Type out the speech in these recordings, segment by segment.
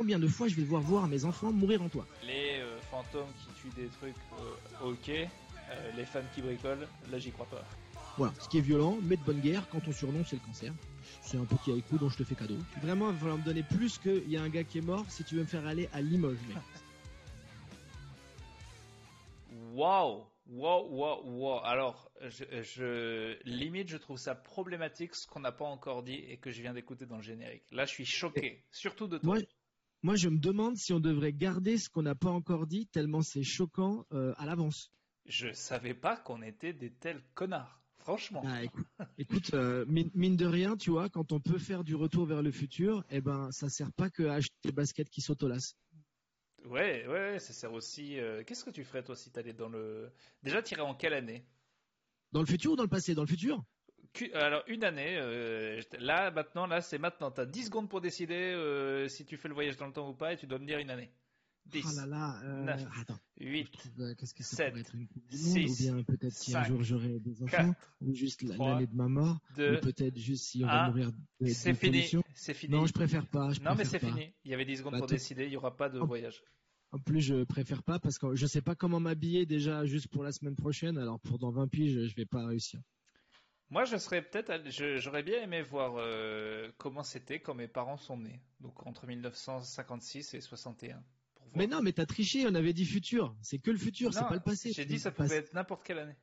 Combien de fois je vais devoir voir mes enfants mourir en toi Les euh, fantômes qui tuent des trucs, euh, ok. Euh, les femmes qui bricolent, là j'y crois pas. Voilà, ce qui est violent, mais de bonne guerre, quand ton surnom c'est le cancer. C'est un petit haïku dont je te fais cadeau. Vraiment, il va falloir me donner plus qu'il y a un gars qui est mort si tu veux me faire aller à Limoges, mec. Waouh Waouh, waouh, waouh. Alors, je, je, limite, je trouve ça problématique ce qu'on n'a pas encore dit et que je viens d'écouter dans le générique. Là, je suis choqué, surtout de toi. Moi, moi, je me demande si on devrait garder ce qu'on n'a pas encore dit, tellement c'est choquant euh, à l'avance. Je savais pas qu'on était des tels connards. Franchement. Ah, écoute, écoute euh, mine, mine de rien, tu vois, quand on peut faire du retour vers le futur, eh ben, ça sert pas que à acheter des baskets qui s'autolassent. Ouais, ouais, ça sert aussi. euh, Qu'est-ce que tu ferais toi si t'allais dans le. Déjà, t'irais en quelle année? Dans le futur ou dans le passé? Dans le futur? Alors, une année, euh, là, maintenant, là, c'est maintenant. T'as 10 secondes pour décider euh, si tu fais le voyage dans le temps ou pas et tu dois me dire une année. 10, Oh là là, euh, neuf, attends. 8, Je trouve, euh, Qu'est-ce que ça sept, pourrait être une coupe du monde six, Ou bien peut-être si un jour j'aurai des enfants, 4, ou juste l'année de ma mort, ou peut-être juste si on va mourir de, de c'est fini. pollution. C'est fini. Non, je préfère pas. Je Non, mais c'est fini. Il y avait 10 secondes Bah, pour décider. Il n'y aura pas de Oh. voyage. En plus, je préfère pas parce que je sais pas comment m'habiller déjà juste pour la semaine prochaine. Alors pour dans 20 piges, je vais pas réussir. Moi, je serais peut-être, allé- j'aurais bien aimé voir euh, comment c'était quand mes parents sont nés, donc entre 1956 et 61. Pour voir. Mais non, mais t'as triché. On avait dit futur. C'est que le futur, c'est pas le passé. J'ai dit ça pouvait être n'importe quelle année.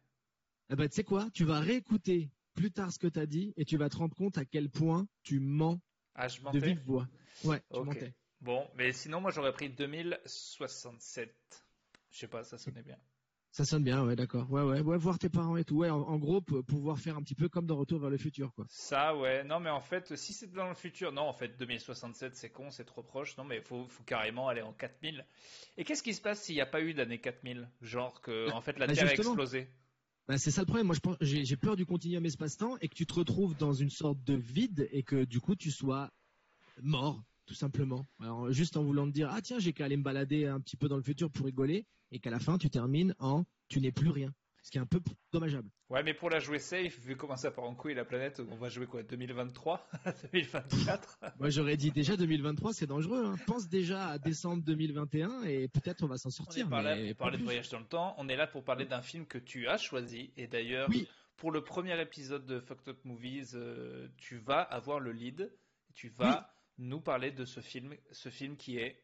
Eh ben, tu sais quoi? Tu vas réécouter plus tard ce que t'as dit et tu vas te rendre compte à quel point tu mens Ah, je de vive voix. Ouais, tu mentais. Bon, mais sinon, moi, j'aurais pris 2067. Je sais pas, ça sonnait bien. Ça sonne bien, ouais, d'accord. Ouais, ouais, ouais, voir tes parents et tout. Ouais, en, en gros, pouvoir faire un petit peu comme dans Retour vers le futur, quoi. Ça, ouais. Non, mais en fait, si c'est dans le futur, non, en fait, 2067, c'est con, c'est trop proche. Non, mais il faut, faut carrément aller en 4000. Et qu'est-ce qui se passe s'il n'y a pas eu d'année 4000 Genre que, en fait, la bah, Terre a explosé. Bah, c'est ça le problème. Moi, je pense, j'ai j'ai peur du continuum espace-temps et que tu te retrouves dans une sorte de vide et que du coup, tu sois mort, tout simplement. Alors, juste en voulant te dire, ah tiens, j'ai qu'à aller me balader un petit peu dans le futur pour rigoler et qu'à la fin, tu termines en tu n'es plus rien. Ce qui est un peu dommageable. Ouais, mais pour la jouer safe, vu comment ça part en couille la planète, on va jouer quoi 2023 2024 Moi, j'aurais dit déjà 2023, c'est dangereux. Hein. Pense déjà à décembre 2021 et peut-être on va s'en On est sortir. là mais pour parler de voyage dans le temps, on est là pour parler d'un film que tu as choisi. Et d'ailleurs, Oui. pour le premier épisode de Fucked Up Movies, euh, tu vas avoir le lead. Tu vas nous parler de ce film, ce film qui est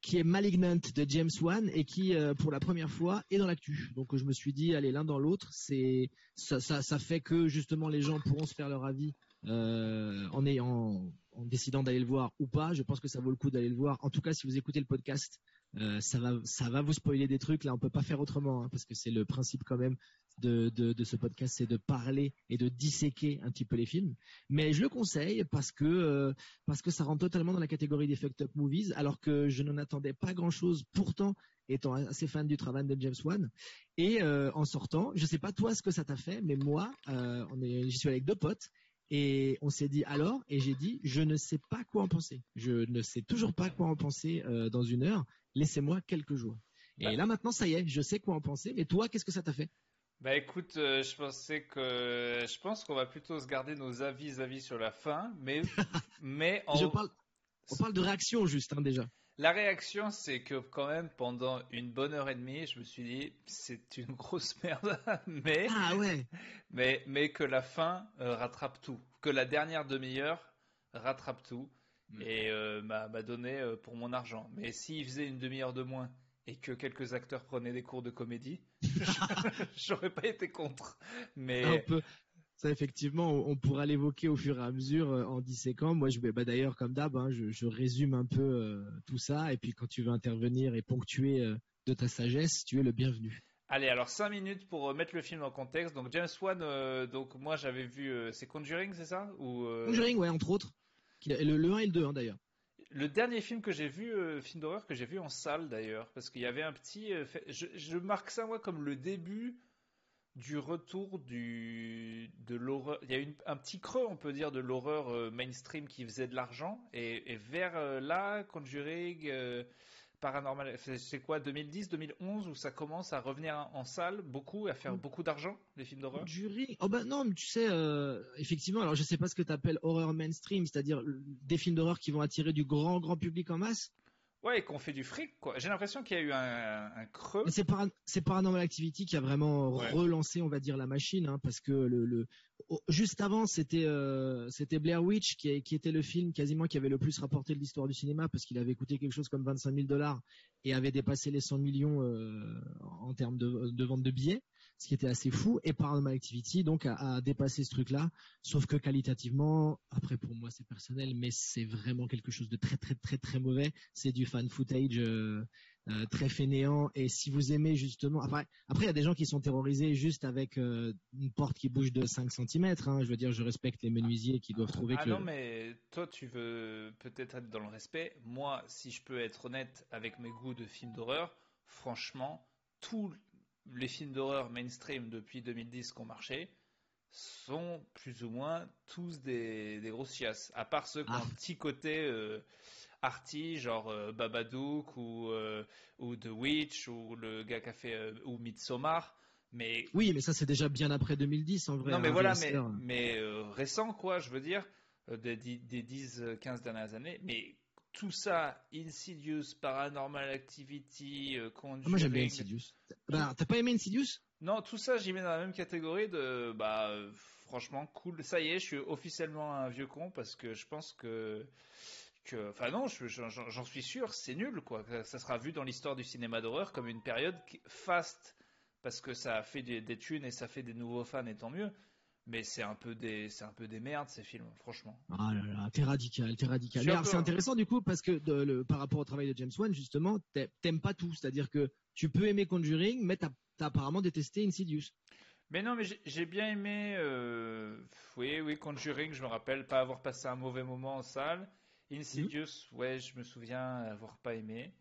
qui est Malignant de James Wan et qui euh, pour la première fois est dans l'actu. Donc je me suis dit allez l'un dans l'autre, c'est ça, ça fait que justement les gens pourront se faire leur avis euh, en décidant d'aller le voir ou pas. Je pense que ça vaut le coup d'aller le voir. En tout cas si vous écoutez le podcast, euh, ça va ça va vous spoiler des trucs là on peut pas faire autrement hein, parce que c'est le principe quand même de, de, ce podcast c'est de parler et de disséquer un petit peu les films mais je le conseille parce que euh, parce que ça rentre totalement dans la catégorie des fucked up movies, alors que je n'en attendais pas grand chose, pourtant étant assez fan du travail de James Wan. Et euh, en sortant, je sais pas toi ce que ça t'a fait, mais moi, on est, j'y suis avec deux potes. Et on s'est dit alors, et j'ai dit, je ne sais pas quoi en penser. Je ne sais toujours pas quoi en penser euh, dans une heure. Laissez-moi quelques jours. Et Ouais. là maintenant, ça y est, je sais quoi en penser. Mais toi, qu'est-ce que ça t'a fait? Bah écoute, euh, je pensais que je pense qu'on va plutôt se garder nos avis avis sur la fin, mais mais en Je parle, on parle de réaction juste hein, déjà. La réaction c'est que quand même pendant une bonne heure et demie, je me suis dit c'est une grosse merde, mais Ah ouais. mais mais que la fin euh, rattrape tout, que la dernière demi-heure rattrape tout Mm. et euh, m'a m'a donné euh, pour mon argent. Mais s'il faisait une demi-heure de moins et que quelques acteurs prenaient des cours de comédie, j'aurais pas été contre. Mais un peu. Ça, effectivement, on pourra l'évoquer au fur et à mesure euh, en disséquant. Moi, je vais, bah, d'ailleurs, comme d'hab, hein, je, je résume un peu euh, tout ça. Et puis, quand tu veux intervenir et ponctuer euh, de ta sagesse, tu es le bienvenu. Allez, alors 5 minutes pour euh, mettre le film en contexte. Donc James Wan, euh, donc moi j'avais vu, euh, c'est Conjuring, c'est ça? Ou euh, Conjuring, ouais, entre autres. Le, le 1 et le 2, hein, d'ailleurs. le dernier film que j'ai vu, film d'horreur que j'ai vu en salle d'ailleurs, parce qu'il y avait un petit, je marque ça moi comme le début du retour du de l'horreur. Il y a eu une- un petit creux, on peut dire, de l'horreur euh, mainstream qui faisait de l'argent, et, et vers euh, là, Conjuring. euh, paranormal. C'est quoi 2010, 2011 où ça commence à revenir en salle beaucoup et à faire mm. beaucoup d'argent les films d'horreur? Jury. Oh ben non, mais tu sais, euh, effectivement. Alors je sais pas ce que tu appelles horreur mainstream, c'est-à-dire des films d'horreur qui vont attirer du grand grand public en masse. Ouais, et qu'on fait du fric, quoi. J'ai l'impression qu'il y a eu un, un creux. C'est Paranormal Activity qui a vraiment relancé, on va dire, la machine, hein, parce que le, le juste avant, c'était euh, c'était Blair Witch qui, qui, était le film quasiment qui avait le plus rapporté de l'histoire du cinéma, parce qu'il avait coûté quelque chose comme 25 000 dollars et avait dépassé les 100 millions euh, en termes de, de vente de billets ce qui était assez fou. Et Paranormal Activity, donc, a, dépassé ce truc-là. Sauf que qualitativement, après pour moi c'est personnel, mais c'est vraiment quelque chose de très très très très mauvais. C'est du fan footage euh, euh, très fainéant. Et si vous aimez justement, après, après il y a des gens qui sont terrorisés juste avec euh, une porte qui bouge de 5 cm. Hein. Je veux dire, je respecte les menuisiers qui doivent trouver ah que. non, mais toi tu veux peut-être être dans le respect. Moi, si je peux être honnête avec mes goûts de films d'horreur, franchement, tout les films d'horreur mainstream depuis 2010 qui ont marché sont plus ou moins tous des, des grosses chiasses. À part ceux qui ont ah. un petit côté euh, arty, genre euh, Babadook ou, euh, ou The Witch ou le gars qui a fait ou Midsommar. Mais oui, mais ça c'est déjà bien après 2010 en vrai. Non, mais hein, voilà, mais, mais récent quoi, je veux dire, des, des 10-15 dernières années. Mais tout ça, Insidious, Paranormal Activity, Conjuring. Ah, moi j'aime bien Insidious. Bah, t'as pas aimé Insidious? Non, tout ça j'y mets dans la même catégorie de bah franchement cool. Ça y est, je suis officiellement un vieux con parce que je pense que que enfin non, j'en suis sûr, c'est nul quoi. Ça sera vu dans l'histoire du cinéma d'horreur comme une période fast parce que ça a fait des, des thunes et ça fait des nouveaux fans et tant mieux. Mais c'est un peu des, c'est un peu des merdes ces films, franchement. Ah là là, t'es radical, t'es radical. c'est intéressant du coup parce que le, par rapport au travail de James Wan, justement, t'aimes pas tout, c'est-à-dire que tu peux aimer Conjuring, mais t'as as apparemment détesté Insidious. Mais non, mais j'ai bien aimé, euh, oui, oui, Conjuring, je me rappelle pas avoir passé un mauvais moment en salle. Insidious, ouais, je me souviens avoir pas aimé.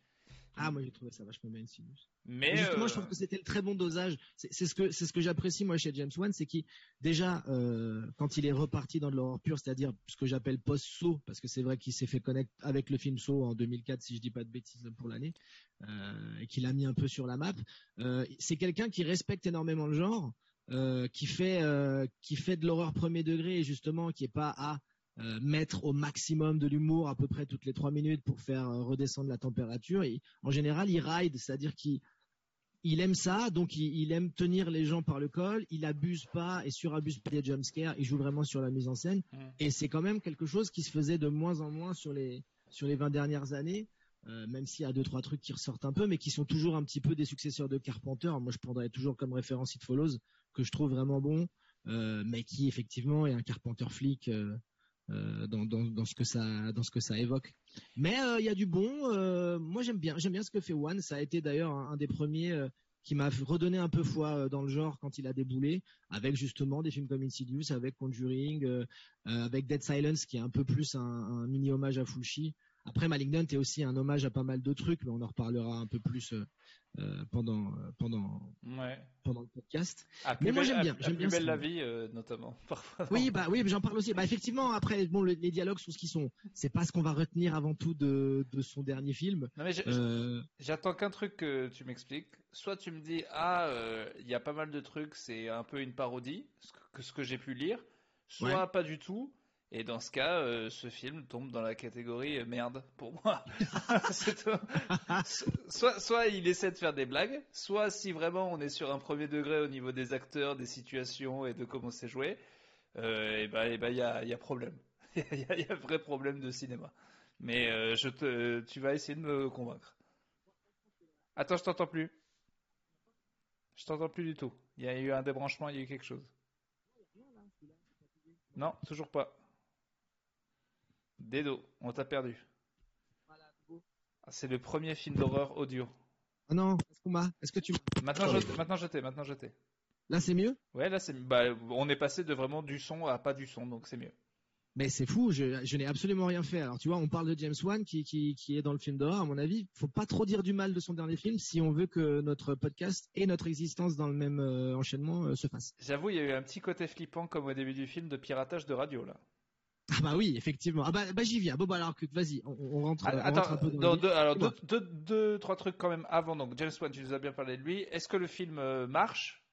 Ah, moi j'ai trouvé ça vachement bien Insidious. Mais justement, je trouve euh, que c'était le très bon dosage. C'est ce que c'est ce que j'apprécie moi chez James Wan, c'est qu'il déjà euh, quand il est reparti dans de l'horreur pure, c'est-à-dire ce que j'appelle post-saut, parce que c'est vrai qu'il s'est fait connaître avec le film Saut en 2004, si je dis pas de bêtises pour l'année, euh, et qu'il a mis un peu sur la map. Euh, c'est quelqu'un qui respecte énormément le genre, euh, qui fait qui fait de l'horreur premier degré et justement qui est pas à euh, mettre au maximum de l'humour à peu près toutes les trois minutes pour faire euh, redescendre la température. Et en général, il ride, c'est-à-dire qu'il il aime ça, donc il, aime tenir les gens par le col, il abuse pas et surabuse pas des jumpscares, il joue vraiment sur la mise en scène. Et c'est quand même quelque chose qui se faisait de moins en moins sur les sur les 20 dernières années. Euh, même s'il y a deux trois trucs qui ressortent un peu, mais qui sont toujours un petit peu des successeurs de Carpenter. Moi, je prendrais toujours comme référence It Follows, que je trouve vraiment bon, mais qui effectivement est un Carpenter flic euh, dans, dans, dans, ce que ça dans ce que ça évoque. Mais euh, il y a du bon. Euh, moi j'aime bien j'aime bien ce que fait One. Ça a été d'ailleurs un, des premiers qui m'a redonné un peu foi dans le genre quand il a déboulé, avec justement des films comme Insidious, avec Conjuring, avec Dead Silence qui est un peu plus un, un mini hommage à Fulci. Après, Malignant est aussi un hommage à pas mal de trucs, mais on en reparlera un peu plus euh, euh pendant pendant ouais. pendant le podcast. Mais moi j'aime bien, j'aime bien. Belle la vie, euh, notamment. oui, bah oui, j'en parle aussi. Bah effectivement, après, bon, les dialogues sont ce qu'ils sont. C'est pas ce qu'on va retenir avant tout de, de son dernier film. Non mais j'attends qu'un truc que tu m'expliques. Soit tu me dis ah, il y a pas mal de trucs, c'est un peu une parodie, ce que, ce que j'ai pu lire. Soit pas du tout. Et dans ce cas, euh, ce film tombe dans la catégorie euh, merde pour moi. soit, il essaie de faire des blagues, soit si vraiment on est sur un premier degré au niveau des acteurs, des situations et de comment c'est joué, euh, ben ben il y a, y problème. Il y, a, un vrai problème de cinéma. Mais euh, je te, tu vas essayer de me convaincre. Attends, je t'entends plus. Je t'entends plus du tout. Il y a eu un débranchement, il y a eu quelque chose. Non, toujours pas. Dedo, on t'a perdu. Ah, c'est le premier film d'horreur audio. Ah non, est-ce que tu Maintenant je, maintenant je t'ai, maintenant je Là c'est mieux? Ouais, là c'est bah, on est passé de vraiment du son à pas du son, donc c'est mieux. Mais c'est fou, je, n'ai absolument rien fait. Alors tu vois, on parle de James Wan qui, qui, est dans le film d'horreur. À mon avis, faut pas trop dire du mal de son dernier film si on veut que notre podcast et notre existence dans le même euh, enchaînement euh, se fassent. J'avoue, il y a eu un petit côté flippant comme au début du film de piratage de radio là. Ah bah oui, effectivement. Ah bah, bah j'y viens. Bon bah alors vas-y, on, rentre, ah, attends, un peu dans deux, alors deux, deux, trois trucs quand même avant. Donc James Wan, tu nous as bien parlé de lui. Est-ce que le film euh, marche?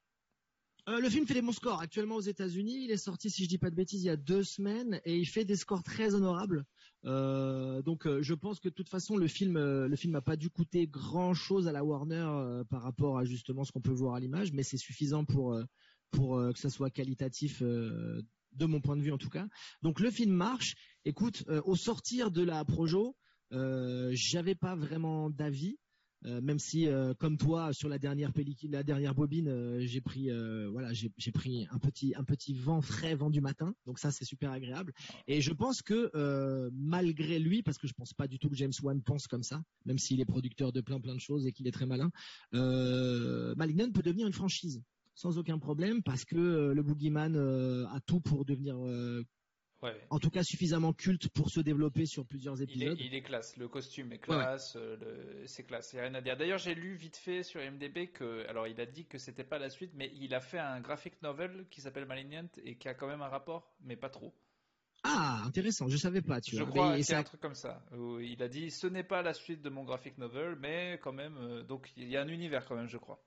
Euh, le film fait des bons scores. Actuellement aux États-Unis, il est sorti, si je dis pas de bêtises, il y a deux semaines et il fait des scores très honorables. Euh, donc, euh, je pense que de toute façon, le film, le film n'a pas dû coûter grand-chose à la Warner par rapport à justement ce qu'on peut voir à l'image, mais c'est suffisant pour pour que ça soit qualitatif de mon point de vue en tout cas. Donc, le film marche. Écoute, au sortir de la Projo, j'avais pas vraiment d'avis. Euh, même si, euh, comme toi, sur la dernière pellicule, la dernière bobine, euh, j'ai pris, voilà, j'ai pris un petit, un petit vent frais, vent du matin. Donc ça, c'est super agréable. Et je pense que malgré lui, parce que je pense pas du tout que James Wan pense comme ça, même s'il est producteur de plein plein de choses et qu'il est très malin, Malignant peut devenir une franchise sans aucun problème parce que le Boogeyman a tout pour devenir en tout cas suffisamment culte pour se développer sur plusieurs épisodes. Il est, classe, le costume est classe, euh, c'est classe, il n'y a rien à dire. D'ailleurs, j'ai lu vite fait sur MDB que, alors il a dit que c'était pas la suite, mais il a fait un graphic novel qui s'appelle Malignant et qui a quand même un rapport, mais pas trop. Ah, intéressant, je savais pas, tu je crois, c'est un truc comme ça. il a dit, ce n'est pas la suite de mon graphic novel, mais quand même, euh, donc il y a un univers quand même, je crois.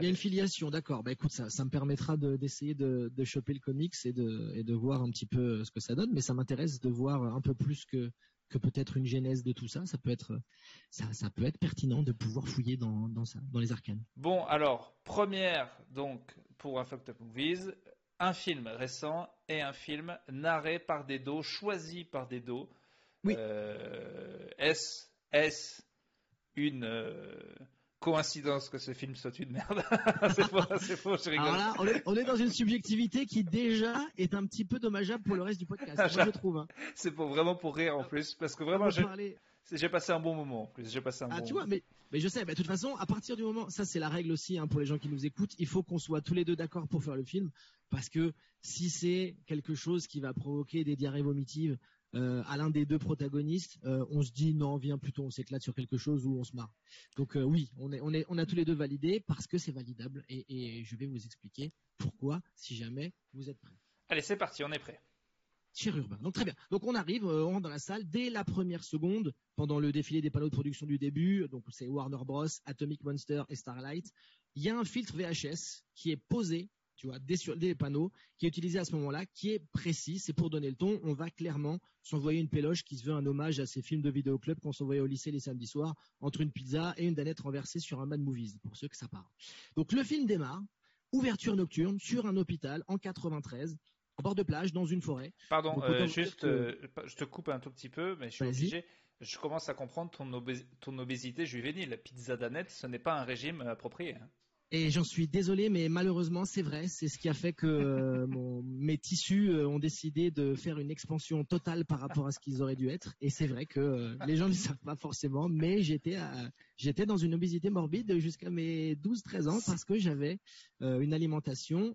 Il y a une filiation, d'accord. Bah écoute, ça, ça me permettra d'essayer de, de, choper le comics et de, et de voir un petit peu ce que ça donne, mais ça m'intéresse de voir un peu plus que, que peut-être une genèse de tout ça. Ça peut être, ça, ça peut être pertinent de pouvoir fouiller dans, dans, ça, dans les arcanes. Bon, alors, première, donc, pour un Fucked Up Movies, un film récent et un film narré par des dos, choisi par des dos. Oui. Euh, est-ce une. Euh, coïncidence que ce film soit une merde. c'est faux, c'est faux, je rigole. Alors là, on est, dans une subjectivité qui déjà est un petit peu dommageable pour le reste du podcast, moi, je trouve. Hein. C'est pour vraiment pour rire en plus, parce que vraiment j'ai passé un bon moment en plus. J'ai passé un ah, tu vois, mais, mais je sais, de toute façon, à partir du moment, ça c'est la règle aussi hein, pour les gens qui nous écoutent, il faut qu'on soit tous les deux d'accord pour faire le film, parce que si c'est quelque chose qui va provoquer des diarrhées vomitives, euh, à l'un des deux protagonistes, euh, on se dit non, viens plutôt, on s'éclate sur quelque chose où on se marre. Donc euh, oui, on, est, on, est, on a tous les deux validé parce que c'est validable et, je vais vous expliquer pourquoi si jamais vous êtes prêts. Allez, c'est parti, on est prêt. Cher Urbain. Donc très bien. Donc on arrive, on rentre dans la salle dès la première seconde pendant le défilé des panneaux de production du début. Donc c'est Warner Bros, Atomic Monster et Starlight. Il y a un filtre VHS qui est posé tu vois, des, sur, des panneaux qui est utilisé à ce moment-là, qui est précis. C'est pour donner le ton. On va clairement s'envoyer une péloche qui se veut un hommage à ces films de vidéoclub qu'on s'envoyait au lycée les samedis soirs entre une pizza et une danette renversée sur un Mad Movies, pour ceux que ça parle. Donc le film démarre. Ouverture nocturne sur un hôpital en 93 au bord de plage dans une forêt. Pardon, euh, juste, euh, je te coupe un tout petit peu, mais je suis obligé. Je commence à comprendre ton, ton obésité juvénile. Pizza danette, ce n'est pas un régime approprié. Hein. Et j'en suis désolé, mais malheureusement, c'est vrai. C'est ce qui a fait que euh, mes tissus euh, ont décidé de faire une expansion totale par rapport à ce qu'ils auraient dû être. Et c'est vrai que euh, les gens ne le savent pas forcément, mais j'étais j'étais dans une obésité morbide jusqu'à mes 12-13 ans parce que j'avais une alimentation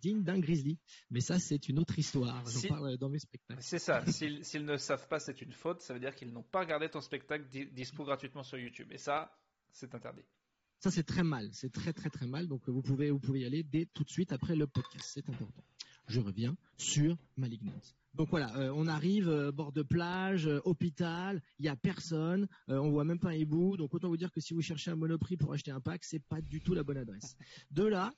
digne d'un grizzly. Mais ça, c'est une autre histoire. J'en parle dans mes spectacles. C'est ça. S'ils ne savent pas, c'est une faute. Ça veut dire qu'ils n'ont pas regardé ton spectacle dispo gratuitement sur YouTube. Et ça, c'est interdit. Ça, c'est très mal. C'est très, très, très mal. Donc, vous pouvez, vous pouvez y aller dès tout de suite après le podcast. C'est important. Je reviens sur Malignance. Donc voilà, euh, on arrive euh, bord de plage, euh, hôpital, il y a personne, on voit même pas un hibou. Donc autant vous dire que si vous cherchez un monoprix pour acheter un pack, c'est pas du tout la bonne adresse. De là,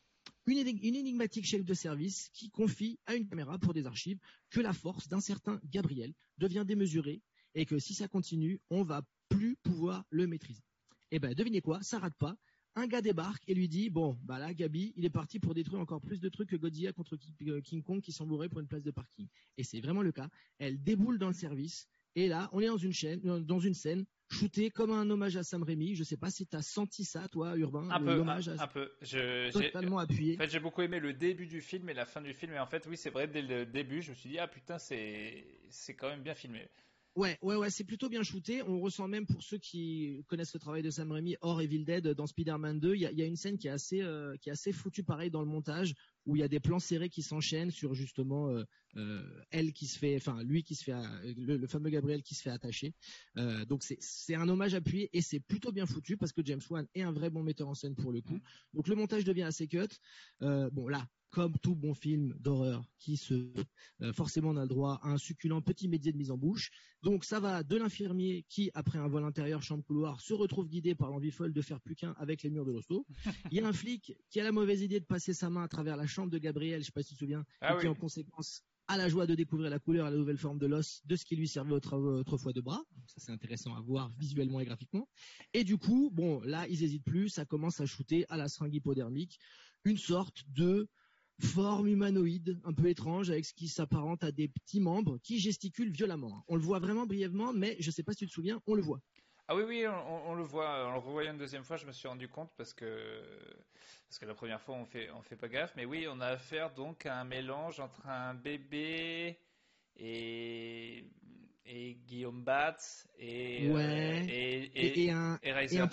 une, une, énigmatique chef de service qui confie à une caméra pour des archives que la force d'un certain Gabriel devient démesurée et que si ça continue, on va plus pouvoir le maîtriser. Eh ben devinez quoi, ça rate pas un gars débarque et lui dit bon bah là Gabi il est parti pour détruire encore plus de trucs que Godzilla contre euh, King Kong qui s'embourait pour une place de parking. Et c'est vraiment le cas. Elle déboule dans le service. Et là on est dans une chaîne dans une scène shootée comme un hommage à Sam Raimi. Je sais pas si tu as senti ça toi Urbain un peu un, peu. Je, totalement appuyé. En fait j'ai beaucoup aimé le début du film et la fin du film. Et en fait oui c'est vrai dès le début je me suis dit ah putain c'est c'est quand même bien filmé Ouais, ouais, ouais, c'est plutôt bien shooté. On ressent même pour ceux qui connaissent le travail de Sam Raimi hors Evil Dead dans Spider-Man 2, il y a, une scène qui est assez, euh, qui est assez foutue pareil dans le montage où il y a des plans serrés qui s'enchaînent sur justement elle qui se fait, enfin lui qui se fait, le, fameux Gabriel qui se fait attacher. donc c'est un hommage appuyé et c'est plutôt bien foutu parce que James Wan est un vrai bon metteur en scène pour le coup. Donc le montage devient assez cut. bon là, comme tout bon film d'horreur qui se euh, forcément on a le droit à un succulent petit médier de mise en bouche. Donc ça va de l'infirmier qui après un vol intérieur chambre couloir se retrouve guidé par l'envie folle de faire plus qu'un avec les murs de l'hosto. Il y a un flic qui a la mauvaise idée de passer sa main à travers la chambre de Gabriel, je sais pas si tu te souviens, ah et qui en conséquence a la joie de découvrir la couleur et la nouvelle forme de l'os de ce qui lui servait autrefois de bras. ça c'est intéressant à voir visuellement et graphiquement. Et du coup, bon là ils hésitent plus, ça commence à shooter à la seringue hypodermique, une sorte de forme humanoïde un peu étrange avec ce qui s'apparente à des petits membres qui gesticulent violemment. On le voit vraiment brièvement, mais je ne sais pas si tu te souviens, on le voit. Ah oui, oui, on, le voit. En le revoyant une deuxième fois, je me suis rendu compte parce que parce que la première fois on fait on fait pas gaffe, mais oui, on a affaire donc à un mélange entre un bébé et et Guillaume Batz et ouais. et, et, un, et un,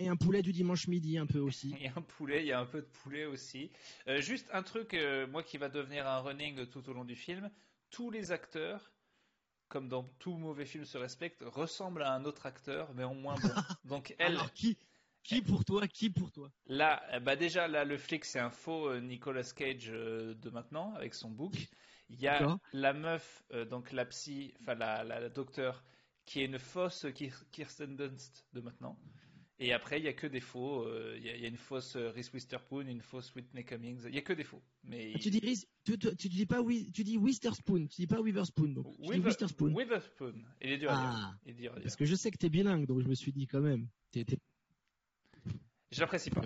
et un poulet du dimanche midi un peu aussi. A un poulet, il y a un peu de poulet aussi. Euh, juste un truc, euh, moi qui va devenir un running tout au long du film, tous les acteurs, comme dans tout mauvais film se respectent, ressemblent à un autre acteur, mais en moins bon. Donc elle. Alors qui qui pour toi Qui pour toi? Là, euh, bah déjà là, le flic c'est un faux Nicolas Cage de maintenant avec son book. Il y a la meuf, donc la psy, enfin la, la, la docteur, qui est une fausse Kirsten Dunst de maintenant. Et après, il n'y a que des faux. Euh, il y, a une fausse euh, Reese Witherspoon, une fausse Whitney Cummings. Il n'y a que des faux. Mais ah, tu dis tu, tu, dis pas tu dis Witherspoon, tu dis pas Witherspoon. Donc tu dis Witherspoon. Witherspoon. Il est dur à dire. Ah. Parce que je sais que tu es bilingue, donc je me suis dit quand même. J'apprécie pas.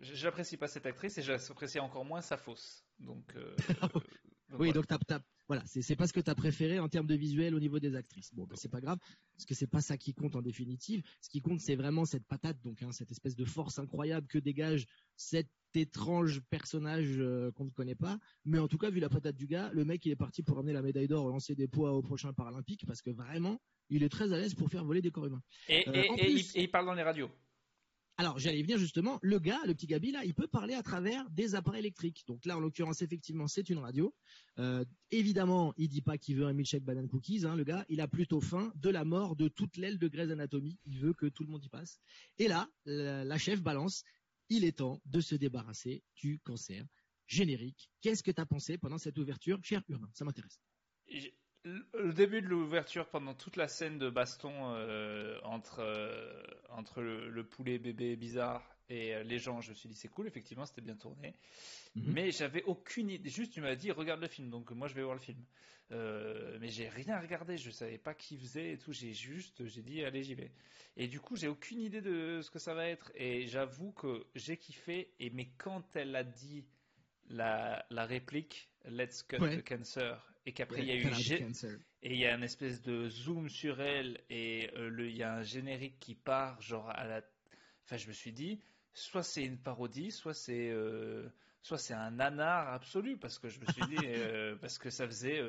J'apprécie pas cette actrice et j'apprécie encore moins sa fausse. Donc. Euh, oui, donc tap tap. Voilà, c'est pas ce que tu as préféré en termes de visuel au niveau des actrices. Bon, ben, c'est pas grave, parce que c'est pas ça qui compte en définitive. Ce qui compte, c'est vraiment cette patate, donc hein, cette espèce de force incroyable que dégage cet étrange personnage euh, qu'on ne connaît pas. Mais en tout cas, vu la patate du gars, le mec, il est parti pour amener la médaille d'or au lancer des poids au prochain Paralympique, parce que vraiment, il est très à l'aise pour faire voler des corps humains. Et, euh, il parle dans les radios. Alors, j'allais venir justement, le gars, le petit Gabi là, il peut parler à travers des appareils électriques. Donc là, en l'occurrence, effectivement, c'est une radio. Euh, évidemment, il dit pas qu'il veut un milkshake banana cookies. Hein, le gars, il a plutôt faim de la mort de toute l'aile de Grey's Anatomy. Il veut que tout le monde y passe. Et là, la, chef balance. Il est temps de se débarrasser du cancer générique. Qu'est-ce que tu as pensé pendant cette ouverture, cher Urbain? Ça m'intéresse le début de l'ouverture pendant toute la scène de baston euh, entre euh, entre le, poulet bébé bizarre et euh, les gens, je me suis dit c'est cool, effectivement c'était bien tourné, mhm. mais j'avais aucune idée. Juste tu m'as dit regarde le film, donc moi je vais voir le film, mais j'ai rien regardé, je savais pas qui faisait et tout, j'ai juste j'ai dit allez j'y vais. Et du coup j'ai aucune idée de ce que ça va être et j'avoue que j'ai kiffé et mais quand elle a dit la, la réplique Let's cut the cancer et qu'après il y a eu et il y a une espèce de zoom sur elle et euh, le il y a un générique qui part genre à la enfin je me suis dit soit c'est une parodie soit c'est euh, soit c'est un nanar absolu parce que je me suis dit euh, parce que ça faisait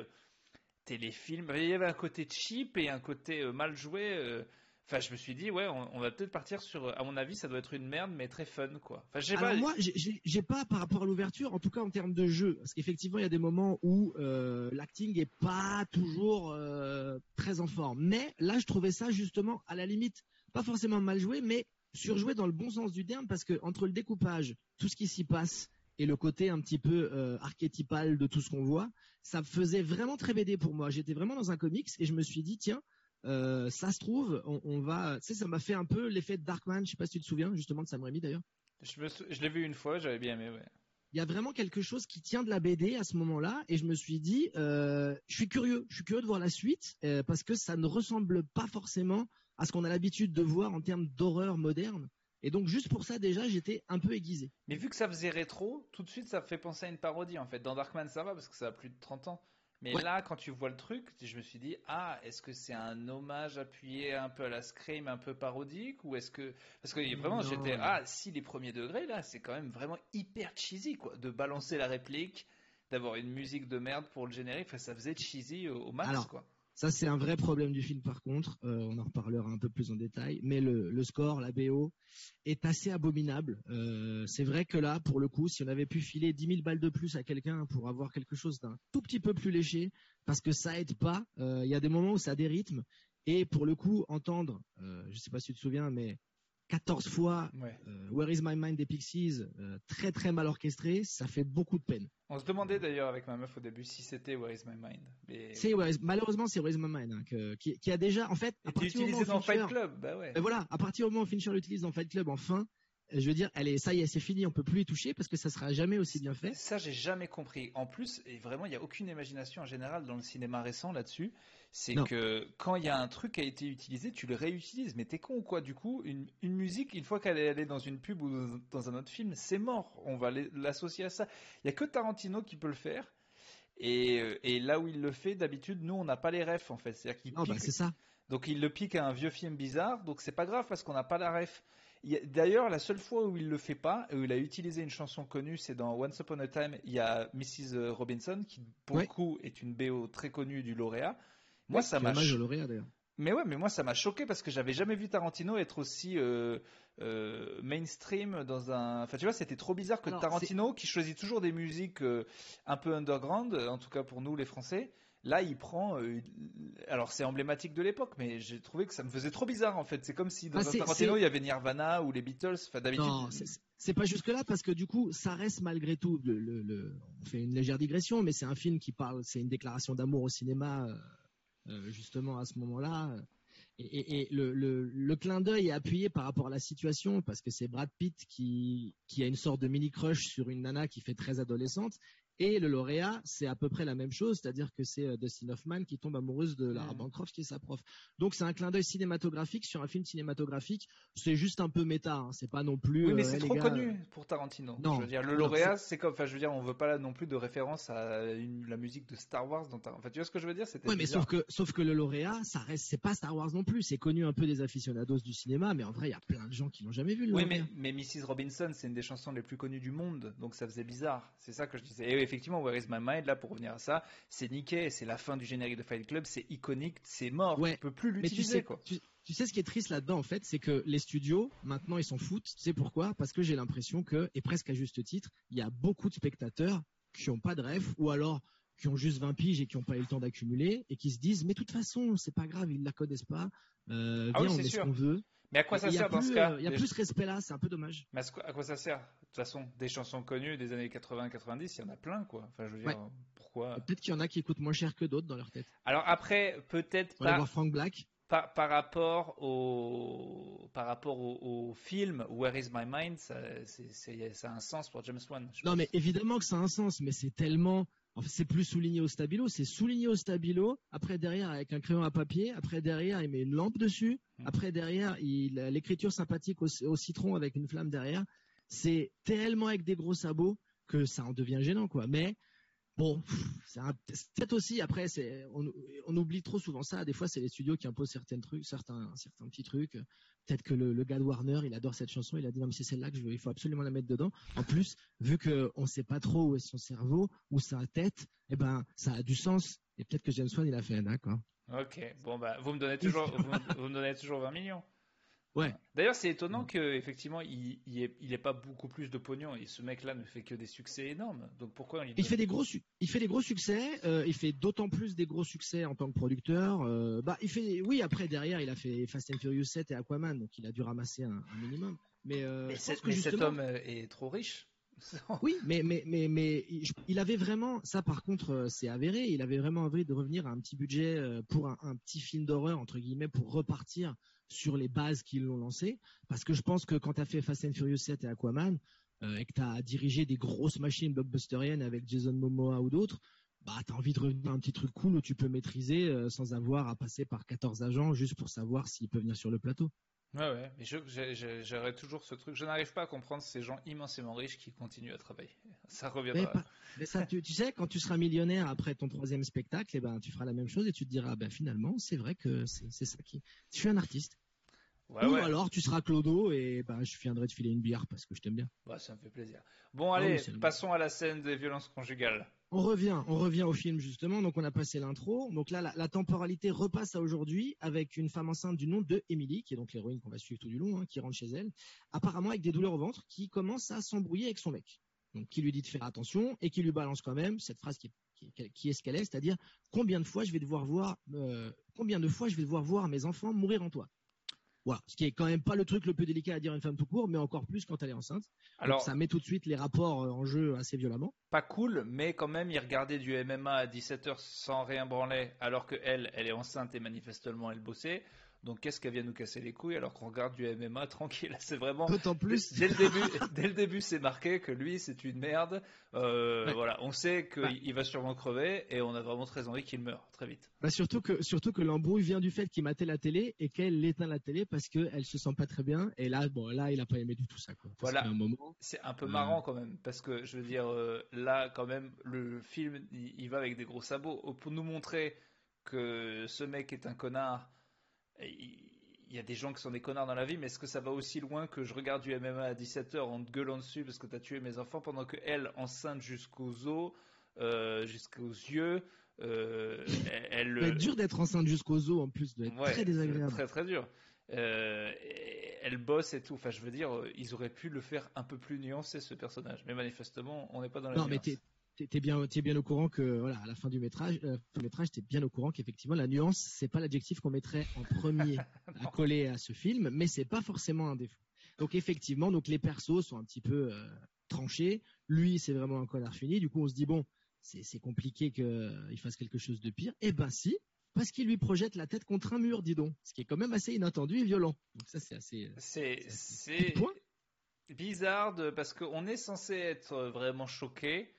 téléfilm. Il y avait un côté cheap et un côté mal joué Enfin, je me suis dit, ouais, on, va peut-être partir sur. À mon avis, ça doit être une merde, mais très fun, quoi. Enfin, j'ai pas. Moi, j'ai pas par rapport à l'ouverture, en tout cas en termes de jeu, parce qu'effectivement, il y a des moments où euh, l'acting est pas toujours euh, très en forme. Mais là, je trouvais ça justement à la limite, pas forcément mal joué, mais surjoué dans le bon sens du terme, parce que entre le découpage, tout ce qui s'y passe et le côté un petit peu euh, archétypal de tout ce qu'on voit, ça faisait vraiment très BD pour moi. J'étais vraiment dans un comics et je me suis dit, tiens euh, ça se trouve, on, va, tu sais, ça m'a fait un peu l'effet de Darkman. Je sais pas si tu te souviens justement de Sam Raimi d'ailleurs. Je, je l'ai vu une fois, j'avais bien aimé. Ouais. Il y a vraiment quelque chose qui tient de la BD à ce moment-là, et je me suis dit, euh, je suis curieux, je suis curieux de voir la suite euh, parce que ça ne ressemble pas forcément à ce qu'on a l'habitude de voir en termes d'horreur moderne. Et donc juste pour ça déjà, j'étais un peu aiguisé. Mais vu que ça faisait rétro, tout de suite ça fait penser à une parodie en fait. Dans Darkman ça va parce que ça a plus de 30 ans. Mais là, quand tu vois le truc, je me suis dit, ah, est-ce que c'est un hommage appuyé un peu à la Scream, un peu parodique, ou est-ce que, parce que vraiment, j'étais, ah, si les premiers degrés, là, c'est quand même vraiment hyper cheesy, quoi, de balancer la réplique, d'avoir une musique de merde pour le générique, enfin, ça faisait cheesy au, max, quoi. Ça, c'est un vrai problème du film, par contre. Euh, on en reparlera un peu plus en détail. Mais le, score, la BO, est assez abominable. Euh, c'est vrai que là, pour le coup, si on avait pu filer 10 000 balles de plus à quelqu'un pour avoir quelque chose d'un tout petit peu plus léger, parce que ça aide pas. Euh, il y a des moments où ça a des rythmes. Et pour le coup, entendre, je ne sais pas si tu te souviens, mais 14 fois euh, Where is my mind des Pixies, euh, très très mal orchestré, ça fait beaucoup de peine. On se demandait d'ailleurs avec ma meuf au début si c'était Where is my mind. malheureusement c'est Where is my mind hein, qui, a déjà en fait. À partir utilisé dans Fight Club, bah ouais. Ben voilà, à partir du moment où Fincher l'utilise dans Fight Club, enfin, je veux dire, ça y est, c'est fini, on peut plus y toucher parce que ça sera jamais aussi bien fait. Ça, j'ai jamais compris. En plus, et vraiment, il n'y a aucune imagination en général dans le cinéma récent là-dessus. C'est que quand il y a un truc qui a été utilisé, tu le réutilises. Mais t'es con ou quoi? Du coup, une, musique, une fois qu'elle est allée dans une pub ou dans un autre film, c'est mort. On va l'associer à ça. Il y a que Tarantino qui peut le faire. Et, euh, là où il le fait, d'habitude, nous, on n'a pas les refs en fait. C'est-à-dire qu'il bah, ça. Donc il le pique à un vieux film bizarre. Donc c'est pas grave parce qu'on n'a pas la ref. D'ailleurs, la seule fois où il le fait pas, où il a utilisé une chanson connue, c'est dans Once Upon a Time. Il y a Mrs. Robinson, qui pour le coup est une BO très connue du lauréat. Moi, ça m'a. d'ailleurs. Mais ouais, mais moi ça m'a choqué parce que j'avais jamais vu Tarantino être aussi euh, euh, mainstream dans un. Enfin, tu vois, c'était trop bizarre que Tarantino, qui choisit toujours des musiques euh, un peu underground, en tout cas pour nous les Français, Là, il prend. Euh, alors, c'est emblématique de l'époque, mais j'ai trouvé que ça me faisait trop bizarre en fait. C'est comme si dans ah, un Tarantino, il y avait Nirvana ou les Beatles. Enfin, d'habitude. Non, c'est pas jusque là parce que du coup, ça reste malgré tout. Le, on fait une légère digression, mais c'est un film qui parle. C'est une déclaration d'amour au cinéma, euh, euh, justement à ce moment-là. Et, le, clin d'œil est appuyé par rapport à la situation parce que c'est Brad Pitt qui, qui a une sorte de mini crush sur une nana qui fait très adolescente et le lauréat, c'est à peu près la même chose, c'est-à-dire que c'est euh, Dustin Hoffman qui tombe amoureuse de Lara Bancroft qui est sa prof. Donc c'est un clin d'œil cinématographique sur un film cinématographique. C'est juste un peu méta, hein. c'est pas non plus. Oui, mais euh, c'est trop connu pour Tarantino. Non, je veux dire, le lauréat, c'est comme, enfin, je veux dire, on veut pas là non plus de référence à la musique de Star Wars. Dans Enfin, tu vois ce que je veux dire? Oui, mais sauf que, sauf que le lauréat, ça reste, c'est pas Star Wars non plus. C'est connu un peu des aficionados du cinéma, mais en vrai, il y a plein de gens qui l'ont jamais vu. Le oui, mais, mais Mrs. Robinson, c'est une des chansons les plus connues du monde, donc ça faisait bizarre. C'est ça que je disais. Et effectivement, Where is My Mind, là, pour revenir à ça, c'est niqué, c'est la fin du générique de Fight Club, c'est iconique, c'est mort, ouais. tu peux plus l'utiliser, quoi. Tu, sais ce qui est triste là-dedans, en fait, c'est que les studios, maintenant, ils s'en foutent. Tu sais pourquoi? Parce que j'ai l'impression que, et presque à juste titre, il y a beaucoup de spectateurs qui n'ont pas de rêve, ou alors qui ont juste 20 piges et qui n'ont pas eu le temps d'accumuler, et qui se disent, mais de toute façon, c'est pas grave, ils la connaissent pas, euh, ah on met ce qu'on veut. Mais à quoi ça sert dans ce cas Il y a plus ce respect-là, c'est un peu dommage. Mais à quoi ça sert? De toute façon, des chansons connues des années 80-90, il y en a plein, quoi. Enfin, je veux dire, pourquoi Peut-être qu'il y en a qui coûtent moins cher que d'autres dans leur tête. Alors après, peut-être pas. voir Frank Black. Par, par, rapport au par rapport au, film Where Is My Mind, ça, ça a un sens pour James Wan. Non, mais évidemment que ça a un sens, mais c'est tellement c'est plus souligné au stabilo, c'est souligné au stabilo. Après derrière avec un crayon à papier. Après derrière il met une lampe dessus. Mm. Après derrière il l'écriture sympathique au, citron avec une flamme derrière. C'est tellement avec des gros sabots que ça en devient gênant quoi. Mais Bon, peut-être aussi après, c'est on, oublie trop souvent ça. Des fois, c'est les studios qui imposent certains trucs, certains certains petits trucs. Peut-être que le, gars de Warner, il adore cette chanson, il a dit non mais c'est celle-là que je veux, il faut absolument la mettre dedans. En plus, vu que on sait pas trop où est son cerveau, où sa tête, eh ben ça a du sens. Et peut-être que James Wan il a fait un d'accord. Ok, bon bah vous me donnez toujours vous me donnez toujours 20 millions. Ouais. D'ailleurs, c'est étonnant qu'effectivement, il n'ait pas beaucoup plus de pognon. Et ce mec-là ne fait que des succès énormes. Donc pourquoi il, fait des gros Il fait des gros succès. Euh, il fait d'autant plus des gros succès en tant que producteur. Euh, bah, il fait. Oui, après derrière, il a fait Fast and Furious 7 et Aquaman, donc il a dû ramasser un, minimum. Mais, euh, cet homme est trop riche. oui, mais, mais, mais, mais il avait vraiment, ça par contre, c'est avéré, il avait vraiment envie de revenir à un petit budget pour un, un petit film d'horreur, entre guillemets, pour repartir sur les bases qui l'ont lancé. Parce que je pense que quand tu as fait Fast and Furious 7 et Aquaman, euh, et que tu as dirigé des grosses machines blockbusteriennes avec Jason Momoa ou d'autres, bah, tu as envie de revenir à un petit truc cool où tu peux maîtriser euh, sans avoir à passer par 14 agents juste pour savoir s'il peut venir sur le plateau. Ouais, ouais, mais j'aurais toujours ce truc. Je n'arrive pas à comprendre ces gens immensément riches qui continuent à travailler. Ça reviendra. Mais, ça, tu, sais, quand tu seras millionnaire après ton troisième spectacle, eh ben, tu feras la même chose et tu te diras, ben, finalement, c'est vrai que c'est ça qui. Je suis un artiste. Ouais, Ou alors tu seras Clodo et ben, je viendrai te filer une bière parce que je t'aime bien. Bah, ça me fait plaisir. Bon, allez, passons à la scène des violences conjugales. On revient, on revient au film justement. Donc on a passé l'intro. Donc là, la, temporalité repasse à aujourd'hui avec une femme enceinte du nom de Emily, qui est donc l'héroïne qu'on va suivre tout du long, hein, qui rentre chez elle, apparemment avec des douleurs au ventre, qui commence à s'embrouiller avec son mec. Donc qui lui dit de faire attention et qui lui balance quand même cette phrase qui est, ce qu'elle est, c'est-à-dire combien de fois je vais devoir voir, euh, combien de fois je vais devoir voir mes enfants mourir en toi? Voilà, ce qui est quand même pas le truc le plus délicat à dire à une femme tout court, mais encore plus quand elle est enceinte. Alors, ça met tout de suite les rapports euh, en jeu assez violemment. Pas cool, mais quand même, il regardait du MMA à 17h sans rien branler, alors que elle, elle est enceinte et manifestement elle bossait. Donc qu'est-ce qu'elle vient nous casser les couilles alors qu'on regarde du MMA tranquille? C'est vraiment. D'autant plus. Dès le début, dès le début, c'est marqué que lui, c'est une merde. Euh, voilà, on sait qu'il va sûrement crever et on a vraiment très envie qu'il meure très vite. Bah surtout que surtout que l'embrouille vient du fait qu'il matait la télé et qu'elle éteint la télé parce qu'elle se sent pas très bien. Et là, bon, là, il a pas aimé du tout ça. Quoi. Voilà. Un moment, c'est un peu marrant quand même parce que je veux dire, euh, là, quand même, le film, il, va avec des gros sabots pour nous montrer que ce mec est un connard il y a des gens qui sont des connards dans la vie, mais est-ce que ça va aussi loin que je regarde du MMA à 17h en te gueulant dessus parce que tu as tué mes enfants pendant que elle, enceinte jusqu'aux os, euh, jusqu'aux yeux, euh, elle. C'est dur d'être enceinte jusqu'aux os en plus, de très désagréable. Très très dur. Euh, elle bosse et tout. Enfin, je veux dire, ils auraient pu le faire un peu plus nuancé ce personnage, mais manifestement, on n'est pas dans la. Non, nuance. mais t'es bien, es bien au courant que voilà, à la fin du métrage, euh, métrage, t'es bien au courant qu'effectivement la nuance, c'est pas l'adjectif qu'on mettrait en premier à coller à ce film, mais c'est pas forcément un défaut. Donc effectivement, donc les persos sont un petit peu euh, tranchés. Lui, c'est vraiment un connard fini. Du coup, on se dit bon, c'est compliqué qu'il euh, fasse quelque chose de pire. Eh ben si, parce qu'il lui projette la tête contre un mur, dis donc, ce qui est quand même assez inattendu et violent. Donc ça, c'est assez. C'est bizarre parce qu'on est censé être vraiment choqué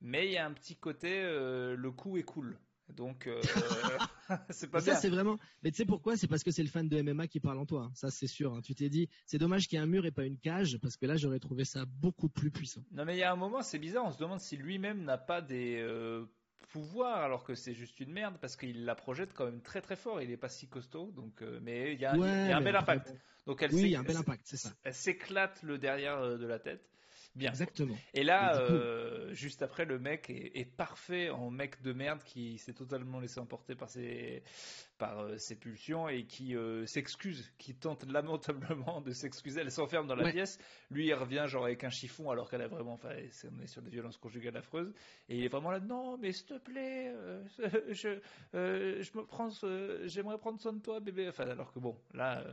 mais il y a un petit côté euh, le coup est cool. Donc euh, c'est pas ça, c'est vraiment. Mais tu sais pourquoi? C'est parce que c'est le fan de MMA qui parle en toi. Hein. Ça, c'est sûr. Hein. Tu t'es dit, c'est dommage qu'il y ait un mur et pas une cage, parce que là, j'aurais trouvé ça beaucoup plus puissant. Non, mais il y a un moment, c'est bizarre. On se demande si lui-même n'a pas des euh, pouvoirs, alors que c'est juste une merde, parce qu'il la projette quand même très très fort. Il est pas si costaud, donc. mais il y a, un bel impact. Donc elle oui, il y a un bel impact, c'est ça. Elle s'éclate le derrière de la tête. Bien. Exactement. Et là, euh, juste après, le mec est, parfait en mec de merde qui s'est totalement laissé emporter par ses, par euh, ses pulsions et qui euh, s'excuse, qui tente lamentablement de s'excuser. Elle s'enferme dans la pièce. Lui, il revient genre avec un chiffon alors qu'elle a vraiment, enfin, on est sur des violences conjugales affreuses. Et il est vraiment là, non, mais s'il te plaît, je, je me prends, j'aimerais prendre soin de toi, bébé. Enfin, alors que bon, là,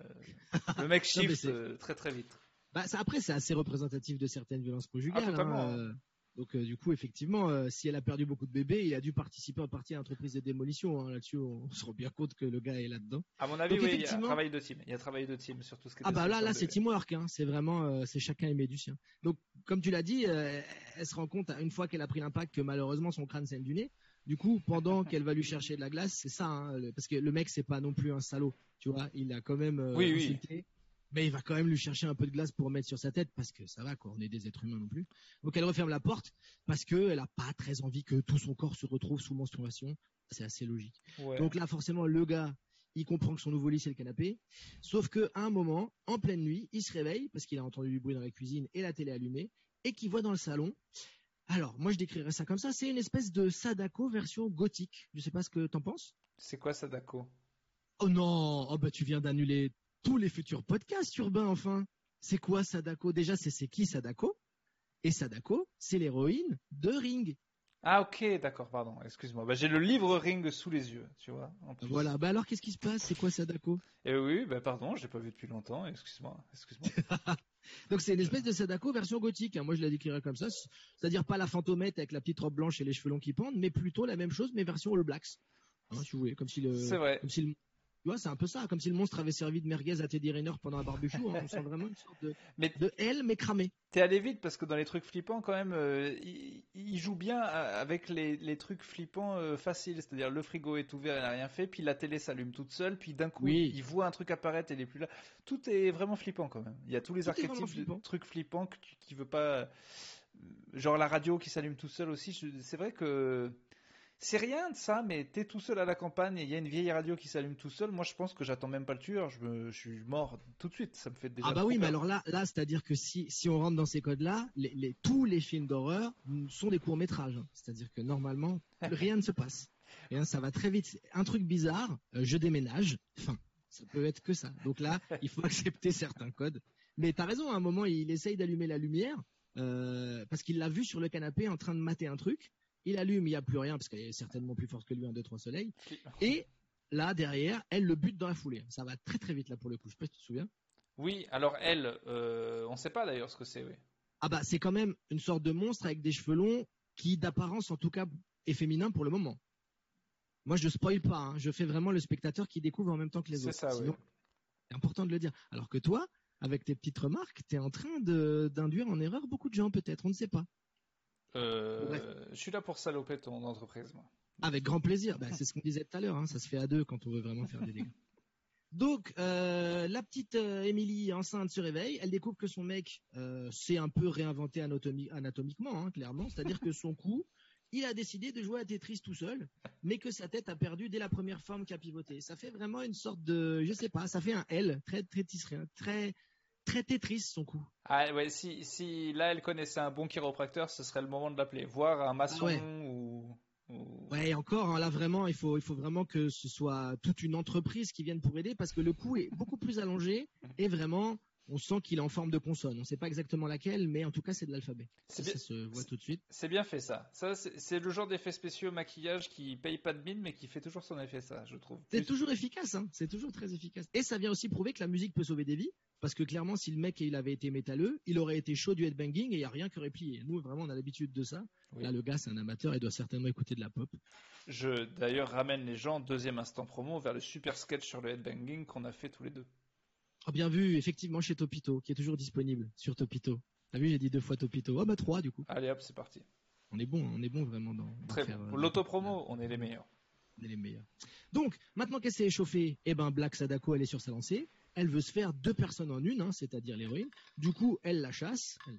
le mec chiffre très très vite. Bah, après, c'est assez représentatif de certaines violences conjugales. Ah, hein, euh. donc, euh, du coup, effectivement, euh, si elle a perdu beaucoup de bébés, il a dû participer en partie à l'entreprise de démolition. Hein. Là-dessus, on, se rend bien compte que le gars est là-dedans. À mon avis, oui, il y a travail de team. Il y a travail de team sur tout ce qui Ah bah là, là, c'est teamwork. Hein. C'est vraiment, c'est chacun aimé du sien. Donc, comme tu l'as dit, elle se rend compte une fois qu'elle a pris l'impact que malheureusement son crâne saigne du nez. Du coup, pendant qu'elle va lui chercher de la glace, c'est ça, hein, parce que le mec c'est pas non plus un salaud, tu vois, il a quand même oui, insulté mais il va quand même lui chercher un peu de glace pour mettre sur sa tête parce que ça va quoi, on est des êtres humains non plus. Donc elle referme la porte parce que elle a pas très envie que tout son corps se retrouve sous menstruation. C'est assez logique. Donc là forcément le gars, il comprend que son nouveau lit c'est le canapé. Sauf que à un moment, en pleine nuit, il se réveille parce qu'il a entendu du bruit dans la cuisine et la télé allumée et qu'il voit dans le salon. Alors moi je décrirais ça comme ça, c'est une espèce de Sadako version gothique. Je sais pas ce que t'en penses. C'est quoi Sadako? Oh non, oh bah tu viens d'annuler tous les futurs podcasts urbains, enfin. C'est quoi Sadako? Déjà, c'est qui Sadako? Et Sadako, c'est l'héroïne de Ring. Ah ok, d'accord, pardon, excuse-moi. Bah, j'ai le livre Ring sous les yeux, tu vois. Voilà, bah alors qu'est-ce qui se passe? C'est quoi Sadako? Eh oui, bah pardon, je l'ai pas vu depuis longtemps, excuse-moi. excuse-moi. Donc c'est une espèce de Sadako version gothique, hein. moi je la décrirais comme ça, c'est-à-dire pas la fantomette avec la petite robe blanche et les cheveux longs qui pendent, mais plutôt la même chose, mais version All Blacks. Hein, si vous voulez, comme si le, vrai. comme si le, tu vois, c'est un peu ça, comme si le monstre avait servi de merguez à Teddy Rayner pendant un barbecue. Hein. on sent vraiment une sorte de, mais de L, mais cramé. T'es allé vite parce que dans les trucs flippants, quand même, euh, il, joue bien euh, avec les, trucs flippants euh, faciles. C'est-à-dire, le frigo est ouvert, il n'a rien fait, puis la télé s'allume toute seule, puis d'un coup, il voit un truc apparaître et il est plus là. Tout est vraiment flippant quand même. Il y a tous les archétypes de trucs flippants que tu, qui veut pas. Genre la radio qui s'allume tout seul aussi. C'est vrai que c'est rien de ça, mais t'es tout seul à la campagne et il y a une vieille radio qui s'allume tout seul. Moi, je pense que j'attends même pas le tueur. Je, me, je suis mort tout de suite. Ça me fait déjà. Ah bah oui, mais alors là, là, c'est-à-dire que si, si on rentre dans ces codes-là, les, les, tous les films d'horreur sont des courts métrages. C'est-à-dire que normalement, rien ne se passe. Et hein, ça va très vite. Un truc bizarre, euh, je déménage. Enfin, ça peut être que ça. Donc là, il faut accepter certains codes. Mais t'as raison. À un moment, il essaye d'allumer la lumière euh, parce qu'il l'a vu sur le canapé en train de mater un truc il allume, il n'y a plus rien parce qu'elle est certainement plus forte que lui en deux trois soleils. Et là derrière, elle le bute dans la foulée. Ça va très très vite là pour le coup. Je sais pas si tu te souviens. Oui, alors elle, euh, on ne sait pas d'ailleurs ce que c'est. Oui. Ah bah c'est quand même une sorte de monstre avec des cheveux longs qui d'apparence en tout cas est féminin pour le moment. Moi je spoil pas, hein. je fais vraiment le spectateur qui découvre en même temps que les autres. C'est ça, oui. C'est important de le dire. Alors que toi, avec tes petites remarques, tu es en train d'induire en erreur beaucoup de gens peut-être, on ne sait pas. Euh, je suis là pour saloper ton entreprise, moi. Avec grand plaisir. Bah, c'est ce qu'on disait tout à l'heure. Hein. Ça se fait à deux quand on veut vraiment faire des dégâts. Donc, euh, la petite euh, Émilie enceinte se réveille. Elle découvre que son mec s'est un peu réinventé anatomiquement, hein, clairement. C'est-à-dire que son cou, il a décidé de jouer à Tetris tout seul, mais que sa tête a perdu dès la première forme qu'a pivoté. Ça fait vraiment une sorte de, je sais pas, ça fait un L très très tisseré, très très Tetris son coup. Ah ouais, si, si là elle connaissait un bon chiropracteur, ce serait le moment de l'appeler. Voir un maçon ou, Ouais, encore hein, là vraiment, il faut il faut vraiment que ce soit toute une entreprise qui vienne pour aider parce que le coup est beaucoup plus allongé et vraiment on sent qu'il est en forme de consonne. On ne sait pas exactement laquelle, mais en tout cas, c'est de l'alphabet. Ça, se voit tout de suite. C'est bien fait, ça. Ça, c'est le genre d'effet spéciaux maquillage qui paye pas de mine, mais qui fait toujours son effet, ça, je trouve. C'est toujours efficace, hein. C'est toujours très efficace. Et ça vient aussi prouver que la musique peut sauver des vies. Parce que clairement, si le mec il avait été métalleux, il aurait été chaud du headbanging et il n'y a rien qui aurait plié. Nous, vraiment, on a l'habitude de ça. Là, le gars, c'est un amateur, il doit certainement écouter de la pop. Je, d'ailleurs, ramène les gens, deuxième instant promo, vers le super sketch sur le headbanging qu'on a fait tous les deux. Oh, bien vu, effectivement, chez Topito, qui est toujours disponible sur Topito. T'as vu, j'ai dit deux fois Topito. Oh, bah trois, du coup. Allez hop, c'est parti. On est bon, on est bon vraiment dans. Très bon. Pour euh, l'autopromo, on est les meilleurs. On est les meilleurs. Donc, maintenant qu'elle s'est échauffée, eh ben, Black Sadako, elle est sur sa lancée elle veut se faire deux personnes en une, hein, c'est-à-dire l'héroïne. Du coup, elle la chasse, elle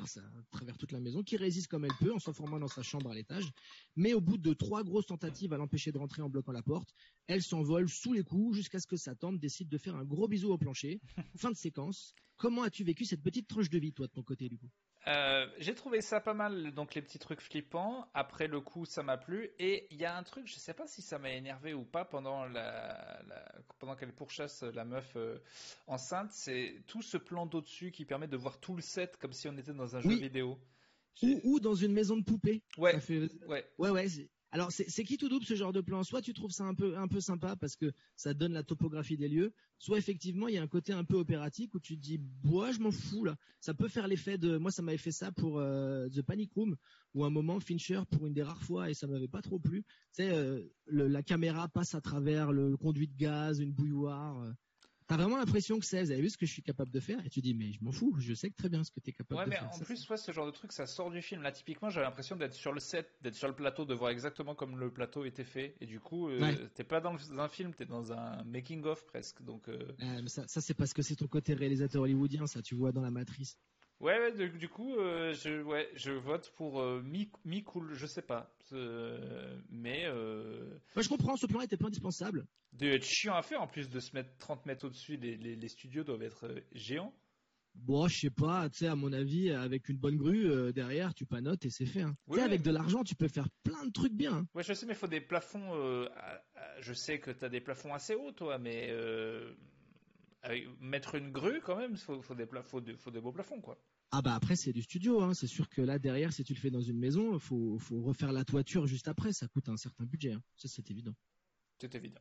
à travers toute la maison, qui résiste comme elle peut en s'enfermant dans sa chambre à l'étage. Mais au bout de trois grosses tentatives à l'empêcher de rentrer en bloquant la porte, elle s'envole sous les coups jusqu'à ce que sa tante décide de faire un gros bisou au plancher. fin de séquence. Comment as-tu vécu cette petite tranche de vie, toi, de ton côté, du coup? Euh, j'ai trouvé ça pas mal, donc les petits trucs flippants. Après le coup, ça m'a plu. Et il y a un truc, je sais pas si ça m'a énervé ou pas pendant la, pendant qu'elle pourchasse la meuf euh, enceinte, c'est tout ce plan d'au-dessus qui permet de voir tout le set comme si on était dans un jeu vidéo. Ou, dans une maison de poupée. Ouais. ouais. Ouais, ouais. Alors c'est qui tout double ce genre de plan? Soit tu trouves ça un peu un peu sympa parce que ça donne la topographie des lieux, soit effectivement il y a un côté un peu opératique où tu te dis bois je m'en fous là. Ça peut faire l'effet de moi ça m'avait fait ça pour euh, The Panic Room où un moment Fincher pour une des rares fois et ça m'avait pas trop plu, sais euh, la caméra passe à travers le conduit de gaz, une bouilloire. Euh, T'as vraiment l'impression que c'est, vous avez vu ce que je suis capable de faire, et tu dis, mais je m'en fous, je sais très bien ce que tu es capable de faire. Ouais, mais en plus, ce genre de truc, ça sort du film. Là, typiquement, j'avais l'impression d'être sur le set, d'être sur le plateau, de voir exactement comme le plateau était fait, et du coup, euh, t'es pas dans un film, t'es dans un making-of presque. Donc, euh... mais ça, ça c'est parce que c'est ton côté réalisateur hollywoodien, ça, tu vois dans la matrice. Ouais, du, coup, euh, je, ouais, je vote pour euh, mi, cool, je sais pas. mais. Euh... Moi, je comprends, ce plan était pas indispensable. De être chiant à faire, en plus de se mettre 30 mètres au-dessus, les, les, studios doivent être géants. Bon, je sais pas, tu sais, à mon avis, avec une bonne grue derrière, tu panotes et c'est fait. Hein. tu sais, avec de l'argent, tu peux faire plein de trucs bien. Hein. Ouais, je sais, mais il faut des plafonds. je sais que tu as des plafonds assez hauts, toi, mais mettre une grue quand même, il faut, faut, des faut, faut des beaux plafonds quoi. Ah bah après c'est du studio, hein. c'est sûr que là derrière si tu le fais dans une maison, il faut, faut, refaire la toiture juste après, ça coûte un certain budget, hein. ça c'est évident. C'est évident.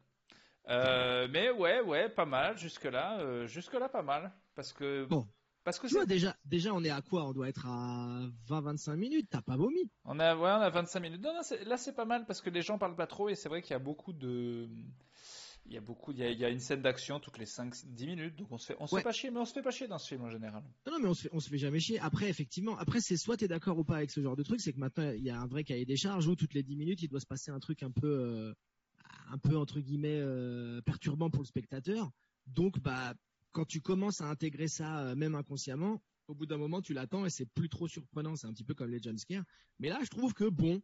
Euh, mais ouais ouais pas mal jusque là, euh, jusque là pas mal parce que bon. Parce que tu vois, déjà, déjà, on est à quoi? On doit être à 20-25 minutes. T'as pas vomi On a, ouais, on a 25 minutes. Non, non là, c'est pas mal parce que les gens parlent pas trop et c'est vrai qu'il y a beaucoup de, il y a beaucoup, il y a, une scène d'action toutes les 5-10 minutes, donc on se fait, on se fait pas chier, mais on se fait pas chier dans ce film en général. Non, non mais on se fait, on se fait jamais chier. Après, effectivement, après c'est soit t'es d'accord ou pas avec ce genre de truc, c'est que maintenant il y a un vrai cahier des charges où toutes les 10 minutes il doit se passer un truc un peu, euh, un peu entre guillemets euh, perturbant pour le spectateur. Donc bah quand tu commences à intégrer ça euh, même inconsciemment, au bout d'un moment tu l'attends et c'est plus trop surprenant. C'est un petit peu comme les jumpscares. Mais là je trouve que bon,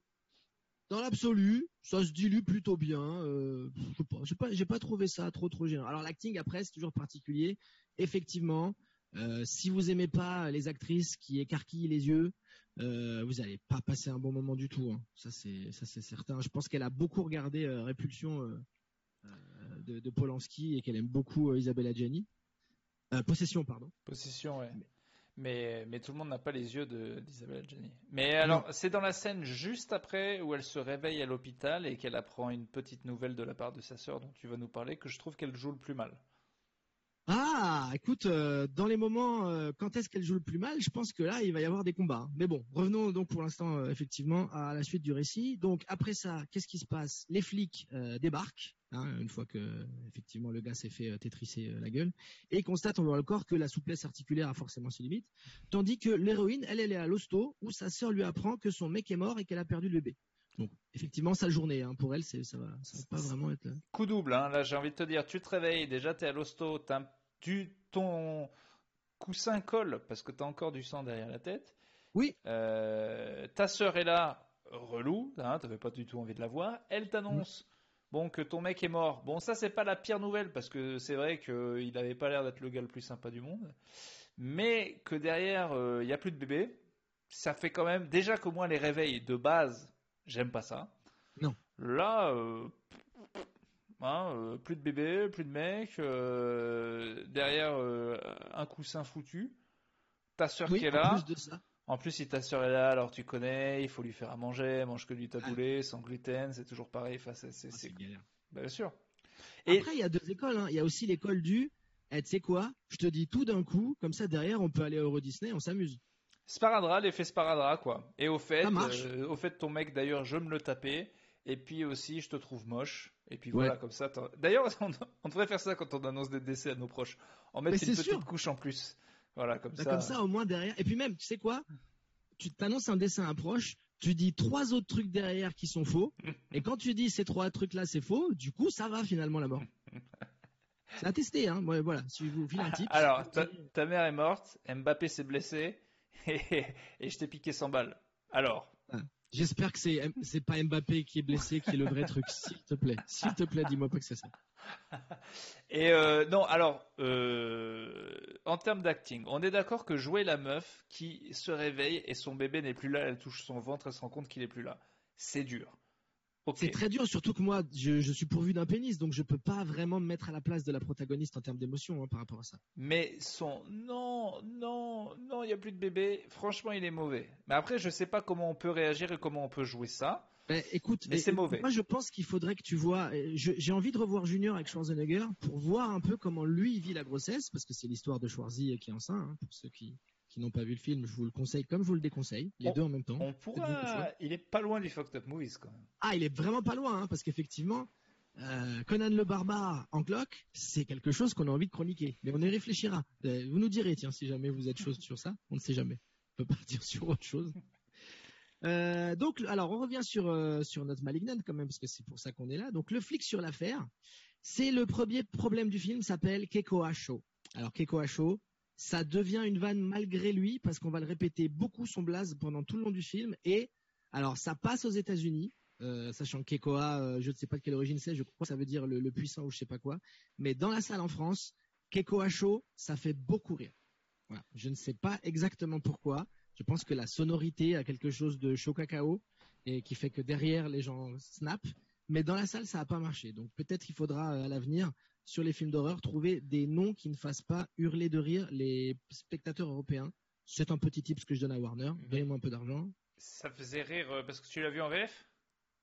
dans l'absolu, ça se dilue plutôt bien. Euh, je pas, j'ai pas, trouvé ça trop trop gênant. Alors l'acting après c'est toujours particulier. Effectivement, euh, si vous aimez pas les actrices qui écarquillent les yeux, euh, vous allez pas passer un bon moment du tout. Hein. Ça c'est ça c'est certain. Je pense qu'elle a beaucoup regardé euh, Répulsion de, de Polanski et qu'elle aime beaucoup Isabella Gianni. Possession, pardon. Possession, ouais. Mais, mais tout le monde n'a pas les yeux de- d'Isabelle Jenny. Mais alors, c'est dans la scène juste après où elle se réveille à l'hôpital et qu'elle apprend une petite nouvelle de la part de sa sœur dont tu vas nous parler que je trouve qu'elle joue le plus mal. Ah, écoute, euh, dans les moments, euh, quand est-ce qu'elle joue le plus mal, je pense que là, il va y avoir des combats. Mais bon, revenons donc pour l'instant, euh, effectivement, à la suite du récit. Donc après ça, qu'est-ce qui se passe? Les flics débarquent, hein, une fois que effectivement le gars s'est fait tétrisser la gueule, et constatent en voit le corps que la souplesse articulaire a forcément ses limites, tandis que l'héroïne, elle, elle est à l'hosto, où sa sœur lui apprend que son mec est mort et qu'elle a perdu le bébé. Donc effectivement, sa journée, hein, pour elle, ça va, ça va pas vraiment être. Coup double, hein. là j'ai envie de te dire, tu te réveilles, déjà t'es à l'hosto, t'as- tu, ton coussin colle parce que t'as encore du sang derrière la tête. Oui. Euh, ta sœur est là, relou, hein, t'avais pas du tout envie de la voir. Elle t'annonce bon que ton mec est mort. Bon, ça c'est pas la pire nouvelle parce que c'est vrai qu'il avait pas l'air d'être le gars le plus sympa du monde, mais que derrière il y a plus de bébé. Ça fait quand même déjà que moi les réveils de base, j'aime pas ça. Non. Là, euh, hein, euh, plus de bébé, plus de mec, euh, derrière euh, un coussin foutu. Ta sœur Oui, qui est en là. plus de ça. En plus, si ta sœur est là, alors tu connais, il faut lui faire à manger, mange que du taboulé, sans gluten, c'est toujours pareil. Enfin, c'est, c'est, Ah, c'est- galère. Bien sûr. Et- Après, il y a deux écoles. hein. Il y a aussi l'école du. Eh, tu sais quoi Je te dis tout d'un coup, comme ça derrière, on peut aller au Euro Disney, on s'amuse. Sparadrap, l'effet sparadrap, quoi. Et au fait, euh, au fait, ton mec, d'ailleurs, je me le tapais. Et puis aussi, je te trouve moche. Et puis voilà, Ouais. comme ça. D'ailleurs, on, on devrait faire ça quand on annonce des décès à nos proches. En mettre une petite sûr. couche en plus. Voilà, comme Bah, ça. Comme ça, au moins derrière. Et puis même, tu sais quoi? Tu t'annonces un dessin approche, tu dis trois autres trucs derrière qui sont faux. et quand tu dis ces trois trucs-là, c'est faux, du coup, ça va finalement la mort. C'est à tester, hein. Voilà, si vous file un. Alors, ta, ta mère est morte, Mbappé s'est blessé, et, et je t'ai piqué 100 balles. Alors, J'espère que c'est c'est pas Mbappé qui est blessé, qui est le vrai truc. S'il te plaît, s'il te plaît, dis-moi pas que c'est ça. Et euh, non, alors, euh, en termes d'acting, on est d'accord que jouer la meuf qui se réveille et son bébé n'est plus là, elle touche son ventre, elle se rend compte qu'il est plus là. C'est dur. C'est très dur, surtout que moi, je, je suis pourvu d'un pénis, donc je peux pas vraiment me mettre à la place de la protagoniste en termes d'émotion hein, par rapport à ça. Mais son non, non, non, il n'y a plus de bébé. Franchement, il est mauvais. Mais après, je sais pas comment on peut réagir et comment on peut jouer ça. Ben, écoute, Mais c'est mauvais. Moi, je pense qu'il faudrait que tu vois. euh, J'ai envie de revoir Junior avec Schwarzenegger pour voir un peu comment lui vit la grossesse, parce que c'est l'histoire de Schwarzy qui est enceint. hein, pour ceux qui, qui n'ont pas vu le film, je vous le conseille comme je vous le déconseille, les On- deux en même temps. On pourra. Il est pas loin du Fucked Up Movies quand même. Ah, il est vraiment pas loin, hein, parce qu'effectivement, euh, Conan le barbare en cloque, c'est quelque chose qu'on a envie de chroniquer. Mais on y réfléchira. Euh, Vous nous direz, tiens, si jamais vous êtes chaud sur ça, on ne sait jamais. On peut partir sur autre chose. Euh, donc, alors, on revient sur euh, sur notre Malignant quand même, parce que c'est pour ça qu'on est là. Donc, le flic sur l'affaire, c'est le premier problème du film, s'appelle Keiko Asho. Alors, Keiko Asho, ça devient une vanne malgré lui, parce qu'on va le répéter beaucoup son blaze pendant tout le long du film. Et alors, ça passe aux États-Unis. Euh, sachant que Kekoa, euh, je ne sais pas de quelle origine c'est, je crois que ça veut dire le, puissant ou je sais pas quoi. Mais dans la salle en France, Kekoa Show, ça fait beaucoup rire. Je ne sais pas exactement pourquoi. Je pense que la sonorité a quelque chose de chaud cacao et qui fait que derrière les gens snap. Mais dans la salle, ça n'a pas marché. Donc peut-être qu'il faudra euh, à l'avenir sur les films d'horreur trouver des noms qui ne fassent pas hurler de rire les spectateurs européens. C'est un petit tip que je donne à Warner. Donnez-moi un peu d'argent. Ça faisait rire euh, parce que tu l'as vu en VF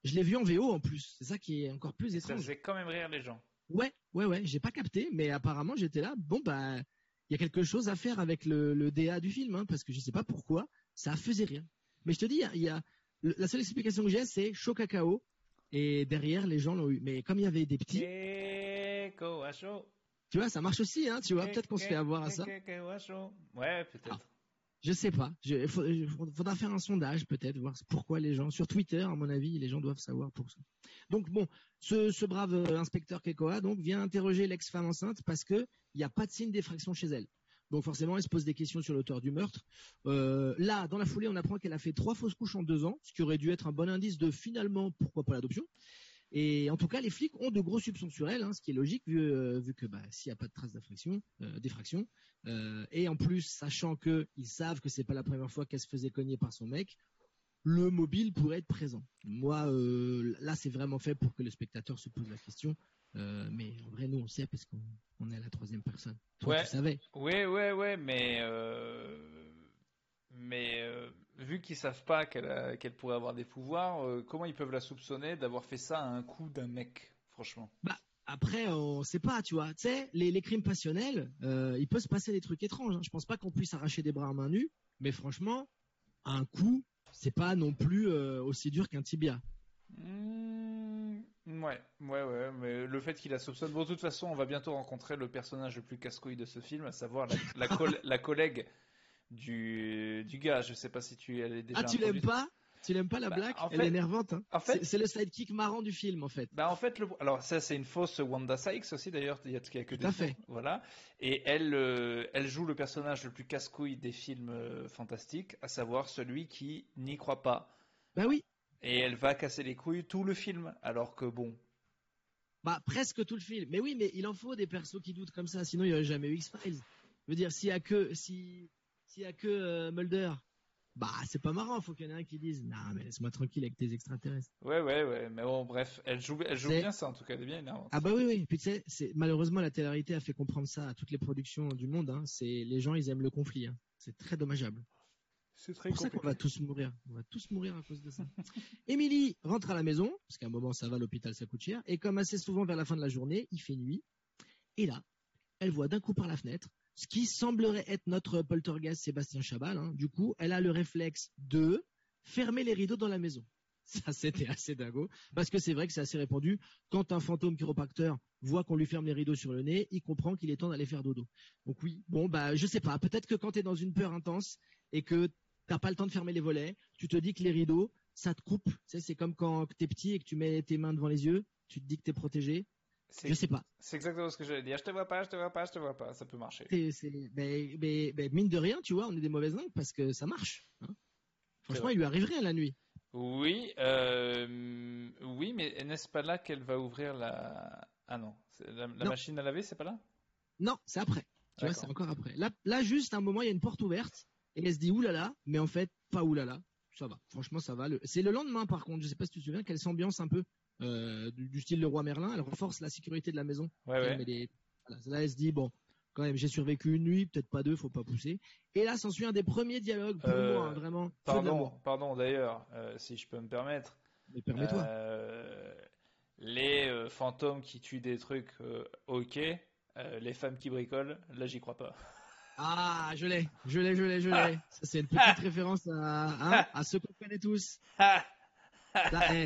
Je l'ai vu en VO en plus. C'est ça qui est encore plus Ça étrange. faisait quand même rire les gens. Ouais, ouais, ouais. J'ai pas capté, mais apparemment j'étais là. Bon bah, il y a quelque chose à faire avec le, le DA du film, hein, parce que je sais pas pourquoi ça faisait rire. Mais je te dis, il y a- la seule explication que j'ai, c'est chaud cacao. Et derrière, les gens l'ont eu. Mais comme il y avait des petits. Tu vois, ça marche aussi, hein, tu vois. Peut-être qu'on se fait avoir à ça. Ouais, peut-être. Je sais pas. Je, il faut- il faudra faire un sondage peut-être, voir pourquoi les gens sur Twitter, à mon avis, les gens doivent savoir pour ça. Donc bon, ce, ce brave euh, inspecteur Kekoa donc vient interroger l'ex-femme enceinte parce que il n'y a pas de signe d'effraction chez elle. Donc forcément, elle se pose des questions sur l'auteur du meurtre. Euh, là, dans la foulée, on apprend qu'elle a fait trois fausses couches en deux ans, ce qui aurait dû être un bon indice de finalement pourquoi pas l'adoption. Et en tout cas, les flics ont de gros soupçons sur elle, hein, ce qui est logique vu, euh, vu que bah, s'il n'y a pas de traces d'effraction, euh, d'effraction, euh, et en plus sachant qu'ils savent que c'est pas la première fois qu'elle se faisait cogner par son mec, le mobile pourrait être présent. Moi, euh, là, c'est vraiment fait pour que le spectateur se pose la question. Mais en vrai, nous, on sait parce qu'on on est à la troisième personne. Toi, Ouais. tu savais. Ouais, ouais, ouais, mais mais vu qu'ils savent pas qu'elle pourrait avoir des pouvoirs, euh, comment ils peuvent la soupçonner d'avoir fait ça à un coup d'un mec, franchement? Après, on sait pas, tu vois. Tu sais, les, les crimes passionnels, euh, il peut se passer des trucs étranges. Hein. Je pense pas qu'on puisse arracher des bras à main nue, mais franchement, un coup, c'est pas non plus euh, aussi dur qu'un tibia. Hmm, ouais, ouais, ouais, mais le fait qu'il la soupçonne. Bon, de toute façon, on va bientôt rencontrer le personnage le plus casse-couille de ce film, à savoir la, la, coll- la collègue du, du gars. Je sais pas si tu elle est déjà Ah, tu l'aimes pas? Tu l'aimes pas la Bah, blague? en Elle est énervante. Hein. En fait, C'est- le sidekick marrant du film, en fait. Bah en fait, le... alors ça c'est une fausse Wanda Sykes aussi d'ailleurs, il y a, il y a que Tout des à fait. voilà. Et elle, euh, elle joue le personnage le plus casse-couille des films euh, fantastiques, à savoir celui qui n'y croit pas. Bah oui. Et elle va casser les couilles tout le film, alors que bon, Bah presque tout le film. Mais oui, mais il en faut des persos qui doutent comme ça, sinon il n'y aurait jamais eu X-Files. Je veux dire, s'il y a que si s'il y a que euh, Mulder, bah c'est pas marrant. Faut qu'il y en ait un qui dise, non mais laisse-moi tranquille avec tes extraterrestres. ouais, ouais, ouais, mais bon, bref, elle joue, elle joue C'est- bien ça en tout cas, elle est bien énervante. Ah bah oui, oui. Puis tu sais, c'est malheureusement la télé-réalité a fait comprendre ça à toutes les productions du monde. Hein. C'est les gens, ils aiment le conflit. Hein. C'est très dommageable. C'est très C'est pour ça qu'on va tous mourir. On va tous mourir à cause de ça. Émilie rentre à la maison, parce qu'à un moment ça va, l'hôpital ça coûte cher. Et comme assez souvent vers la fin de la journée, il fait nuit. Et là, elle voit d'un coup par la fenêtre ce qui semblerait être notre poltergeist Sébastien Chabal. hein. Du coup, elle a le réflexe de fermer les rideaux dans la maison. Ça, c'était assez dingo. Parce que c'est vrai que c'est assez répandu. Quand un fantôme chiropracteur voit qu'on lui ferme les rideaux sur le nez, il comprend qu'il est temps d'aller faire dodo. Donc oui, bon, bah, je sais pas. Peut-être que quand tu es dans une peur intense et que t'as pas le temps de fermer les volets, tu te dis que les rideaux, ça te coupe. C'est comme quand t'es petit et que tu mets tes mains devant les yeux, tu te dis que t'es protégé. Je sais pas. c'est exactement ce que j'allais dire. Je te vois pas, je te vois pas, je te vois pas, ça peut marcher. C'est, mais, mais- mais mine de rien, tu vois, on est des mauvaises langues parce que ça marche. hein. Franchement, il lui arrive rien la nuit. Oui, euh, oui, mais n'est-ce pas là qu'elle va ouvrir la... Ah non, la, la Non. machine à laver, c'est pas là? Non, c'est après. Tu vois, c'est encore après. Là, là, juste à un moment, il y a une porte ouverte et elle se dit oulala, mais en fait, pas oulala. Ça va. Franchement, ça va. Le- C'est le lendemain, par contre. Je sais pas si tu te souviens qu'elle s'ambiance un peu euh, du, du style le roi Merlin. Elle renforce la sécurité de la maison. Ouais, ouais. voilà. Là, elle se dit bon, quand même, j'ai survécu une nuit, peut-être pas deux, faut pas pousser. Et là, s'ensuit un des premiers dialogues pour Euh, moi, hein, vraiment. Pardon, pardon d'ailleurs, euh, si je peux me permettre. Mais permets-toi. Les fantômes qui tuent des trucs, ok. Les femmes qui bricolent, là j'y crois pas. Ah, je l'ai, je l'ai, je l'ai, je l'ai. Ça, c'est une petite référence à, hein, à ceux qu'on connaît tous. Ah Là,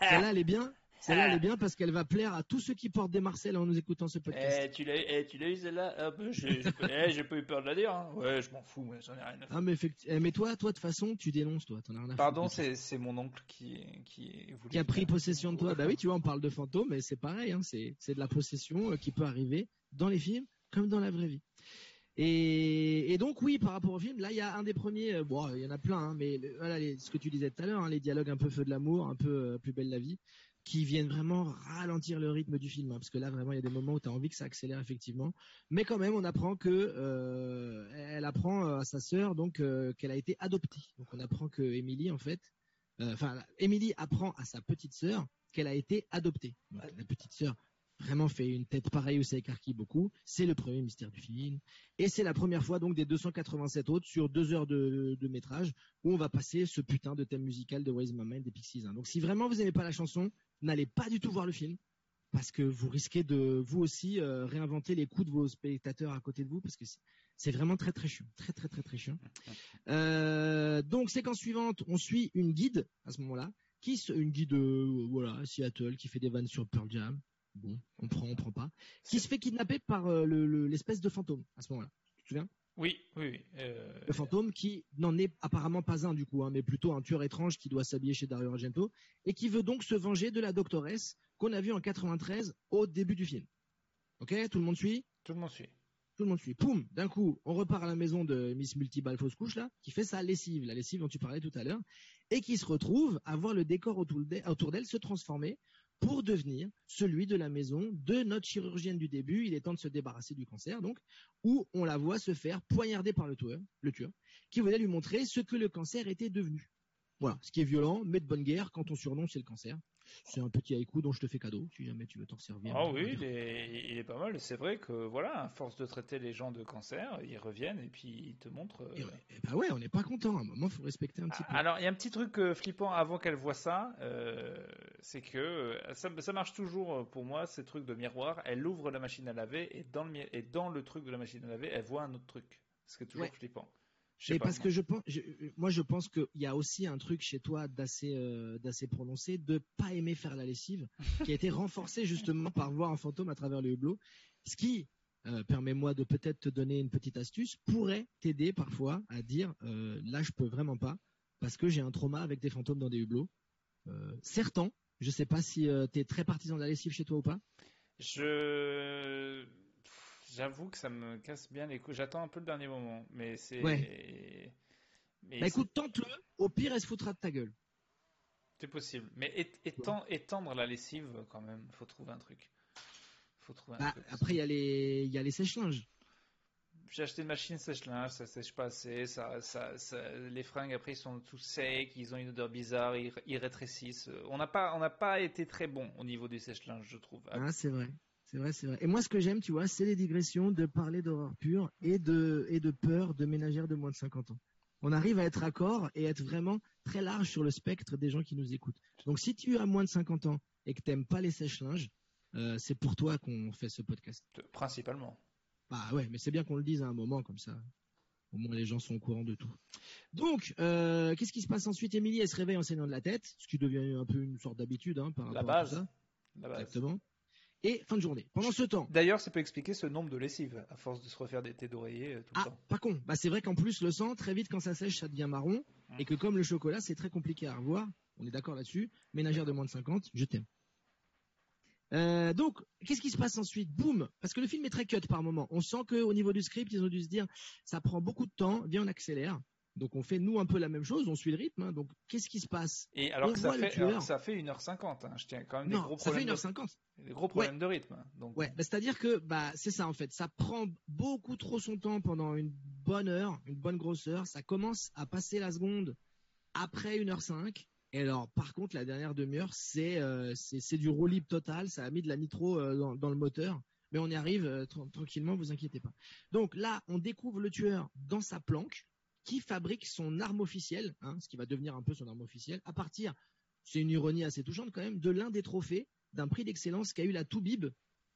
Celle-là, elle est bien. Celle-là, elle est bien parce qu'elle va plaire à tous ceux qui portent des Marcel en nous écoutant ce podcast. Eh, tu l'as eh, tu l'as eu celle-là? Ah, bah, J'ai eh, j'ai pas eu peur de la dire. hein. Ouais, je m'en fous, moi, j'en ai rien à foutre. Ah, mais, eh, mais toi, toi, de toute façon, tu dénonces, toi. T'en as rien à Pardon, foutre. c'est c'est mon oncle qui, qui, voulait Qui a pris faire- possession de toi. Bah oui, tu vois, on parle de fantômes, mais c'est pareil. Hein, c'est, c'est de la possession euh, qui peut arriver dans les films comme dans la vraie vie. Et, donc, oui, par rapport au film, là, il y a un des premiers. euh, bon, il y en a plein, hein, mais voilà, ce que tu disais tout à l'heure, hein, les dialogues un peu feu de l'amour, un peu euh, plus belle la vie, qui viennent vraiment ralentir le rythme du film. hein, parce que là, vraiment, il y a des moments où tu as envie que ça accélère effectivement. Mais quand même, on apprend que euh, elle apprend à sa sœur donc qu'elle a été adoptée. Donc, on apprend que Emily, en fait, enfin, Emily apprend à sa petite sœur qu'elle a été adoptée. La petite sœur vraiment fait une tête pareille où ça écarquille beaucoup. C'est le premier mystère du film. Et c'est la première fois donc des 287 autres sur deux heures de, de métrage où on va passer ce putain de thème musical de Wise Mind des Pixies. hein. Donc si vraiment vous aimez pas la chanson, n'allez pas du tout voir le film parce que vous risquez de vous aussi euh, réinventer les coups de vos spectateurs à côté de vous parce que c'est- vraiment très très chiant, très très très très chiant. Euh, donc séquence suivante, on suit une guide à ce moment-là, qui une guide euh, voilà Seattle qui fait des vannes sur Pearl Jam. Bon, on prend, on prend pas. Qui se fait kidnapper par euh, le- le- l'espèce de fantôme à ce moment-là. Tu te souviens? Oui, oui, oui. euh, Le fantôme qui n'en est apparemment pas un du coup, hein, mais plutôt un tueur étrange qui doit s'habiller chez Dario Argento et qui veut donc se venger de la doctoresse qu'on a vue en 93 au début du film. Ok, tout le monde suit? Tout le monde suit. tout le monde suit. Poum, d'un coup, on repart à la maison de Miss Multiball fausse couche là, qui fait sa lessive, la lessive dont tu parlais tout à l'heure, et qui se retrouve à voir le décor autour d'elle se transformer pour devenir celui de la maison de notre chirurgienne du début. Il est temps de se débarrasser du cancer, donc, où on la voit se faire poignarder par le tueur, qui voulait lui montrer ce que le cancer était devenu. Voilà, ce qui est violent, mais de bonne guerre quand on surnom c'est le cancer. C'est un petit haïku dont je te fais cadeau, si jamais tu veux t'en servir. Ah oui, il est, il est, pas mal. C'est vrai que voilà, à force de traiter les gens de cancer, ils reviennent et puis ils te montrent. Et, euh, bah ouais, on n'est pas content. À un moment, faut respecter un petit peu. Alors, il y a un petit truc euh, flippant avant qu'elle voit ça, euh, c'est que ça, ça, marche toujours pour moi, ces trucs de miroir. Elle ouvre la machine à laver et dans le, et dans le truc de la machine à laver, elle voit un autre truc. Ce qui est toujours flippant. Mais parce que je pense, moi je pense qu'il y a aussi un truc chez toi d'assez euh, d'assez prononcé de pas aimer faire la lessive, qui a été renforcé justement par voir un fantôme à travers le hublot, ce qui euh, permet-moi de peut-être te donner une petite astuce, pourrait t'aider parfois à dire euh, là je peux vraiment pas parce que j'ai un trauma avec des fantômes dans des hublots. Euh, certains, je sais pas si tu es très partisan de la lessive chez toi ou pas. Je J'avoue que ça me casse bien les couilles. J'attends un peu le dernier moment, mais c'est. Ouais. Mais bah écoute, tente-le. Au pire, elle se foutra de ta gueule. C'est possible. Mais étendre la lessive, quand même, faut trouver un truc. Faut trouver un bah, truc. Après, il y a les, il y a les sèche-linges. J'ai acheté une machine sèche-linge, ça sèche pas assez, ça, ça, les fringues après ils sont tous secs, ils ont une odeur bizarre, ils, ils rétrécissent. On n'a pas, on n'a pas été très bon au niveau du sèche-linge, je trouve. Ah, c'est vrai. C'est vrai, c'est vrai. Et moi, ce que j'aime, tu vois, c'est les digressions de parler d'horreur pure et de, et de peur de ménagères de moins de 50 ans. On arrive à être accord et être vraiment très large sur le spectre des gens qui nous écoutent. Donc, si tu as moins de 50 ans et que t'aimes pas les sèche-linges, euh, c'est pour toi qu'on fait ce podcast. Principalement. Bah ouais, mais c'est bien qu'on le dise à un moment comme ça. Au moins les gens sont au courant de tout. Donc, euh, qu'est-ce qui se passe ensuite Émilie, elle se réveille en saignant de la tête, ce qui devient un peu une sorte d'habitude hein, par la base. à ça. La base. Exactement et fin de journée. Pendant ce temps. D'ailleurs, ça peut expliquer ce nombre de lessives, à force de se refaire des thés d'oreiller euh, tout ah, le temps. Pas con. Bah, c'est vrai qu'en plus, le sang, très vite, quand ça sèche, ça devient marron. Et que comme le chocolat, c'est très compliqué à revoir. On est d'accord là-dessus. Ménagère de moins de 50, je t'aime. Euh, donc, qu'est-ce qui se passe ensuite? Boum Parce que le film est très cut par moment. On sent qu'au niveau du script, ils ont dû se dire, ça prend beaucoup de temps, viens on accélère. Donc on fait nous un peu la même chose, on suit le rythme. Hein. donc qu'est-ce qui se passe? Et alors que ça fait, ça fait 1h50. Hein. Je tiens quand même des gros ça fait 1h50. De, des gros problèmes de rythme. Hein. Donc... Ouais, bah, c'est-à-dire que bah c'est ça en fait. Ça prend beaucoup trop son temps pendant une bonne heure, une bonne grosse heure. Ça commence à passer la seconde après 1h05. Et alors, par contre, la dernière demi-heure, c'est euh, c'est du roue libre total. Ça a mis de la nitro euh, dans, dans, le moteur, mais on y arrive euh, tranquillement, vous inquiétez pas. Donc là, on découvre le tueur dans sa planque qui fabrique son arme officielle, hein, ce qui va devenir un peu son arme officielle, à partir, c'est une ironie assez touchante quand même, de l'un des trophées d'un prix d'excellence qu'a eu la Toubib,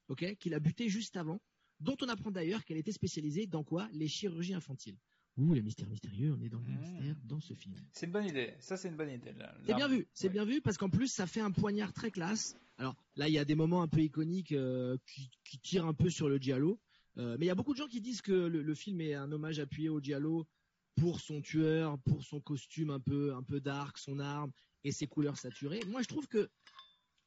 ok, qu'il a buté juste avant, dont on apprend d'ailleurs qu'elle était spécialisée dans quoi? Les chirurgies infantiles. Ouh, les mystères mystérieux, on est dans le mmh. mystère dans ce film. C'est une bonne idée, ça c'est une bonne idée. C'est bien vu, c'est bien vu parce qu'en plus ça fait un poignard très classe. Alors là, il y a des moments un peu iconiques euh, qui, tirent un peu sur le giallo, euh, mais il y a beaucoup de gens qui disent que le, le, film est un hommage appuyé au giallo pour son tueur, pour son costume un peu un peu dark, son arme et ses couleurs saturées. Moi, je trouve que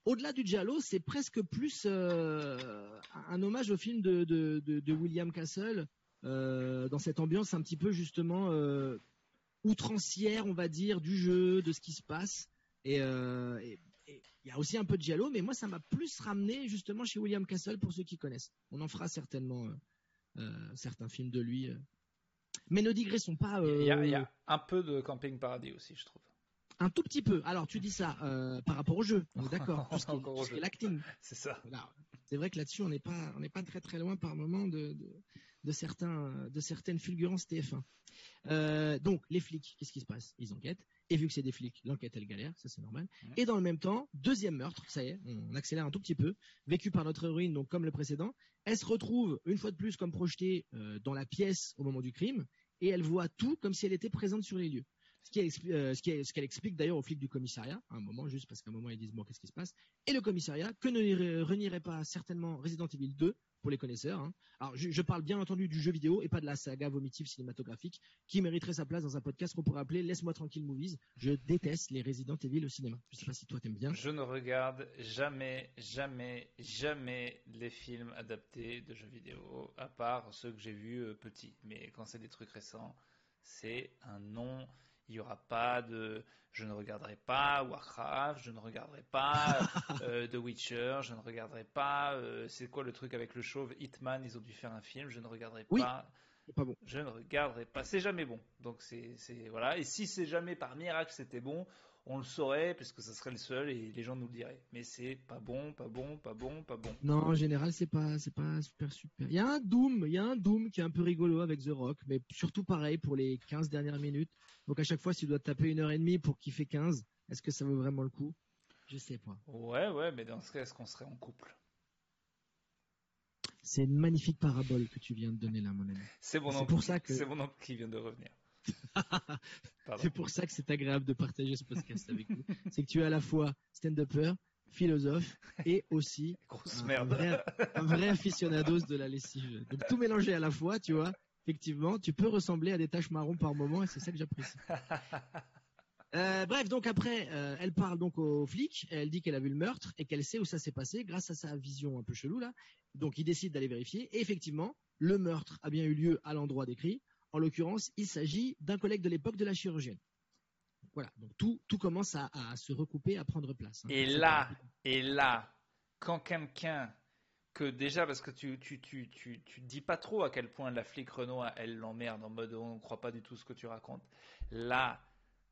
au-delà du giallo, c'est presque plus euh, un hommage au film de, de, de, William Castle euh, dans cette ambiance un petit peu justement euh, outrancière, on va dire, du jeu, de ce qui se passe. Et il y a aussi un peu de giallo, mais moi, ça m'a plus ramené justement chez William Castle pour ceux qui connaissent. On en fera certainement certains films de lui mais ne digressons pas. Il, y a, euh, un peu de Camping Paradis aussi, je trouve. Un tout petit peu. Alors tu dis ça euh, par rapport au jeu, d'accord. Tout l'acting. C'est ça. C'est vrai que là-dessus on n'est pas on n'est pas très très loin par moment de, de, de certains de certaines fulgurances TF1. Euh, donc les flics, qu'est-ce qui se passe? Ils enquêtent. Et vu que c'est des flics, l'enquête elle galère, ça c'est normal. Et dans le même temps, deuxième meurtre, ça y est, on accélère un tout petit peu, vécu par notre héroïne, donc comme le précédent. Elle se retrouve une fois de plus comme projetée euh, dans la pièce au moment du crime, et elle voit tout comme si elle était présente sur les lieux. euh, ce qu'elle ce explique d'ailleurs aux flics du commissariat, à un moment, juste parce qu'à un moment ils disent bon qu'est-ce qui se passe, et le commissariat que ne renierait pas certainement Resident Evil 2 pour les connaisseurs. Hein. Alors je, parle bien entendu du jeu vidéo et pas de la saga vomitive cinématographique qui mériterait sa place dans un podcast qu'on pourrait appeler Laisse-moi tranquille movies. Je déteste les Resident Evil au cinéma. Je sais pas si toi t'aimes bien. Je ne regarde jamais, jamais, jamais les films adaptés de jeux vidéo, à part ceux que j'ai vus euh, petits. Mais quand c'est des trucs récents, c'est un nom il n'y aura pas de. Je ne regarderai pas Warcraft, je ne regarderai pas euh, The Witcher, je ne regarderai pas. Euh, c'est quoi le truc avec le chauve Hitman Ils ont dû faire un film, je ne regarderai pas. Pas bon. Je ne regarderai pas. C'est jamais bon. Donc c'est voilà. Et si c'est jamais par miracle c'était bon, on le saurait parce que ça serait le seul et les gens nous le diraient. Mais c'est pas bon, pas bon, pas bon, pas bon. Non, en général, c'est pas, c'est pas super super. Il y a un Doom, il y a un Doom qui est un peu rigolo avec The Rock, mais surtout pareil pour les 15 dernières minutes. Donc à chaque fois, si tu dois taper une heure et demie pour qu'il fait 15, est-ce que ça vaut vraiment le coup? Je sais pas. Ouais, ouais, mais dans ce cas, est-ce qu'on serait en couple? C'est une magnifique parabole que tu viens de donner là, mon ami. C'est mon oncle. pour ça que c'est mon oncle qui vient de revenir. c'est pour ça que c'est agréable de partager ce podcast avec nous. C'est que tu es à la fois stand-upper, philosophe et aussi un, Vrai, un vrai aficionados de la lessive. Donc tout mélanger à la fois, tu vois, effectivement, tu peux ressembler à des taches marron par moment et c'est ça que j'apprécie. Euh, bref, donc après, euh, elle parle donc aux flics, elle dit qu'elle a vu le meurtre et qu'elle sait où ça s'est passé grâce à sa vision un peu chelou là. Donc il décide d'aller vérifier et effectivement, le meurtre a bien eu lieu à l'endroit décrit. En l'occurrence, il s'agit d'un collègue de l'époque de la chirurgienne. Voilà, donc tout, tout commence à, se recouper, à prendre place. Hein. et là, et là, quand quelqu'un que déjà parce que tu tu, tu, tu, tu dis pas trop à quel point la flic Renault elle l'emmerde en mode on ne croit pas du tout ce que tu racontes. Là,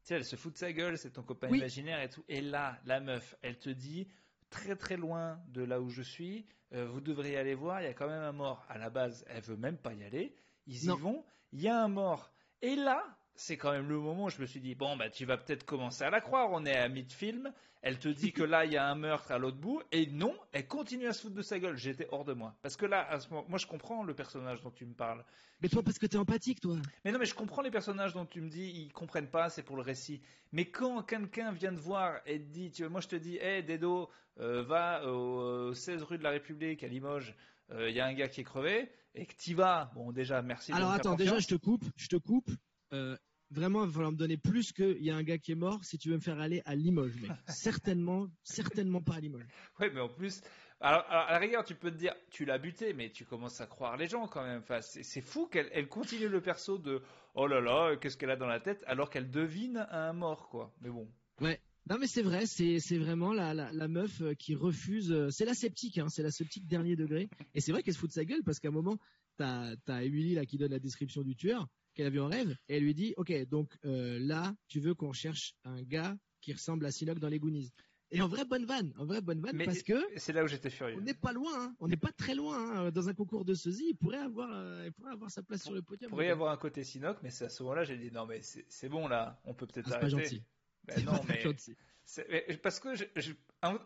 tu sais, elle se fout de sa gueule, c'est ton copain imaginaire et tout. Et là, la meuf, elle te dit très très loin de là où je suis, euh, vous devriez aller voir, il y a quand même un mort. À la base, elle veut même pas y aller. Ils y vont il y a un mort. Et là, c'est quand même le moment où je me suis dit, bon, bah, tu vas peut-être commencer à la croire, on est à mi-film, elle te dit que là, il y a un meurtre à l'autre bout, et non, elle continue à se foutre de sa gueule. J'étais hors de moi. Parce que là, à ce moment, moi, je comprends le personnage dont tu me parles. Mais toi, parce que tu es empathique, toi. Mais non, mais je comprends les personnages dont tu me dis, ils comprennent pas, c'est pour le récit. Mais quand quelqu'un vient te voir et te dit, tu vois, moi, je te dis, hé, hey, Dedo, euh, va au 16 rue de la République, à Limoges, euh, il y a un gars qui est crevé, et que tu vas, bon déjà merci. Alors attends, déjà je te coupe, je te coupe. Euh, vraiment, il va falloir me donner plus qu'il y a un gars qui est mort si tu veux me faire aller à Limoges, mec. certainement, certainement pas à Limoges. Oui, mais en plus, alors, à la rigueur, tu peux te dire, tu l'as buté, mais tu commences à croire les gens quand même. Enfin, c'est fou qu'elle elle continue le perso de oh là là, qu'est-ce qu'elle a dans la tête, alors qu'elle devine un mort, quoi. Mais bon. Ouais, non mais c'est vrai, c'est vraiment la, la, meuf euh, qui refuse. Euh, c'est la sceptique, hein, c'est la sceptique dernier degré. Et c'est vrai qu'elle se fout de sa gueule parce qu'à un moment, t'as as Emily là qui donne la description du tueur qu'elle a vu en rêve et elle lui dit, ok, donc euh, là, tu veux qu'on cherche un gars qui ressemble à Sinoc dans les Goonies. Et en vrai bonne vanne, en vrai bonne vanne parce que c'est là où j'étais furieux. On n'est pas loin, hein, on n'est pas très loin hein, dans un concours de sosie. Il pourrait avoir, il pourrait avoir sa place sur le podium. Il pourrait y avoir un côté Sinoc, mais à ce moment-là, j'ai dit non mais c'est bon là, on peut peut-être ah, arrêter. Pas gentil. Ben non, mais parce que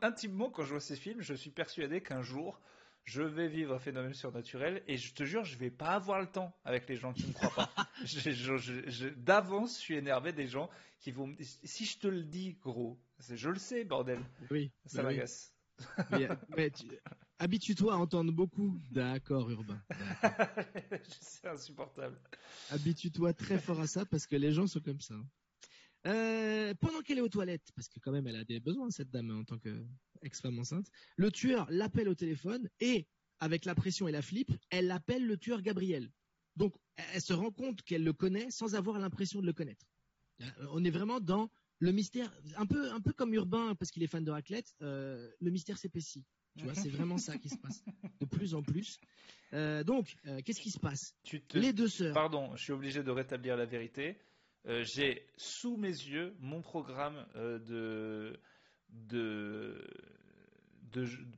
intimement, quand je vois ces films, je suis persuadé qu'un jour, je vais vivre un phénomène surnaturel et je te jure, je vais pas avoir le temps avec les gens qui ne croient pas. D'avance, je suis énervé des gens qui vont. Si je te le dis, gros, je le sais, bordel. Oui. Ça m'agace. mais, habitue-toi à entendre beaucoup. D'accord, Urbain. C'est insupportable. Habitue-toi très fort à ça parce que les gens sont comme ça. Euh, pendant qu'elle est aux toilettes, parce que quand même elle a des besoins cette dame en tant qu'ex-femme enceinte, le tueur l'appelle au téléphone et avec la pression et la flip, elle appelle le tueur Gabriel. Donc elle se rend compte qu'elle le connaît sans avoir l'impression de le connaître. Euh, on est vraiment dans le mystère, un peu, un peu comme Urbain parce qu'il est fan de raclette, euh, le mystère s'épaissit. Tu vois, c'est vraiment ça qui se passe de plus en plus. donc, qu'est-ce qui se passe? Les deux sœurs. Pardon, je suis obligé de rétablir la vérité. Euh, j'ai sous mes yeux mon programme euh, de, de,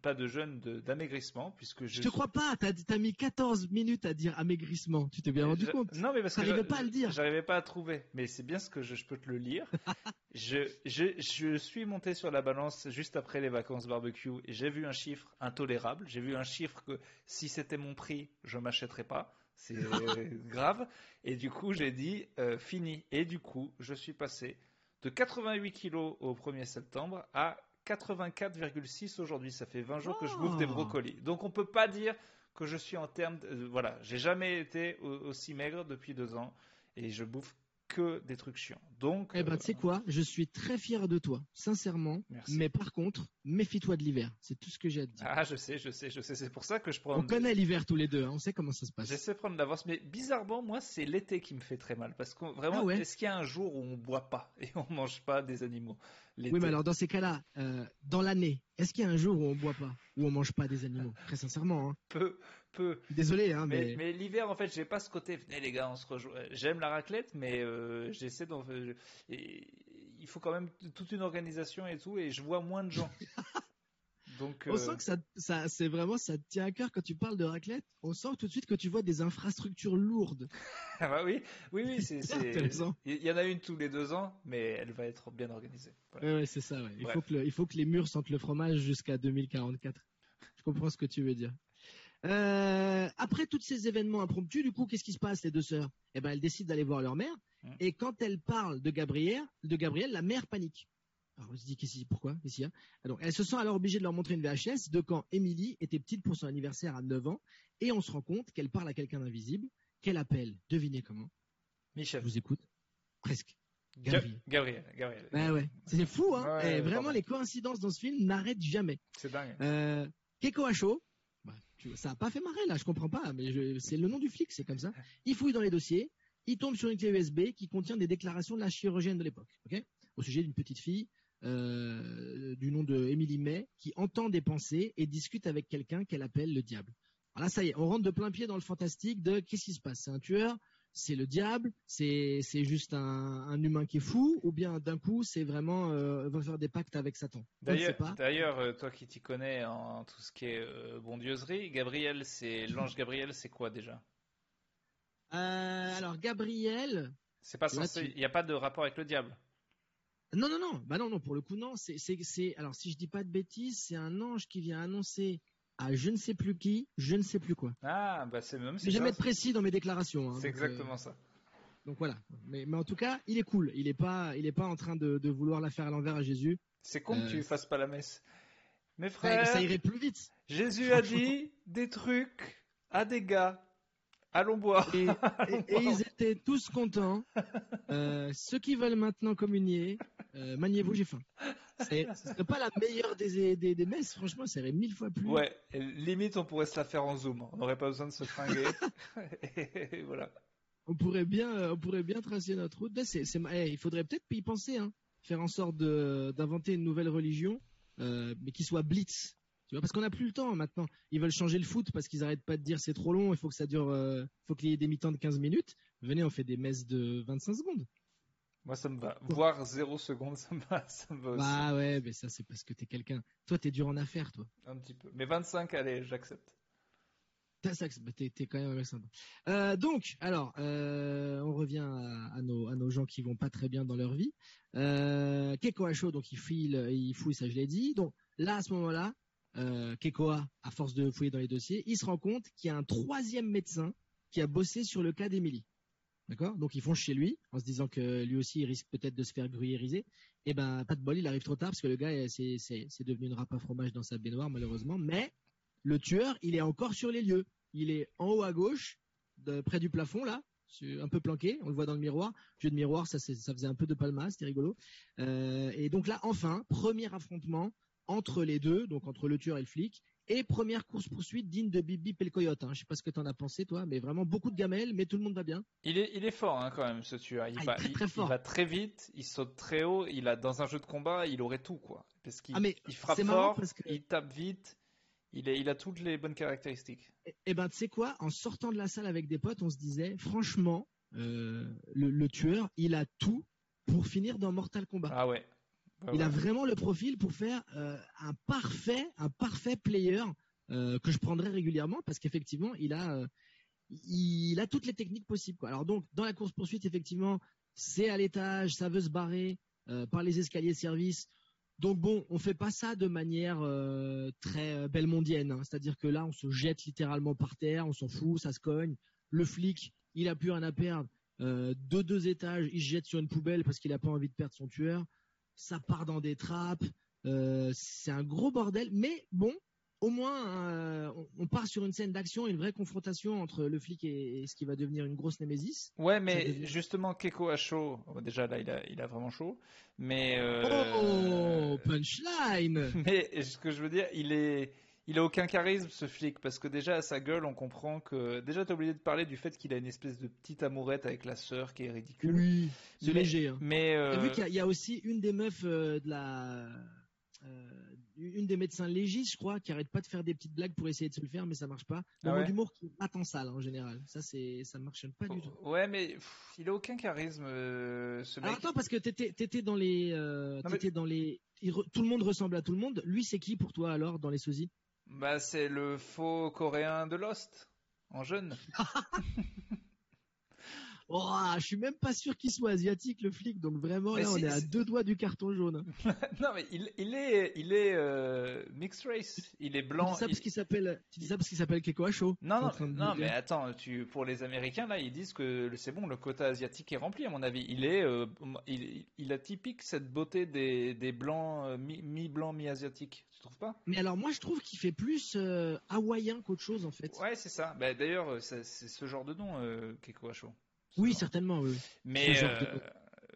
pas de jeûne, d'amaigrissement, puisque je. Je te crois pas, t'as as mis 14 minutes à dire amaigrissement, tu t'es bien rendu compte Non, mais parce que. J'arrivais pas à le dire. J'arrivais pas à trouver, mais c'est bien ce que je, peux te le lire. je, je, je suis monté sur la balance juste après les vacances barbecue et j'ai vu un chiffre intolérable. J'ai vu un chiffre que si c'était mon prix, je m'achèterais pas C'est grave. Et du coup, j'ai dit fini. Et du coup, je suis passé de 88 kilos au 1er septembre à 84,6 aujourd'hui. Ça fait 20 jours que je bouffe des oh. brocolis. Donc on peut pas dire que je suis en termes. De, voilà, j'ai jamais été aussi maigre depuis deux ans et je bouffe que des trucs chiants. Donc, eh ben, tu sais euh, quoi, je suis très fier de toi, sincèrement. Mais par contre, méfie-toi de l'hiver. C'est tout ce que j'ai à te dire. Ah, je sais, je sais, je sais. C'est pour ça que je prends. On connaît l'hiver tous les deux. Hein. On sait comment ça se passe. J'essaie de prendre l'avance, mais bizarrement, moi, c'est l'été qui me fait très mal parce que vraiment, ah est-ce qu'il y a un jour où on boit pas et on mange pas des animaux Oui, mais alors dans ces cas-là, euh, dans l'année, est-ce qu'il y a un jour où on boit pas, où on mange pas des animaux? Très sincèrement. Hein. Peu, peu. Désolé, hein, mais. Mais, l'hiver, en fait, j'ai pas ce côté. Venez les gars, on se rejoint. J'aime la raclette, mais euh, j'essaie d'en. il faut quand même toute une organisation et tout, et je vois moins de gens. Donc, On sent euh, que ça, ça c'est vraiment, ça te tient à cœur quand tu parles de raclette. On sent tout de suite que tu vois des infrastructures lourdes. ah bah oui, oui, oui, c'est, Il y en a une tous les deux ans, mais elle va être bien organisée. Ouais, c'est ça. Ouais. Il faut que il faut que les murs sentent le fromage jusqu'à 2044. Je comprends ce que tu veux dire. Euh, après tous ces événements impromptus, du coup, qu'est-ce qui se passe les deux sœurs? Eh ben, elles décident d'aller voir leur mère. Et quand elles parlent de Gabriel, de Gabriel, la mère panique. Alors on se dit qu'est-ce pourquoi ici hein Donc elles se sont alors obligées de leur montrer une VHS de quand Émilie était petite pour son anniversaire à 9 ans et on se rend compte qu'elle parle à quelqu'un d'invisible, qu'elle appelle, devinez comment? Michel. Je vous écoute. Presque. Gabriel. Gabriel. Gabriel. ouais. C'est fou, hein. et vraiment, les coïncidences dans ce film n'arrêtent jamais. C'est dingue. Euh, Keiko Acho, bah, ça a pas fait marrer là, je comprends pas, mais c'est le nom du flic, c'est comme ça. Il fouille dans les dossiers, il tombe sur une clé USB qui contient des déclarations de la chirurgienne de l'époque, ok, au sujet d'une petite fille euh, du nom de Emily May qui entend des pensées et discute avec quelqu'un qu'elle appelle le diable. Alors là, ça y est, on rentre de plein pied dans le fantastique de qu'est-ce qui se passe? C'est un tueur c'est le diable, c'est c'est juste un, un, humain qui est fou, ou bien d'un coup c'est vraiment euh, va faire des pactes avec Satan. D'ailleurs, euh, toi qui t'y connais en tout ce qui est euh, bondieuserie, Gabriel, c'est l'ange Gabriel, c'est quoi déjà? Euh, Alors Gabriel, c'est pas censé, il n'y a pas de rapport avec le diable? Non non non, bah non non pour le coup non, c'est c'est alors si je dis pas de bêtises, c'est un ange qui vient annoncer à je ne sais plus qui, je ne sais plus quoi. Ah, bah c'est même. C'est jamais être précis dans mes déclarations. Hein, c'est exactement euh, ça. Donc voilà. Mais, mais, en tout cas, il est cool. Il est pas, il est pas en train de, de vouloir la faire à l'envers à Jésus. C'est con que tu euh, fasses pas la messe. Mes frères. ça irait plus vite. Jésus a dit des trucs à des gars. Allons boire. Et, ils étaient tous contents. Euh, ceux qui veulent maintenant communier, maniez-vous, j'ai faim. Ce serait pas la meilleure des, des, des, messes, franchement, ça serait mille fois plus. Ouais, limite, on pourrait se la faire en zoom. On n'aurait pas besoin de se fringuer. et voilà. On pourrait bien, euh, on pourrait bien tracer notre route. c'est, eh, il faudrait peut-être y penser, hein. faire en sorte d'inventer une nouvelle religion, euh, mais qui soit blitz. Tu vois, parce qu'on n'a plus le temps maintenant. Ils veulent changer le foot parce qu'ils arrêtent pas de dire c'est trop long, il faut que ça dure, euh, faut qu'il y ait des mi-temps de 15 minutes. Venez, on fait des messes de 25 secondes. Moi, ça me va. Voir 0 secondes, ça me va, ça me va aussi. Bah ouais, mais ça, c'est parce que t'es quelqu'un. Toi, t'es dur en affaires, toi. Un petit peu. Mais 25, allez, j'accepte. Bah, t'es, t'es quand même sympa. Euh, donc, alors, euh, on revient à, nos, à nos gens qui vont pas très bien dans leur vie. Euh, Kekoa Show, donc il file, il fouille, ça je l'ai dit. Donc là, à ce moment-là, euh, Kekoa, à force de fouiller dans les dossiers, il se rend compte qu'il y a un troisième médecin qui a bossé sur le cas d'Emily. D'accord? Donc ils font chez lui en se disant que lui aussi il risque peut-être de se faire gruyériser. Et eh ben pas de bol, il arrive trop tard parce que le gars c'est c'est devenu une à fromage dans sa baignoire malheureusement. Mais le tueur il est encore sur les lieux. Il est en haut à gauche, près du plafond là, un peu planqué. On le voit dans le miroir. Jeu de miroir, ça ça faisait un peu de palmas, c'était rigolo. Euh, et donc là enfin premier affrontement entre les deux, donc entre le tueur et le flic. Et première course-poursuite digne de Bibi et le coyote. Hein. Je sais pas ce que tu en as pensé, toi, mais vraiment beaucoup de gamelles, mais tout le monde va bien. Il est, il est fort hein, quand même, ce tueur. Il, ah, va, très, très fort. il va très vite, il saute très haut. Il a dans un jeu de combat, il aurait tout quoi. Parce qu'il ah, il frappe fort, parce que... il tape vite. Il, est, il a toutes les bonnes caractéristiques. Et, eh ben, tu sais quoi En sortant de la salle avec des potes, on se disait, franchement, euh, le, le tueur, il a tout pour finir dans Mortal Kombat. Ah ouais. Il a vraiment le profil pour faire euh, un parfait, un parfait player euh, que je prendrai régulièrement parce qu'effectivement, il a, euh, il a toutes les techniques possibles. Quoi. Alors donc, dans la course poursuite, effectivement, c'est à l'étage, ça veut se barrer par les escaliers service. Donc bon, on fait pas ça de manière très belle mondienne. Hein. C'est-à-dire que là, on se jette littéralement par terre, on s'en fout, ça se cogne. le flic, il a plus rien à perdre. De deux étages, il se jette sur une poubelle parce qu'il a pas envie de perdre son tueur. Ça part dans des trappes. Euh, c'est un gros bordel, mais bon, au moins, euh, on part sur une scène d'action, une vraie confrontation entre le flic et, ce qui va devenir une grosse némésis. Ouais, mais justement, Keko a chaud. déjà, là, il a, il a vraiment chaud. Mais. Oh, punchline Mais ce que je veux dire, il est il a aucun charisme ce flic parce que déjà à sa gueule on comprend que déjà t'as oublié de parler du fait qu'il a une espèce de petite amourette avec la sœur qui est ridicule. Oui, c'est léger. Hein. Mais euh... vu qu'il y, a aussi une des meufs euh, de la euh, une des médecins légistes, je crois, qui arrête pas de faire des petites blagues pour essayer de se le faire, mais ça marche pas. Le ah d'humour qui est en salle en général. Ça, c'est, ça marche pas du tout. Ouais, mais il a aucun charisme, euh, ce mec. attends, parce que t'étais, t'étais dans les, t'étais dans les, tout le monde ressemble à tout le monde. Lui, c'est qui pour toi alors dans les sosies? Bah, c'est le faux coréen de Lost, en jeune. Oh, je suis même pas sûr qu'il soit asiatique le flic, donc vraiment là on est, à deux doigts du carton jaune. non mais il, il est il est euh, mixed race, il est blanc. Tu dis ça parce qu'il s'appelle tu dis ça parce qu'il s'appelle Keko Asho. Non non non mais attends, tu pour les Américains là ils disent que c'est bon le quota asiatique est rempli à mon avis. Il est euh, il, il, a typique cette beauté des, des blancs euh, mi blanc mi asiatique. Tu trouves pas? Mais alors moi je trouve qu'il fait plus hawaïen qu'autre chose en fait. Ouais c'est ça. Bah, d'ailleurs c'est ce genre de nom Keko Asho. Oui, certainement, oui. Mais, ce euh,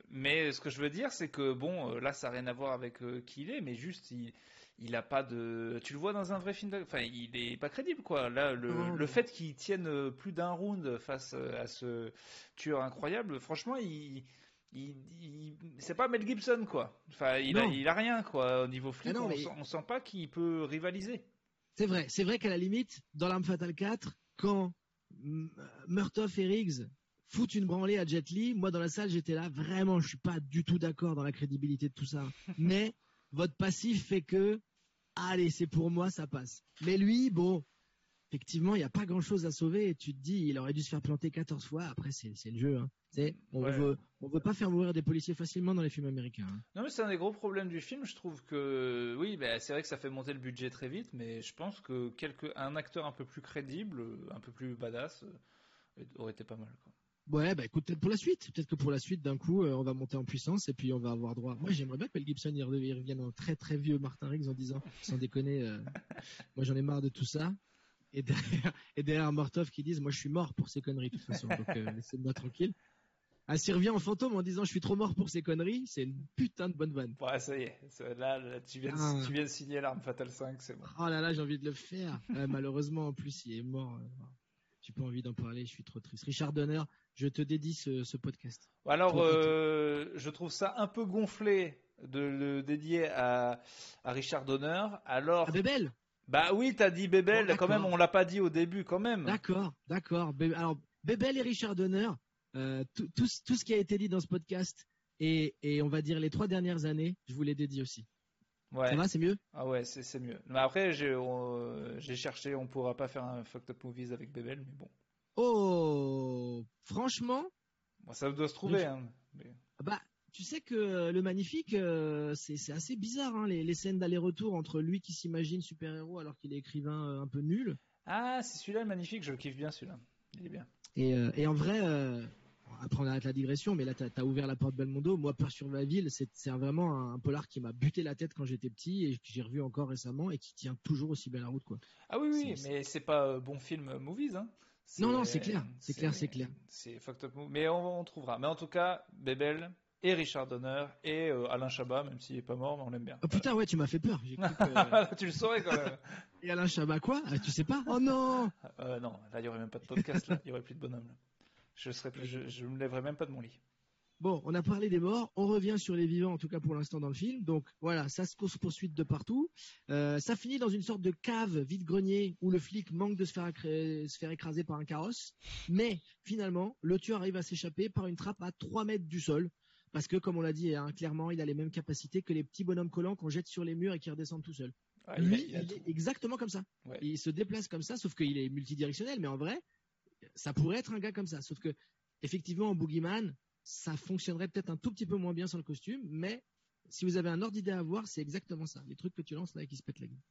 mais ce que je veux dire, c'est que bon, euh, là, ça n'a rien à voir avec euh, qui il est, mais juste, il, il a pas de. Tu le vois dans un vrai film. Enfin, il est pas crédible, quoi. Là, le, le fait qu'il tienne plus d'un round face à ce tueur incroyable, franchement, il. Il, c'est pas Mel Gibson quoi. Enfin, il a, il a, rien quoi au niveau flic. Ah on, sent, sent, pas qu'il peut rivaliser. C'est vrai, c'est vrai qu'à la limite, dans l'arme fatale 4, quand Murtoff et Riggs foutre une branlée à Jet Li. Moi, dans la salle, j'étais là. Vraiment, je suis pas du tout d'accord dans la crédibilité de tout ça. Mais votre passif fait que, allez, c'est pour moi, ça passe. Mais lui, bon, effectivement, il n'y a pas grand chose à sauver. Et tu te dis, il aurait dû se faire planter 14 fois. Après, c'est le jeu. Hein. On veut, on veut pas faire mourir des policiers facilement dans les films américains. Hein. Non, mais c'est un des gros problèmes du film. Je trouve que, oui, bah, c'est vrai que ça fait monter le budget très vite, mais je pense que quelque, un acteur un peu plus crédible, un peu plus badass, euh, aurait été pas mal. Quoi. Ouais, bah écoute, peut-être pour la suite. Peut-être que pour la suite, d'un coup, euh, on va monter en puissance et puis on va avoir droit. Moi, j'aimerais bien que Mel Gibson il revienne en très très vieux Martin Riggs en disant, sans déconner, euh, moi j'en ai marre de tout ça. Et derrière, et derrière Mortov qui disent, moi je suis mort pour ces conneries de toute façon, donc euh, laissez-moi tranquille. Ah, s'il revient en fantôme en disant je suis trop mort pour ces conneries, c'est une putain de bonne vanne. Ouais, ça y est. Là, tu, viens de, ah. tu, viens de, signer l'arme Fatal 5, c'est bon. Oh là là, j'ai envie de le faire. malheureusement, en plus, il est mort. J'ai pas envie d'en parler, je suis trop triste. Richard Donner, je te dédie ce, podcast. Alors, euh, je trouve ça un peu gonflé de le dédier à, Richard Donner. Alors, à Bébel Bah oui, t'as dit Bébel, quand même, on l'a pas dit au début, quand même. D'accord, d'accord. Alors, Bébel et Richard Donner, euh, tout, tout, ce qui a été dit dans ce podcast et, et on va dire les trois dernières années, je vous l'ai dédié aussi. Ouais. Ça va, c'est mieux? Ah ouais, c'est mieux. Mais après, j'ai cherché, on pourra pas faire un Fucked Up Movies avec Bebel, mais bon. Oh, franchement. ça doit se trouver. Hein, Bah, tu sais que le magnifique, euh, c'est assez bizarre, hein, les, scènes d'aller-retour entre lui qui s'imagine super-héros alors qu'il est écrivain euh, un peu nul. Ah, c'est celui-là le magnifique, je le kiffe bien celui-là. Il est bien. Et, euh, et en vrai, après on arrête la digression, mais là tu as, ouvert la porte Belmondo. Moi, Peur sur la ville, c'est vraiment un, polar qui m'a buté la tête quand j'étais petit et que j'ai revu encore récemment et qui tient toujours aussi bien la route, quoi. Ah oui, oui, mais c'est pas bon film movies, hein. Non, non, c'est clair, c'est clair, c'est clair. C'est fucked up Mais on, trouvera. Mais en tout cas, Bebel et Richard Donner et euh, Alain Chabat, même s'il est pas mort, mais on l'aime bien. Oh putain, ouais, tu m'as fait peur. tu le saurais quand même. et Alain Chabat, quoi? Ah, Tu sais pas? Oh non euh, Non, là, il y aurait même pas de podcast, là. Il y aurait plus de bonhomme. Je serais, je, je me lèverais même pas de mon lit. Bon, on a parlé des morts, on revient sur les vivants, en tout cas pour l'instant dans le film. Donc voilà, ça se poursuit de partout. Euh, ça finit dans une sorte de cave vide-grenier où le flic manque de se faire, se faire écraser par un carrosse. Mais finalement, le tueur arrive à s'échapper par une trappe à 3 mètres du sol. Parce que, comme on l'a dit hein, clairement, il a les mêmes capacités que les petits bonhommes collants qu'on jette sur les murs et qui redescendent tout seuls. Lui, il, est exactement comme ça. Il se déplace comme ça, sauf qu'il est multidirectionnel. Mais en vrai, ça pourrait être un gars comme ça. Sauf que, effectivement, en Boogeyman, ça fonctionnerait peut-être un tout petit peu moins bien sur le costume, mais si vous avez un ordre d'idée à voir, c'est exactement ça. Les trucs que tu lances là et qui se pètent la gueule.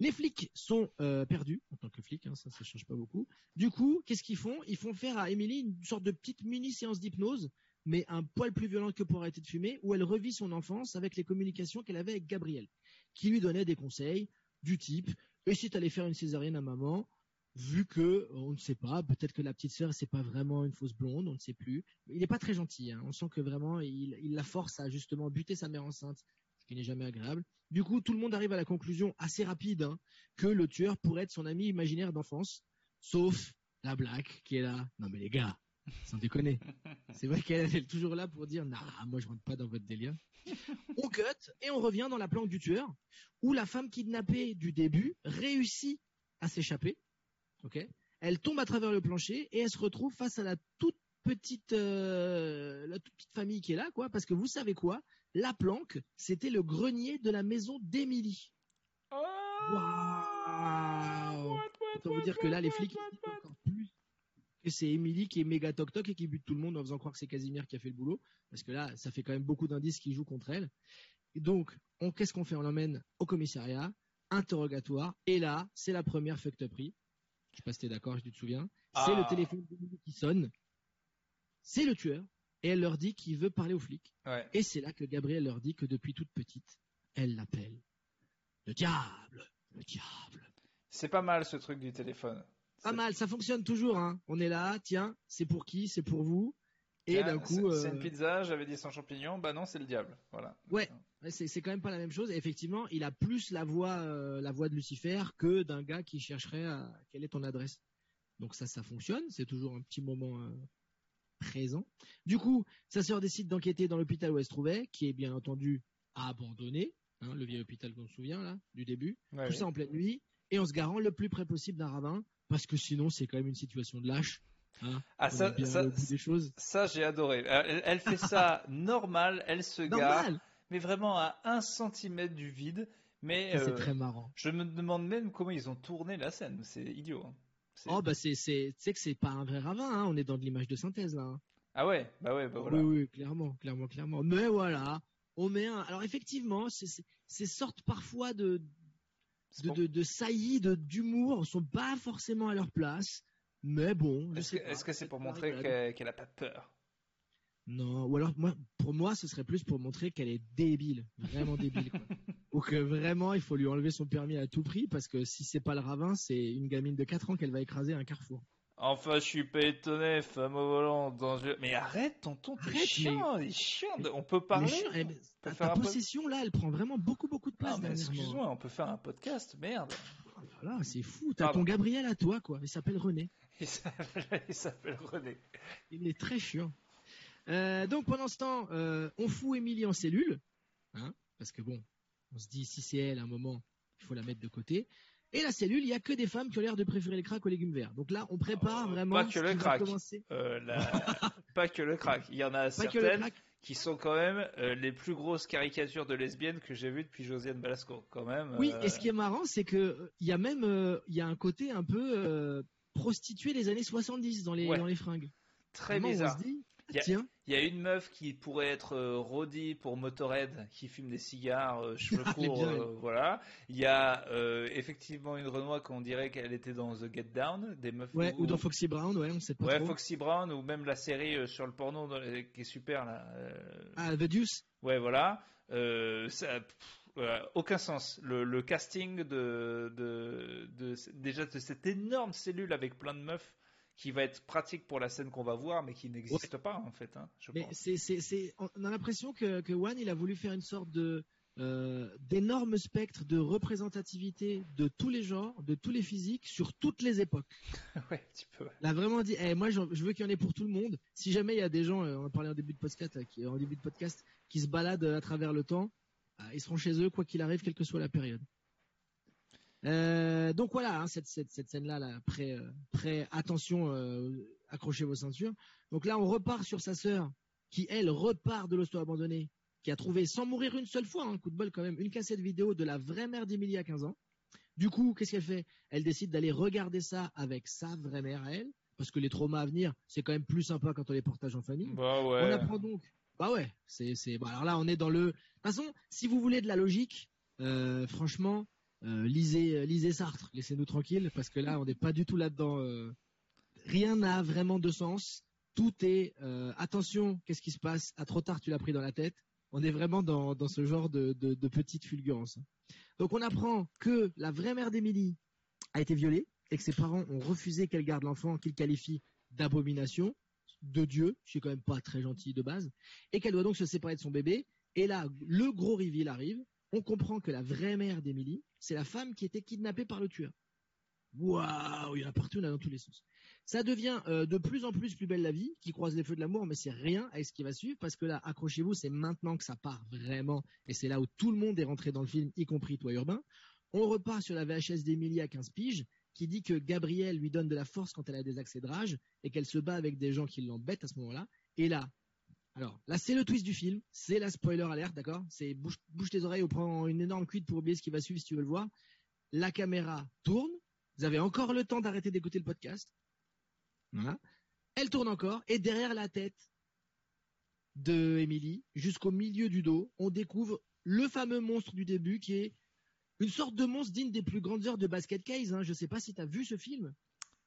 Les flics sont euh, perdus en tant que flics, hein, ça ça change pas beaucoup. Du coup, qu'est-ce qu'ils font? Ils font faire à Emily une sorte de petite mini séance d'hypnose, mais un poil plus violente que pour arrêter de fumer, où elle revit son enfance avec les communications qu'elle avait avec Gabriel, qui lui donnait des conseils du type et si t'allais faire une césarienne à maman, vu que on ne sait pas, peut-être que la petite sœur c'est pas vraiment une fausse blonde, on ne sait plus. Il n'est pas très gentil, hein. on sent que vraiment il, il la force à justement buter sa mère enceinte, ce qui n'est jamais agréable. Du coup, tout le monde arrive à la conclusion assez rapide hein, que le tueur pourrait être son ami imaginaire d'enfance, sauf la Black qui est là. Non mais les gars, sans déconner. C'est vrai qu'elle est toujours là pour dire, nah, moi je rentre pas dans votre délire. On cut et on revient dans la planque du tueur, où la femme kidnappée du début réussit à s'échapper. Ok. Elle tombe à travers le plancher et elle se retrouve face à la toute petite, euh, la toute petite famille qui est là, quoi. Parce que vous savez quoi? La planque, c'était le grenier de la maison d'Émilie. Waouh Autant vous dire que là, les flics encore plus que c'est Émilie qui est méga toc toc et qui bute tout le monde en faisant croire que c'est Casimir qui a fait le boulot. Parce que là, ça fait quand même beaucoup d'indices qui jouent contre elle. Et donc, on, qu'est-ce qu'on fait? On l'emmène au commissariat, interrogatoire, et là, c'est la première fucked uperie. Je sais pas si t'es d'accord, je te souviens. C'est Ah. le téléphone qui sonne. C'est le tueur. Et elle leur dit qu'il veut parler aux flics. Ouais. Et c'est là que Gabriel leur dit que depuis toute petite, elle l'appelle le diable, le diable. C'est pas mal ce truc du téléphone. Pas C'est- mal, ça fonctionne toujours. Hein. On est là, tiens, c'est pour qui C'est pour vous. Et d'un coup, c'est euh, une pizza, j'avais dit sans champignons, bah non, c'est le diable. Voilà. Ouais. ouais, c'est c'est quand même pas la même chose. Et effectivement, il a plus la voix, euh, la voix de Lucifer que d'un gars qui chercherait à quelle est ton adresse. Donc ça, ça fonctionne. C'est toujours un petit moment euh, présent. Du coup, sa sœur décide d'enquêter dans l'hôpital où elle se trouvait, qui est bien entendu abandonné. Hein, le vieil hôpital qu'on se souvient là du début. Ouais, tout oui. ça en pleine nuit et en se garant le plus près possible d'un ravin parce que sinon c'est quand même une situation de lâche. Hein, Ah, ça, ça, ça, j'ai adoré. Elle, elle fait ça normal, elle se gare, mais vraiment à un centimètre du vide. Mais C'est euh, très marrant. je me demande même comment ils ont tourné la scène. C'est idiot. hein. Oh bah c'est c'est tu sais que c'est pas un vrai ravin. Hein, on est dans de l'image de synthèse là. Ah ouais, bah ouais, bah voilà. Oui oui clairement clairement clairement. Mais voilà, on met un. Alors effectivement, ces sortes parfois de de, de, de saillies de d'humour sont pas forcément à leur place. Mais bon, Est-ce que c'est pour montrer qu'elle qu'elle a pas peur? Non, ou alors moi, pour moi, ce serait plus pour montrer qu'elle est débile, vraiment débile. Quoi. Ou que vraiment, il faut lui enlever son permis à tout prix parce que si c'est pas le ravin, c'est une gamine de 4 ans qu'elle va écraser à un carrefour. Enfin, je suis pas étonné, femme au volant. Dans... Mais arrête, tonton, t'es chiant, t'es chiant. On peut Mais parler chiant, eh, mais peut ta, faire ta un peu- possession là, elle prend vraiment beaucoup beaucoup de place Ah, mais excuse-moi, on peut faire un podcast, merde. Voilà, c'est fou. T'as ton Gabriel à toi, quoi. Il s'appelle René. Il s'appelle René. Il est très chiant. Euh, donc pendant ce temps, euh, on fout Émilie en cellule, hein, parce que bon, on se dit si c'est elle, à un moment, il faut la mettre de côté. Et la cellule, il y a que des femmes qui ont l'air de préférer les cracks aux légumes verts. Donc là, on prépare Euh, vraiment. pas que le crack. la- Pas que le crack. Il y en a Pas le certaines crack. qui sont quand même les plus grosses caricatures de lesbiennes que j'ai vues depuis Josiane Balasco. Quand même. Oui, et ce qui est marrant, c'est que il y a même il y a un côté un peu euh, prostitué des années 70 dans les Ouais. dans les fringues. très Vraiment, bizarre. Ah, Il y a- tiens, Il y a une meuf qui pourrait être euh, Roddy pour Motorhead, qui fume des cigares, euh, cheveux est courts, euh, voilà. Il y a euh, effectivement une Renoir qu'on dirait qu'elle était dans The Get Down, des meufs. ouais, ou dans Foxy Brown, ouais, on sait pas Ouais, trop. Foxy Brown ou même la série euh, sur le porno dans les- qui est super là. Ah, The Deuce. Ouais, voilà. Ça, pff, voilà, aucun sens. Le, le casting de, de, de- déjà de cette énorme cellule avec plein de meufs qui va être pratique pour la scène qu'on va voir, mais qui n'existe pas en fait. Hein, je Mais pense. on a l'impression que, que One, il a voulu faire une sorte de euh, d'énorme spectre de représentativité de tous les genres, de tous les physiques, sur toutes les époques. ouais, un petit peu. ouais. Il a vraiment dit, eh, moi, je veux qu'il y en ait pour tout le monde. Si jamais il y a des gens, euh, on en parlait en début de podcast, euh, qui, en début de podcast, qui se baladent euh, à travers le temps, euh, ils seront chez eux quoi qu'il arrive, quelle que soit la période. Euh, donc voilà, hein, cette, cette, cette scène-là, là, prêt, euh, prêt, attention, euh, accrochez vos ceintures. Donc là, on repart sur sa sœur, qui elle repart de l'hosto abandonné, qui a trouvé sans mourir une seule fois, un coup de bol quand même, une cassette vidéo de la vraie mère d'Emilie à 15 ans. Du coup, qu'est-ce qu'elle fait? Elle décide d'aller regarder ça avec sa vraie mère à elle, parce que les traumas à venir, c'est quand même plus sympa quand on les partage en famille. Bah On apprend donc. Bah ouais, c'est c'est. Bah alors là, on est dans le. De toute façon, si vous voulez de la logique, euh, franchement, lisez, lisez Sartre, laissez-nous tranquilles, parce que là, on n'est pas du tout là-dedans. rien n'a vraiment de sens. Tout est attention, qu'est-ce qui se passe? À trop tard, tu l'as pris dans la tête. On est vraiment dans, ce genre de, de, petite fulgurance. Donc on apprend que la vraie mère d'Émilie a été violée et que ses parents ont refusé qu'elle garde l'enfant qu'ils qualifient d'abomination de Dieu, je suis quand même pas très gentil de base, et qu'elle doit donc se séparer de son bébé. Et là, le gros reveal arrive. On comprend que la vraie mère d'Emily, c'est la femme qui était kidnappée par le tueur. Waouh, il y en a partout, dans tous les sens. Ça devient euh, de plus en plus plus belle la vie, qui croise les feux de l'amour, mais c'est rien avec ce qui va suivre, parce que là, accrochez-vous, c'est maintenant que ça part vraiment, et c'est là où tout le monde est rentré dans le film, y compris toi urbain. On repart sur la VHS d'Emily à 15 piges, qui dit que Gabrielle lui donne de la force quand elle a des accès de rage et qu'elle se bat avec des gens qui l'embêtent à ce moment-là. Et là, alors là c'est le twist du film, c'est la spoiler alerte, d'accord? C'est bouge, tes oreilles ou prends une énorme cuite pour oublier ce qui va suivre si tu veux le voir. La caméra tourne, vous avez encore le temps d'arrêter d'écouter le podcast. Voilà. Elle tourne encore et derrière la tête de Emily, jusqu'au milieu du dos, on découvre le fameux monstre du début qui est une sorte de monstre digne des plus grandes heures de Basket Case. Hein. Je sais pas si tu as vu ce film.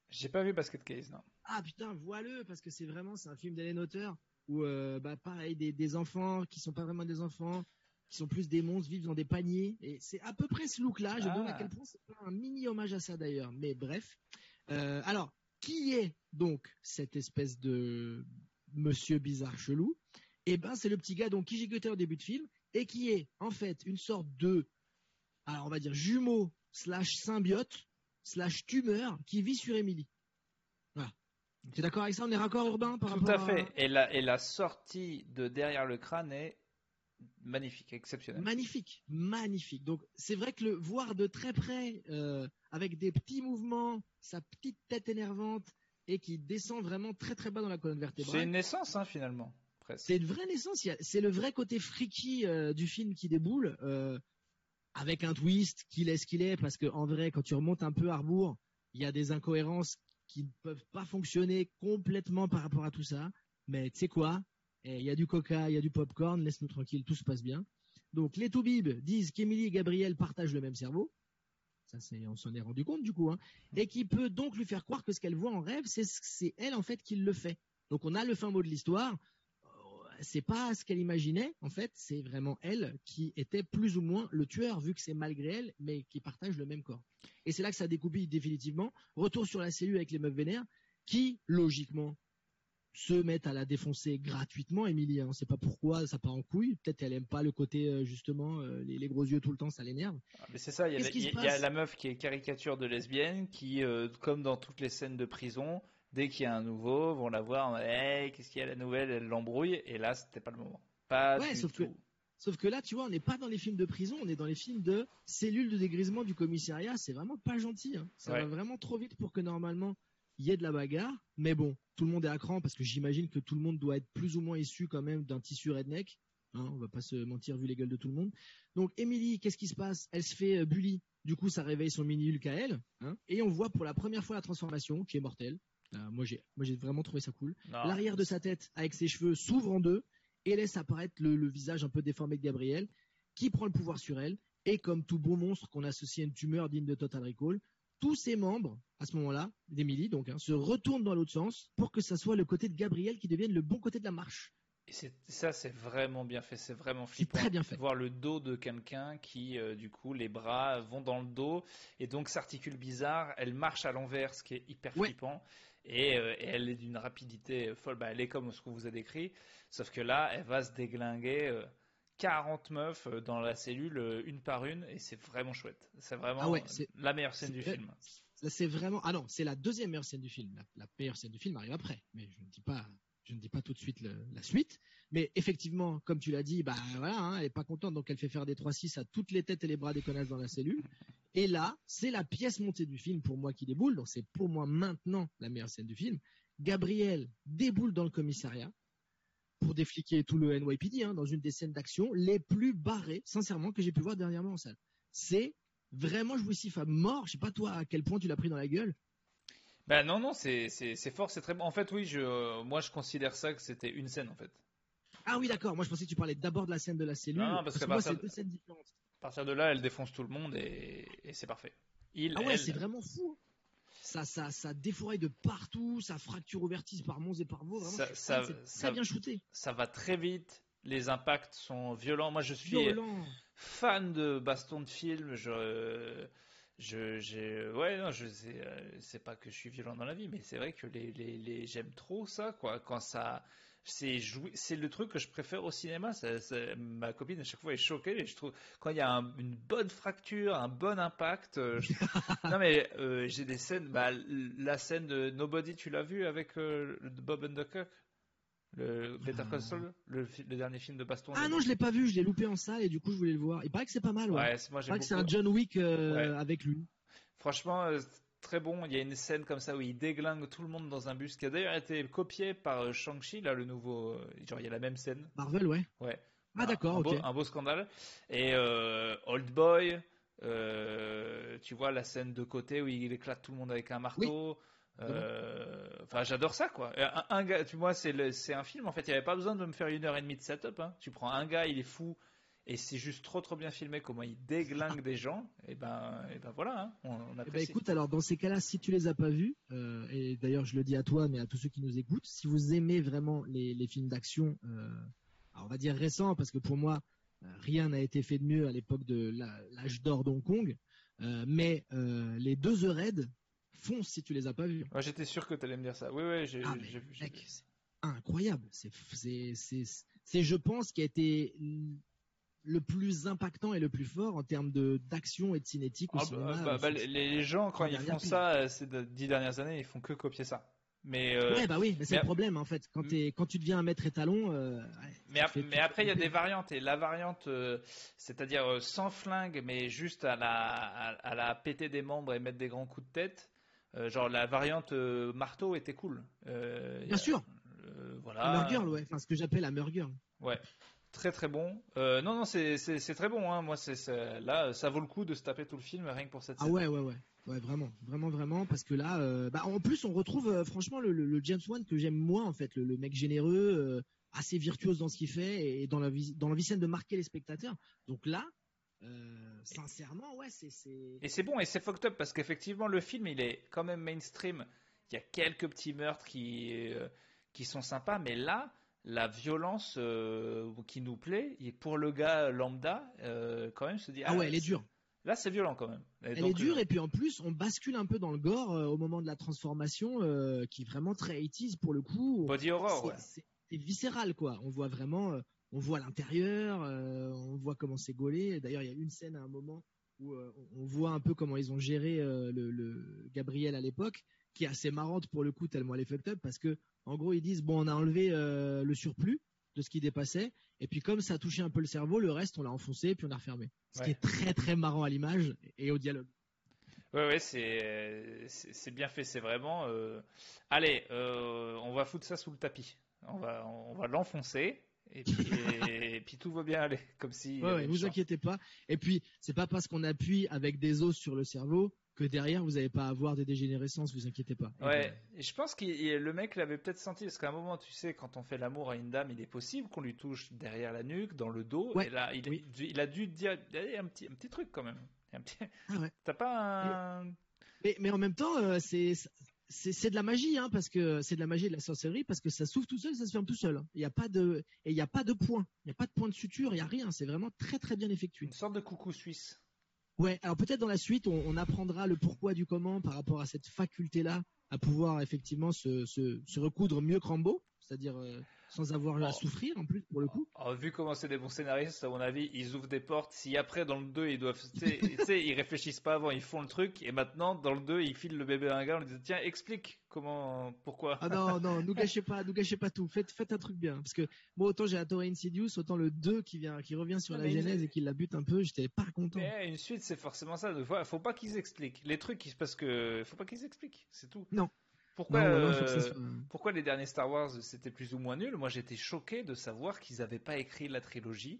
J'ai pas vu Basket Case, non. Ah putain, vois-le, parce que c'est vraiment, c'est un film d'Hélène Auteur, où, euh, bah, pareil, des, enfants qui sont pas vraiment des enfants, qui sont plus des monstres, vivent dans des paniers. Et c'est à peu près ce look-là. Je ah. donne à quel point c'est un mini hommage à ça d'ailleurs. Mais bref. Euh, alors, qui est donc cette espèce de monsieur bizarre chelou? Eh ben, c'est le petit gars donc qui gigotait au début de film et qui est en fait une sorte de alors on va dire jumeau slash symbiote slash tumeur qui vit sur Émilie. Voilà. Tu es d'accord avec ça? On est raccord urbain par Tout rapport à fait. Et, la, et la sortie de derrière le crâne est magnifique, exceptionnelle. Magnifique, magnifique. Donc c'est vrai que le voir de très près, euh, avec des petits mouvements, sa petite tête énervante et qui descend vraiment très très bas dans la colonne vertébrale. C'est une naissance hein, finalement. C'est une vraie naissance. C'est le vrai côté freaky euh, du film qui déboule. Euh, avec un twist qu'il est ce qu'il est, parce qu'en vrai, quand tu remontes un peu à rebours, il y a des incohérences qui ne peuvent pas fonctionner complètement par rapport à tout ça. Mais tu sais quoi? Eh, Il y a du coca, il y a du popcorn, laisse-nous tranquille, tout se passe bien. Donc les Toubib disent qu'Emilie et Gabriel partagent le même cerveau. Ça, c'est, on s'en est rendu compte du coup, hein. et qui peut donc lui faire croire que ce qu'elle voit en rêve, c'est, c'est elle en fait qui le fait. Donc on a le fin mot de l'histoire c'est pas ce qu'elle imaginait, en fait, c'est vraiment elle qui était plus ou moins le tueur, vu que c'est malgré elle, mais qui partage le même corps. Et c'est là que ça découpille définitivement. Retour sur la cellule avec les meufs vénères, qui, logiquement, se mettent à la défoncer gratuitement, Émilie. On ne sait pas pourquoi, ça part en couille. Peut-être qu'elle aime pas le côté, euh, justement, euh, les, gros yeux tout le temps, ça l'énerve. Ah, mais c'est ça, il y, a la meuf qui est caricature de lesbienne, qui, euh, comme dans toutes les scènes de prison, dès qu'il y a un nouveau, vont la voir, hey, qu'est-ce qu'il y a la nouvelle, elle l'embrouille, et là, c'était pas le moment. Pas ouais, sauf Que, sauf que là, tu vois, on n'est pas dans les films de prison, on est dans les films de cellules de dégrisement du commissariat, c'est vraiment pas gentil, hein. ça va vraiment trop vite pour que normalement il y ait de la bagarre, mais bon, tout le monde est à cran parce que j'imagine que tout le monde doit être plus ou moins issu quand même d'un tissu redneck, hein, on va pas se mentir vu les gueules de tout le monde. Donc Emily, qu'est-ce qui se passe? Elle se fait euh, bully, du coup ça réveille son mini Hulk à elle, hein, et on voit pour la première fois la transformation qui est mortelle. Euh, moi, j'ai, moi, j'ai vraiment trouvé ça cool. L'arrière de sa tête, avec ses cheveux, s'ouvre en deux et laisse apparaître le, visage un peu déformé de Gabriel, qui prend le pouvoir sur elle. Et comme tout bon monstre qu'on associe à une tumeur digne de Total Recall, tous ses membres, à ce moment-là, d'Emily, donc, hein, se retournent dans l'autre sens pour que ça soit le côté de Gabriel qui devienne le bon côté de la marche. Et ça, c'est vraiment bien fait, c'est vraiment flippant. très bien fait. Voir le dos de quelqu'un qui, euh, du coup, les bras vont dans le dos et donc s'articule bizarre. Elle marche à l'envers, ce qui est hyper flippant. Euh, et, elle est d'une rapidité folle. Bah, elle est comme ce qu'on vous a décrit, sauf que là, elle va se déglinguer 40 euh, meufs euh, dans la cellule, une par une, et c'est vraiment chouette. C'est vraiment ah la meilleure scène du film. C'est vraiment. Ah non, c'est la deuxième meilleure scène du film. La, meilleure scène du film arrive après, mais je ne dis pas. Je ne dis pas tout de suite la suite, mais effectivement, comme tu l'as dit, bah voilà, hein, elle est pas contente, donc elle fait faire des 3-6 à toutes les têtes et les bras des connasses dans la cellule. Et là, c'est la pièce montée du film pour moi qui déboule. Donc c'est pour moi maintenant la meilleure scène du film. Gabriel déboule dans le commissariat pour défliquer tout le NYPD hein, dans une des scènes d'action les plus barrées, sincèrement, que j'ai pu voir dernièrement en salle. C'est vraiment jouissif à mort. Je sais pas toi à quel point tu l'as pris dans la gueule. Ben non, non, c'est fort, c'est très bon. En fait, oui, je, moi je considère ça que c'était une scène en fait. Ah oui, d'accord. Moi je pensais que tu parlais d'abord de la scène de la cellule. Non, parce, que, moi, c'est deux scènes différentes. À partir de là, elle défonce tout le monde et, c'est parfait. Il, ah ouais, c'est vraiment fou. Ça, ça, ça défouraille de partout, ça fracture au vertige par Mons et par Vaux. Vraiment, ça, bien shooté. Ça va très vite. Les impacts sont violents. Moi, je suis fan de baston de film. Je, je, j'ai, ouais, non, je sais, c'est pas que je suis violent dans la vie, mais c'est vrai que les, les, les j'aime trop ça, quoi. Quand ça, c'est c'est le truc que je préfère au cinéma. ma copine à chaque fois est choquée. Et je trouve quand il y a une bonne fracture, un bon impact. Euh, non mais euh, j'ai des scènes. Bah, la scène de Nobody, tu l'as vu avec euh, Bob Undercock, le Better Call Saul, le, dernier film de baston. Ah non, je l'ai pas vu. Je l'ai loupé en salle et du coup je voulais le voir. Il paraît que c'est pas mal. Ouais. moi, il paraît que c'est un John Wick avec lui. Franchement, très bon. Il y a une scène comme ça où il déglingue tout le monde dans un bus qui a d'ailleurs été copié par euh, Shang-Chi, là, le nouveau. Euh, genre, il y a la même scène. Marvel, ouais. Ouais. Ah, d'accord, ok. un beau scandale. Et euh, Old Boy, tu vois la scène de côté où il éclate tout le monde avec un marteau. Enfin, j'adore ça, quoi. Un, gars, tu vois, c'est un film. En fait, il n'y avait pas besoin de me faire une heure et demie de setup. Hein. Tu prends un gars, il est fou, et c'est juste trop trop bien filmé comment il déglingue des gens. Et ben et ben voilà hein, on, on eh ben, écoute alors dans ces cas-là si tu les as pas vus euh, et d'ailleurs je le dis à toi mais à tous ceux qui nous écoutent si vous aimez vraiment les, les films d'action euh, on va dire récents parce que pour moi euh, rien n'a été fait de mieux à l'époque de l'âge d'or d'Hong Kong. Euh, mais euh, les deux The Raid fonce si tu les as pas vus. J'étais sûr que tu allais me dire ça. Oui oui j'ai ah, vu incroyable. C'est c'est c'est je pense qui a été le plus impactant et le plus fort en termes de d'action et de cinétique au ah, cinéma. Bah, euh, bah, les gens quand ils font ça euh, ces dix dernières années, ils font que copier ça. Mais euh, ouais, bah oui, mais c'est le problème en fait. Quand, es, quand tu deviens un maître étalon. mais, mais après, il y a des variantes. Et la variante, c'est-à-dire sans flingue, mais juste à la, à, la péter des membres et mettre des grands coups de tête. genre la variante marteau était cool. Bien sûr. voilà. Girl, ouais. Enfin, ce que j'appelle la Girl. Ouais très très bon. Euh, non, non, c'est très bon. Hein. Moi, c'est là, ça vaut le coup de se taper tout le film rien que pour cette ah scène. Ah ouais, ouais, ouais. Ouais, vraiment, vraiment, vraiment, parce que là, euh, bah, en plus, on retrouve euh, franchement le, le, James Wan que j'aime moins en fait, le, mec généreux, assez virtuose dans ce qu'il fait et dans la dans l'envie scène de marquer les spectateurs. Donc là, sincèrement, ouais, c'est et c'est bon et c'est fucked up parce qu'effectivement le film il est quand même mainstream. Il y a quelques petits meurtres qui qui sont sympas, mais là la violence euh, qui nous plaît, et pour le gars lambda, euh, quand même se dit ah, ouais, elle est dure. Là, c'est violent quand même. elle est dure euh, et puis en plus, on bascule un peu dans le gore au moment de la transformation, qui est vraiment très 80 pour le coup. Body horror, ouais. C'est viscéral quoi. On voit vraiment, on voit l'intérieur, on voit comment c'est gaulé. D'ailleurs, il y a une scène à un moment où on voit un peu comment ils ont géré le, le, Gabriel à l'époque, qui est assez marrante pour le coup tellement elle est fucked up parce que en gros, ils disent bon, on a enlevé euh, le surplus de ce qui dépassait, et puis comme ça a touché un peu le cerveau, le reste on l'a enfoncé, et puis on a refermé. Ce qui est très très marrant à l'image et au dialogue. Ouais, ouais, c'est c'est bien fait, c'est vraiment. Euh... Allez, euh, on va foutre ça sous le tapis. On va on va l'enfoncer. Et puis, et, puis, tout va bien aller, comme si. Ouais, ouais vous inquiétez pas. Et puis c'est pas parce qu'on appuie avec des os sur le cerveau que derrière vous n'allez pas avoir des dégénérescences, vous inquiétez pas. Ouais, et je pense que le mec l'avait peut-être senti parce qu'à un moment, tu sais, quand on fait l'amour à une dame, il est possible qu'on lui touche derrière la nuque, dans le dos. et là, il, a dû dire un petit, un petit truc quand même. Un petit... Ah ouais. T'as pas un. Mais, mais, en même temps, euh, c'est c'est de la magie, hein, parce que c'est de la magie de la sorcellerie, parce que ça s'ouvre tout seul, ça se ferme tout seul. Il n'y a pas de et il n'y a pas de point, il n'y a pas de point de suture, il n'y a rien. C'est vraiment très très bien effectué. Une sorte de coucou suisse. Ouais, alors peut-être dans la suite, on, apprendra le pourquoi du comment par rapport à cette faculté-là à pouvoir effectivement se, se, se recoudre mieux que Rambo, c'est-à-dire euh, sans avoir à souffrir en plus pour le coup. Oh, vu comment c'est des bons scénaristes, à mon avis, ils ouvrent des portes. Si après dans le 2 ils doivent, tu sais, ils réfléchissent pas avant, ils font le truc et maintenant dans le 2 ils filent le bébé à un gars, on lui dit tiens explique comment, pourquoi. Ah non non, nous gâchez pas, nous gâchez pas tout. Faites faites un truc bien parce que moi autant j'ai adoré Insidious, autant le 2 qui vient, qui revient sur la genèse et qui la bute un peu, j'étais pas content. Mais une suite c'est forcément ça. Faut pas qu'ils expliquent les trucs parce que faut pas qu'ils expliquent, c'est tout. Non. Pourquoi, euh, pourquoi les derniers Star Wars c'était plus ou moins nul? Moi j'étais choqué de savoir qu'ils n'avaient pas écrit la trilogie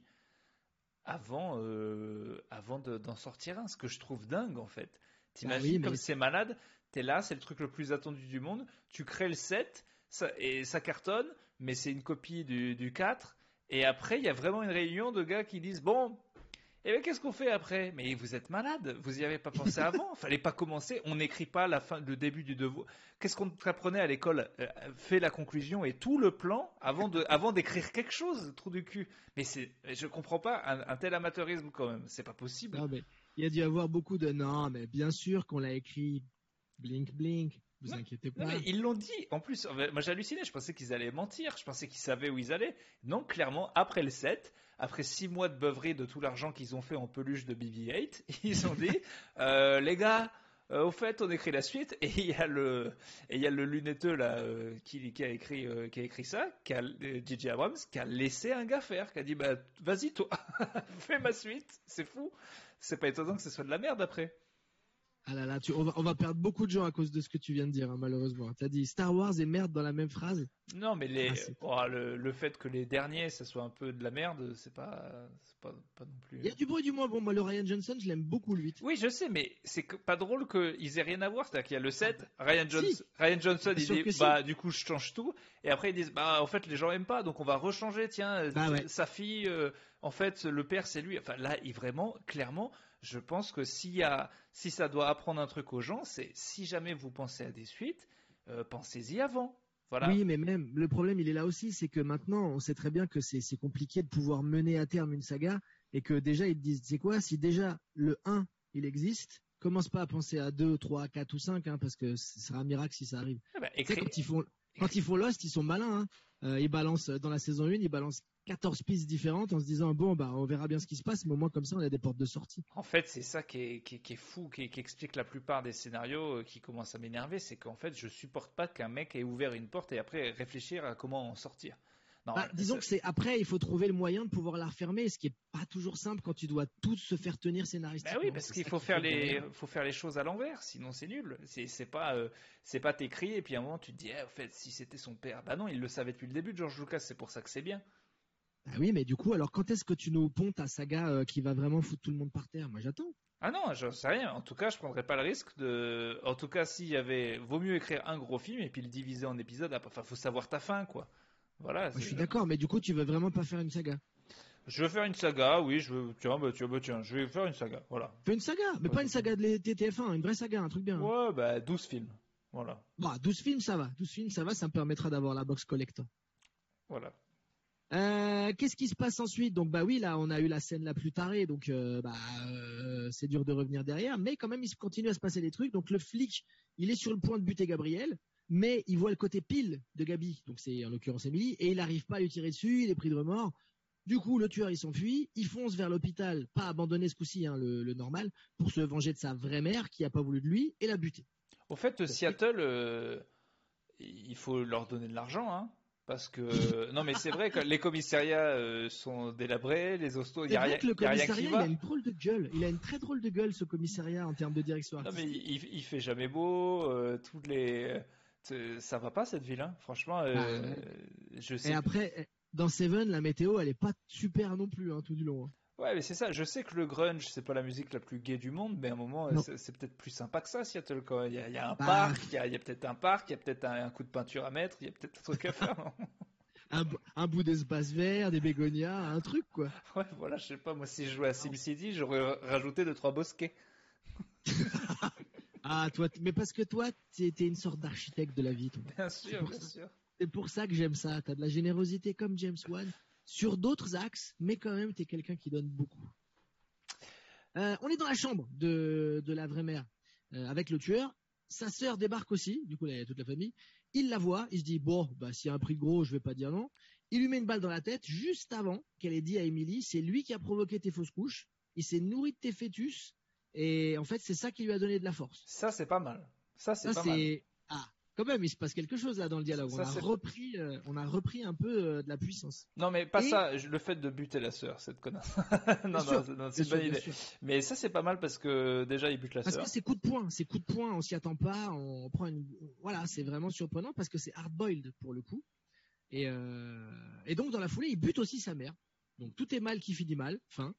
avant, euh, avant d'en sortir un, ce que je trouve dingue en fait. T'imagines comme c'est malade, t'es là, c'est le truc le plus attendu du monde, tu crées le 7 et ça cartonne, mais c'est une copie du, du 4. Et après, il y a vraiment une réunion de gars qui disent Bon, Et bien qu'est-ce qu'on fait après? Mais vous êtes malade, vous y avez pas pensé avant, fallait pas commencer, on n'écrit pas la fin, le début du devoir. Qu'est-ce qu'on apprenait à l'école? Euh, Fait la conclusion et tout le plan avant de, avant d'écrire quelque chose, trou du cul. Mais c'est, je comprends pas un, tel amateurisme quand même, c'est pas possible. Non, mais il y a dû avoir beaucoup de non, mais bien sûr qu'on l'a écrit blink blink. Vous inquiétez pas. mais ils l'ont dit. En plus, moi j'ai halluciné. Je pensais qu'ils allaient mentir. Je pensais qu'ils savaient où ils allaient. Non, clairement, après le 7, après 6 mois de beuverie de tout l'argent qu'ils ont fait en peluche de BB-8, ils ont dit euh, les gars, euh, au fait, on écrit la suite et il y a le et il y a le lunetteux là euh, qui, qui, a écrit qui a écrit ça, qui a DJ Abrams, qui a laissé un gars faire, qui a dit bah vas-y toi, fais ma suite. C'est fou. C'est pas étonnant que ce soit de la merde après. Ah là là, tu, on, va, perdre beaucoup de gens à cause de ce que tu viens de dire, hein, malheureusement. Tu as dit Star Wars et merde dans la même phrase. Non, mais les, ah, oh, le, fait que les derniers, ça soit un peu de la merde, c'est pas, pas, pas, non plus. Il y a du bon et du moins bon. Moi, le Ryan Johnson, je l'aime beaucoup, lui. Oui, je sais, mais c'est pas drôle qu'ils aient rien à voir. C'est-à-dire qu'il y a le 7, Ryan, Ryan Johnson, il dit, bah, du coup, je change tout. Et après, ils disent, bah, en fait, les gens aiment pas, donc on va rechanger. Tiens, bah sa fille, euh, en fait, le père, c'est lui. Enfin, là, il vraiment, clairement, je pense que y a, si ça doit apprendre un truc aux gens, c'est si jamais vous pensez à des suites, euh, pensez-y avant. Voilà. Oui, mais même le problème, il est là aussi, c'est que maintenant, on sait très bien que c'est compliqué de pouvoir mener à terme une saga et que déjà ils disent, c'est quoi, si déjà le 1 il existe, commence pas à penser à 2, 3, 4 ou 5, hein, parce que ce sera un miracle si ça arrive. Ah bah, quand ils font quand ils font Lost, ils sont malins. Hein. Euh, ils balancent dans la saison 1, ils balancent 14 pistes différentes en se disant bon bah on verra bien ce qui se passe mais au moins comme ça on a des portes de sortie. En fait c'est ça qui est, qui, est, fou, qui, explique la plupart des scénarios euh, qui commencent à m'énerver, c'est qu'en fait je supporte pas qu'un mec ait ouvert une porte et après réfléchir à comment en sortir. Bah, disons que c'est après il faut trouver le moyen de pouvoir la refermer, ce qui est pas toujours simple quand tu dois tout se faire tenir scénaristiquement. Bah oui parce qu'il faut faire les faut faire les choses à l'envers, sinon c'est nul. C'est pas euh, c'est pas t'écrit et puis à un moment tu te dis eh, en fait si c'était son père, bah non il le savait depuis le début de George Lucas, c'est pour ça que c'est bien. Ah oui, mais du coup, alors quand est-ce que tu nous pontes ta saga euh, qui va vraiment foutre tout le monde par terre? Moi, j'attends. Ah non, je sais rien. En tout cas, je prendrais pas le risque de. En tout cas, s'il y avait, vaut mieux écrire un gros film et puis le diviser en épisodes. Enfin, faut savoir ta fin, quoi. Voilà. je suis d'accord, mais du coup, tu veux vraiment pas faire une saga? Je veux faire une saga, oui. Je veux. Tiens, bah, tiens, bah, tiens, je vais faire une saga. Voilà. Fais une saga, mais pas une saga de TTF1, une vraie saga, un truc bien. Ouais, bah 12 films. Voilà. Bah, 12 films, ça va. 12 films, ça va. Ça me permettra d'avoir la box collector. Voilà. Euh, qu'est-ce qui se passe ensuite? Donc bah oui, là on a eu la scène la plus tarée, donc euh, bah euh, c'est dur de revenir derrière, mais quand même il continue à se passer des trucs. Donc le flic, il est sur le point de buter Gabriel, mais il voit le côté pile de Gabi, donc c'est en l'occurrence Emily, et il n'arrive pas à lui tirer dessus, il est pris de remords. Du coup, le tueur il s'enfuit, il fonce vers l'hôpital, pas abandonné ce coup-ci, hein, le, le, normal, pour se venger de sa vraie mère qui a pas voulu de lui et la buter. Au fait, Seattle, il faut leur donner de l'argent, hein parce que non mais c'est vrai que les commissariats euh, sont délabrés, les hostos, il y a, rien, le commissariat, Il a une drôle de gueule. Il a une très drôle de gueule ce commissariat en termes de direction artistique. Non mais il, il fait jamais beau. Euh, toutes les, ça va pas cette ville, hein. franchement. Euh, ah, je sais. Et après, dans Seven, la météo, elle est pas super non plus hein, tout du long. Hein. Ouais, mais c'est ça. Je sais que le grunge, c'est pas la musique la plus gaie du monde, mais à un moment, c'est peut-être plus sympa que ça, Seattle. Quoi. Il, y a, il y a un bah, parc, il y a, peut-être un parc, il y a peut-être un, coup de peinture à mettre, il y a peut-être un truc à faire. un, un, bout d'espace vert, des bégonias, un truc, quoi. Ouais, voilà, je sais pas. Moi, si je jouais à SimCity, j'aurais rajouté deux trois bosquets. ah, toi, mais parce que toi, t'es une sorte d'architecte de la vie. Toi. Bien sûr, bien sûr. C'est pour ça que j'aime ça. T'as de la générosité comme James Wan sur d'autres axes, mais quand même, tu es quelqu'un qui donne beaucoup. Euh, on est dans la chambre de, la vraie mère euh, avec le tueur. Sa sœur débarque aussi, du coup, il y a toute la famille. Il la voit, il se dit, bon, bah, s'il y a un prix gros, je vais pas dire non. Il lui met une balle dans la tête juste avant qu'elle ait dit à Emily, c'est lui qui a provoqué tes fausses couches, il s'est nourri de tes fœtus, et en fait, c'est ça qui lui a donné de la force. Ça, c'est pas mal. Ça, c'est pas mal. Quand même, il se passe quelque chose là dans le dialogue. on, a repris, euh, on a repris un peu euh, de la puissance. Non, mais pas ça. Le fait de buter la sœur, cette connasse. non, non, c'est une bonne idée. Mais ça, c'est pas mal parce que déjà, il bute la sœur. Parce que c'est coup de poing, c'est coup de poing. On s'y attend pas. On prend une. Voilà, c'est vraiment surprenant parce que c'est hard boiled pour le coup. Et, euh... et donc dans la foulée, il bute aussi sa mère. Donc tout est mal qui finit mal. Fin.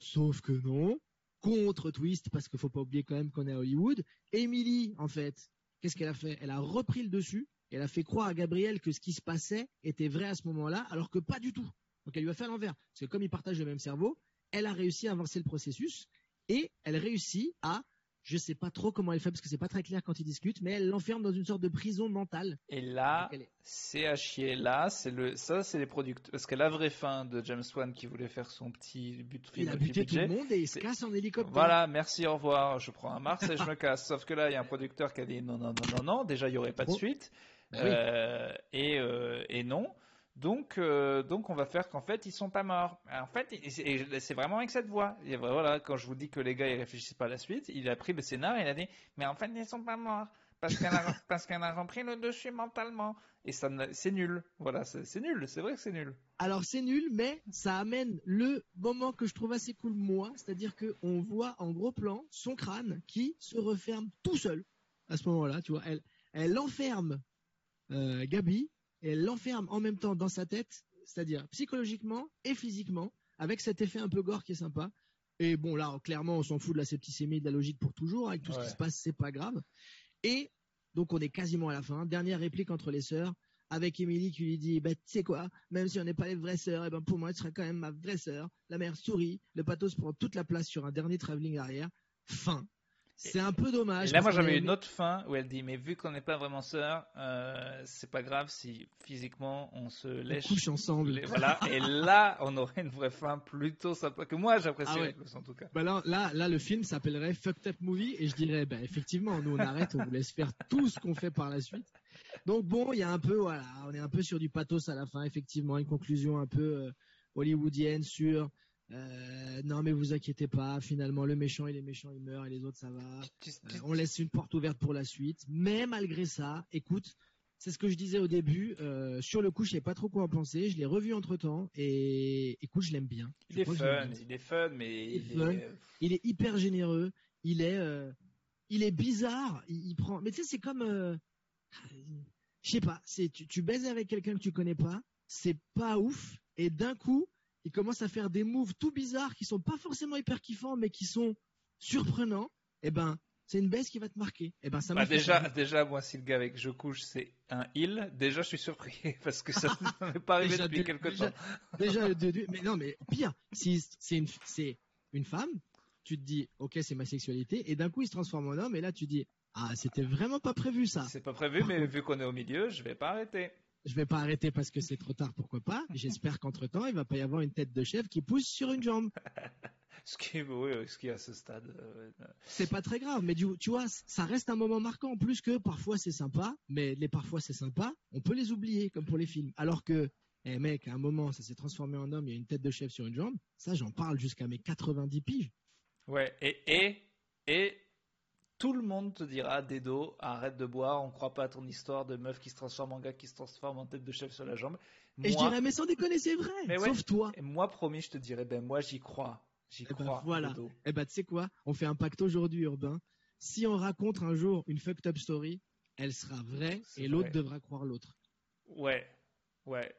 Sauf que non. Contre twist parce qu'il faut pas oublier quand même qu'on est à Hollywood. Emily, en fait, qu'est-ce qu'elle a fait? Elle a repris le dessus elle a fait croire à Gabriel que ce qui se passait était vrai à ce moment-là, alors que pas du tout. Donc elle lui a fait l'envers. Parce que comme ils partagent le même cerveau, elle a réussi à avancer le processus et elle réussit à je sais pas trop comment elle fait parce que c'est pas très clair quand ils discutent, mais elle l'enferme dans une sorte de prison mentale. Et là, c'est à chier. Là, c'est le, ça, c'est les producteurs. Parce que la vraie fin de James Wan qui voulait faire son petit but Il a buté tout le monde et il se casse en hélicoptère. Voilà, merci, au revoir. Je prends un Mars et je me casse. Sauf que là, il y a un producteur qui a dit non, non, non, non, non. Déjà, il y aurait pas de suite. Bah euh, et, euh, et non. Donc, euh, donc on va faire qu'en fait ils sont pas morts. En fait, c'est vraiment avec cette voix. voilà, quand je vous dis que les gars ils réfléchissent pas à la suite, il a pris le scénar et il a dit, mais en fait ils sont pas morts parce qu'elle a, parce a repris le dessus mentalement. Et ça, c'est nul. Voilà, c'est nul. C'est vrai que c'est nul. Alors c'est nul, mais ça amène le moment que je trouve assez cool moi, c'est-à-dire que on voit en gros plan son crâne qui se referme tout seul à ce moment-là. Tu vois, elle, elle enferme euh, Gabi et elle l'enferme en même temps dans sa tête, c'est-à-dire psychologiquement et physiquement, avec cet effet un peu gore qui est sympa. Et bon, là, clairement, on s'en fout de la septicémie, de la logique pour toujours. Avec tout ce qui se passe, c'est pas grave. Et donc, on est quasiment à la fin. Dernière réplique entre les sœurs, avec Émilie qui lui dit, bah, tu sais quoi, même si on n'est pas les vraies sœurs, et eh ben, pour moi, tu seras quand même ma vraie sœur. La mère sourit, le pathos prend toute la place sur un dernier travelling arrière. Fin. C'est un peu dommage. là, moi, j'avais une autre fin où elle dit, mais vu qu'on n'est pas vraiment sœurs, euh, c'est pas grave si physiquement on se lèche. On couche ensemble. voilà. Et là, on aurait une vraie fin plutôt sympa que moi j'apprécierais ah en tout cas. Bah là, là, là, le film s'appellerait Fucked Up Movie et je dirais, bah effectivement, nous on arrête, on vous laisse faire tout ce qu'on fait par la suite. Donc bon, il y a un peu, voilà, on est un peu sur du pathos à la fin, effectivement, une conclusion un peu euh, hollywoodienne sur euh, non mais vous inquiétez pas, finalement le méchant il est méchant, il meurt et les autres ça va. Euh, on laisse une porte ouverte pour la suite. Mais malgré ça, écoute, c'est ce que je disais au début. Euh, sur le coup, je sais pas trop quoi en penser. Je l'ai revu entre temps et écoute, je l'aime bien. Il est fun, il est fun, mais il, est, hyper généreux. Il est, il est bizarre. Il, prend. Mais tu sais, c'est comme, je sais pas. C'est tu, tu baises avec quelqu'un que tu connais pas. C'est pas ouf. Et d'un coup, il commence à faire des moves tout bizarres qui sont pas forcément hyper kiffants, mais qui sont surprenants, eh ben, c'est une baisse qui va te marquer. Eh ben, ça bah déjà, déjà, moi, si le gars avec je couche, c'est un heal, déjà, je suis surpris parce que ça ne m'est pas arrivé depuis quelque temps. Déjà, mais non, mais pire, si c'est une, c'est une femme, tu te dis, ok, c'est ma sexualité, et d'un coup, il se transforme en homme, et là, tu dis, ah, c'était vraiment pas prévu ça. C'est pas prévu, mais vu qu'on est au milieu, je vais pas arrêter je vais pas arrêter parce que c'est trop tard, pourquoi pas. J'espère qu'entre temps, il va pas y avoir une tête de chef qui pousse sur une jambe. ce qui, oui, ce qui est à ce stade. Euh, c'est pas très grave, mais tu, tu, vois, ça reste un moment marquant. En plus que parfois c'est sympa, mais les parfois c'est sympa, on peut les oublier comme pour les films. Alors que, eh mec, à un moment, ça s'est transformé en homme, il y a une tête de chef sur une jambe. Ça, j'en parle jusqu'à mes 90 piges. Ouais, et et et tout le monde te dira Dedo, arrête de boire, on croit pas à ton histoire de meuf qui se transforme en gars qui se transforme en tête de chef sur la jambe. et je dirais, mais sans déconner, c'est vrai, sauf toi. Et moi, promis, je te dirais, ben moi, j'y crois. J'y eh ben, crois. voilà. Et eh ben, tu sais quoi? On fait un pacte aujourd'hui, Urbain. Si on raconte un jour une fucked up story, elle sera vraie et l'autre devra croire l'autre. Ouais, ouais.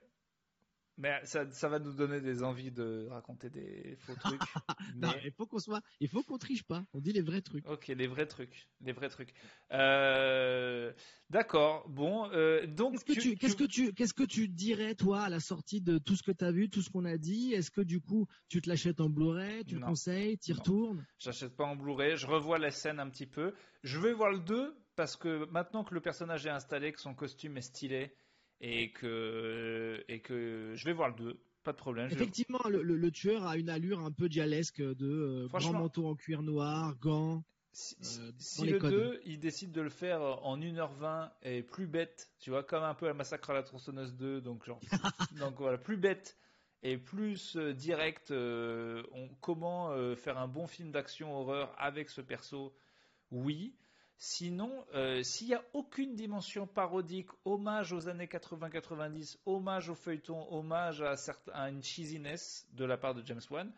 Mais ça, ça, va nous donner des envies de raconter des faux trucs. non, il faut qu'on soit, il faut qu'on triche pas. On dit les vrais trucs. Ok, les vrais trucs, les vrais trucs. Euh, D'accord. Bon, euh, donc qu'est-ce que tu, qu'est-ce que tu, qu'est-ce que tu dirais toi à la sortie de tout ce que tu as vu, tout ce qu'on a dit? Est-ce que du coup tu te l'achètes en Blu-ray, tu le conseilles, tu y retournes? J'achète pas en Blu-ray. Je revois la scène un petit peu. Je vais voir le 2 parce que maintenant que le personnage est installé, que son costume est stylé et que, et que je vais voir le 2. Pas de problème. Effectivement, le, tueur a une allure un peu dialesque de euh, grand manteau en cuir noir, gants. Si, euh, le 2, il décide de le faire en 1h20 et plus bête, tu vois, comme un peu la massacre à la tronçonneuse 2, donc genre, donc voilà, plus bête et plus euh, direct, on, comment faire un bon film d'action horreur avec ce perso, oui. Sinon, euh, s'il n'y a aucune dimension parodique, hommage aux années 80-90, hommage au feuilleton, hommage à, à, une cheesiness de la part de James Wan,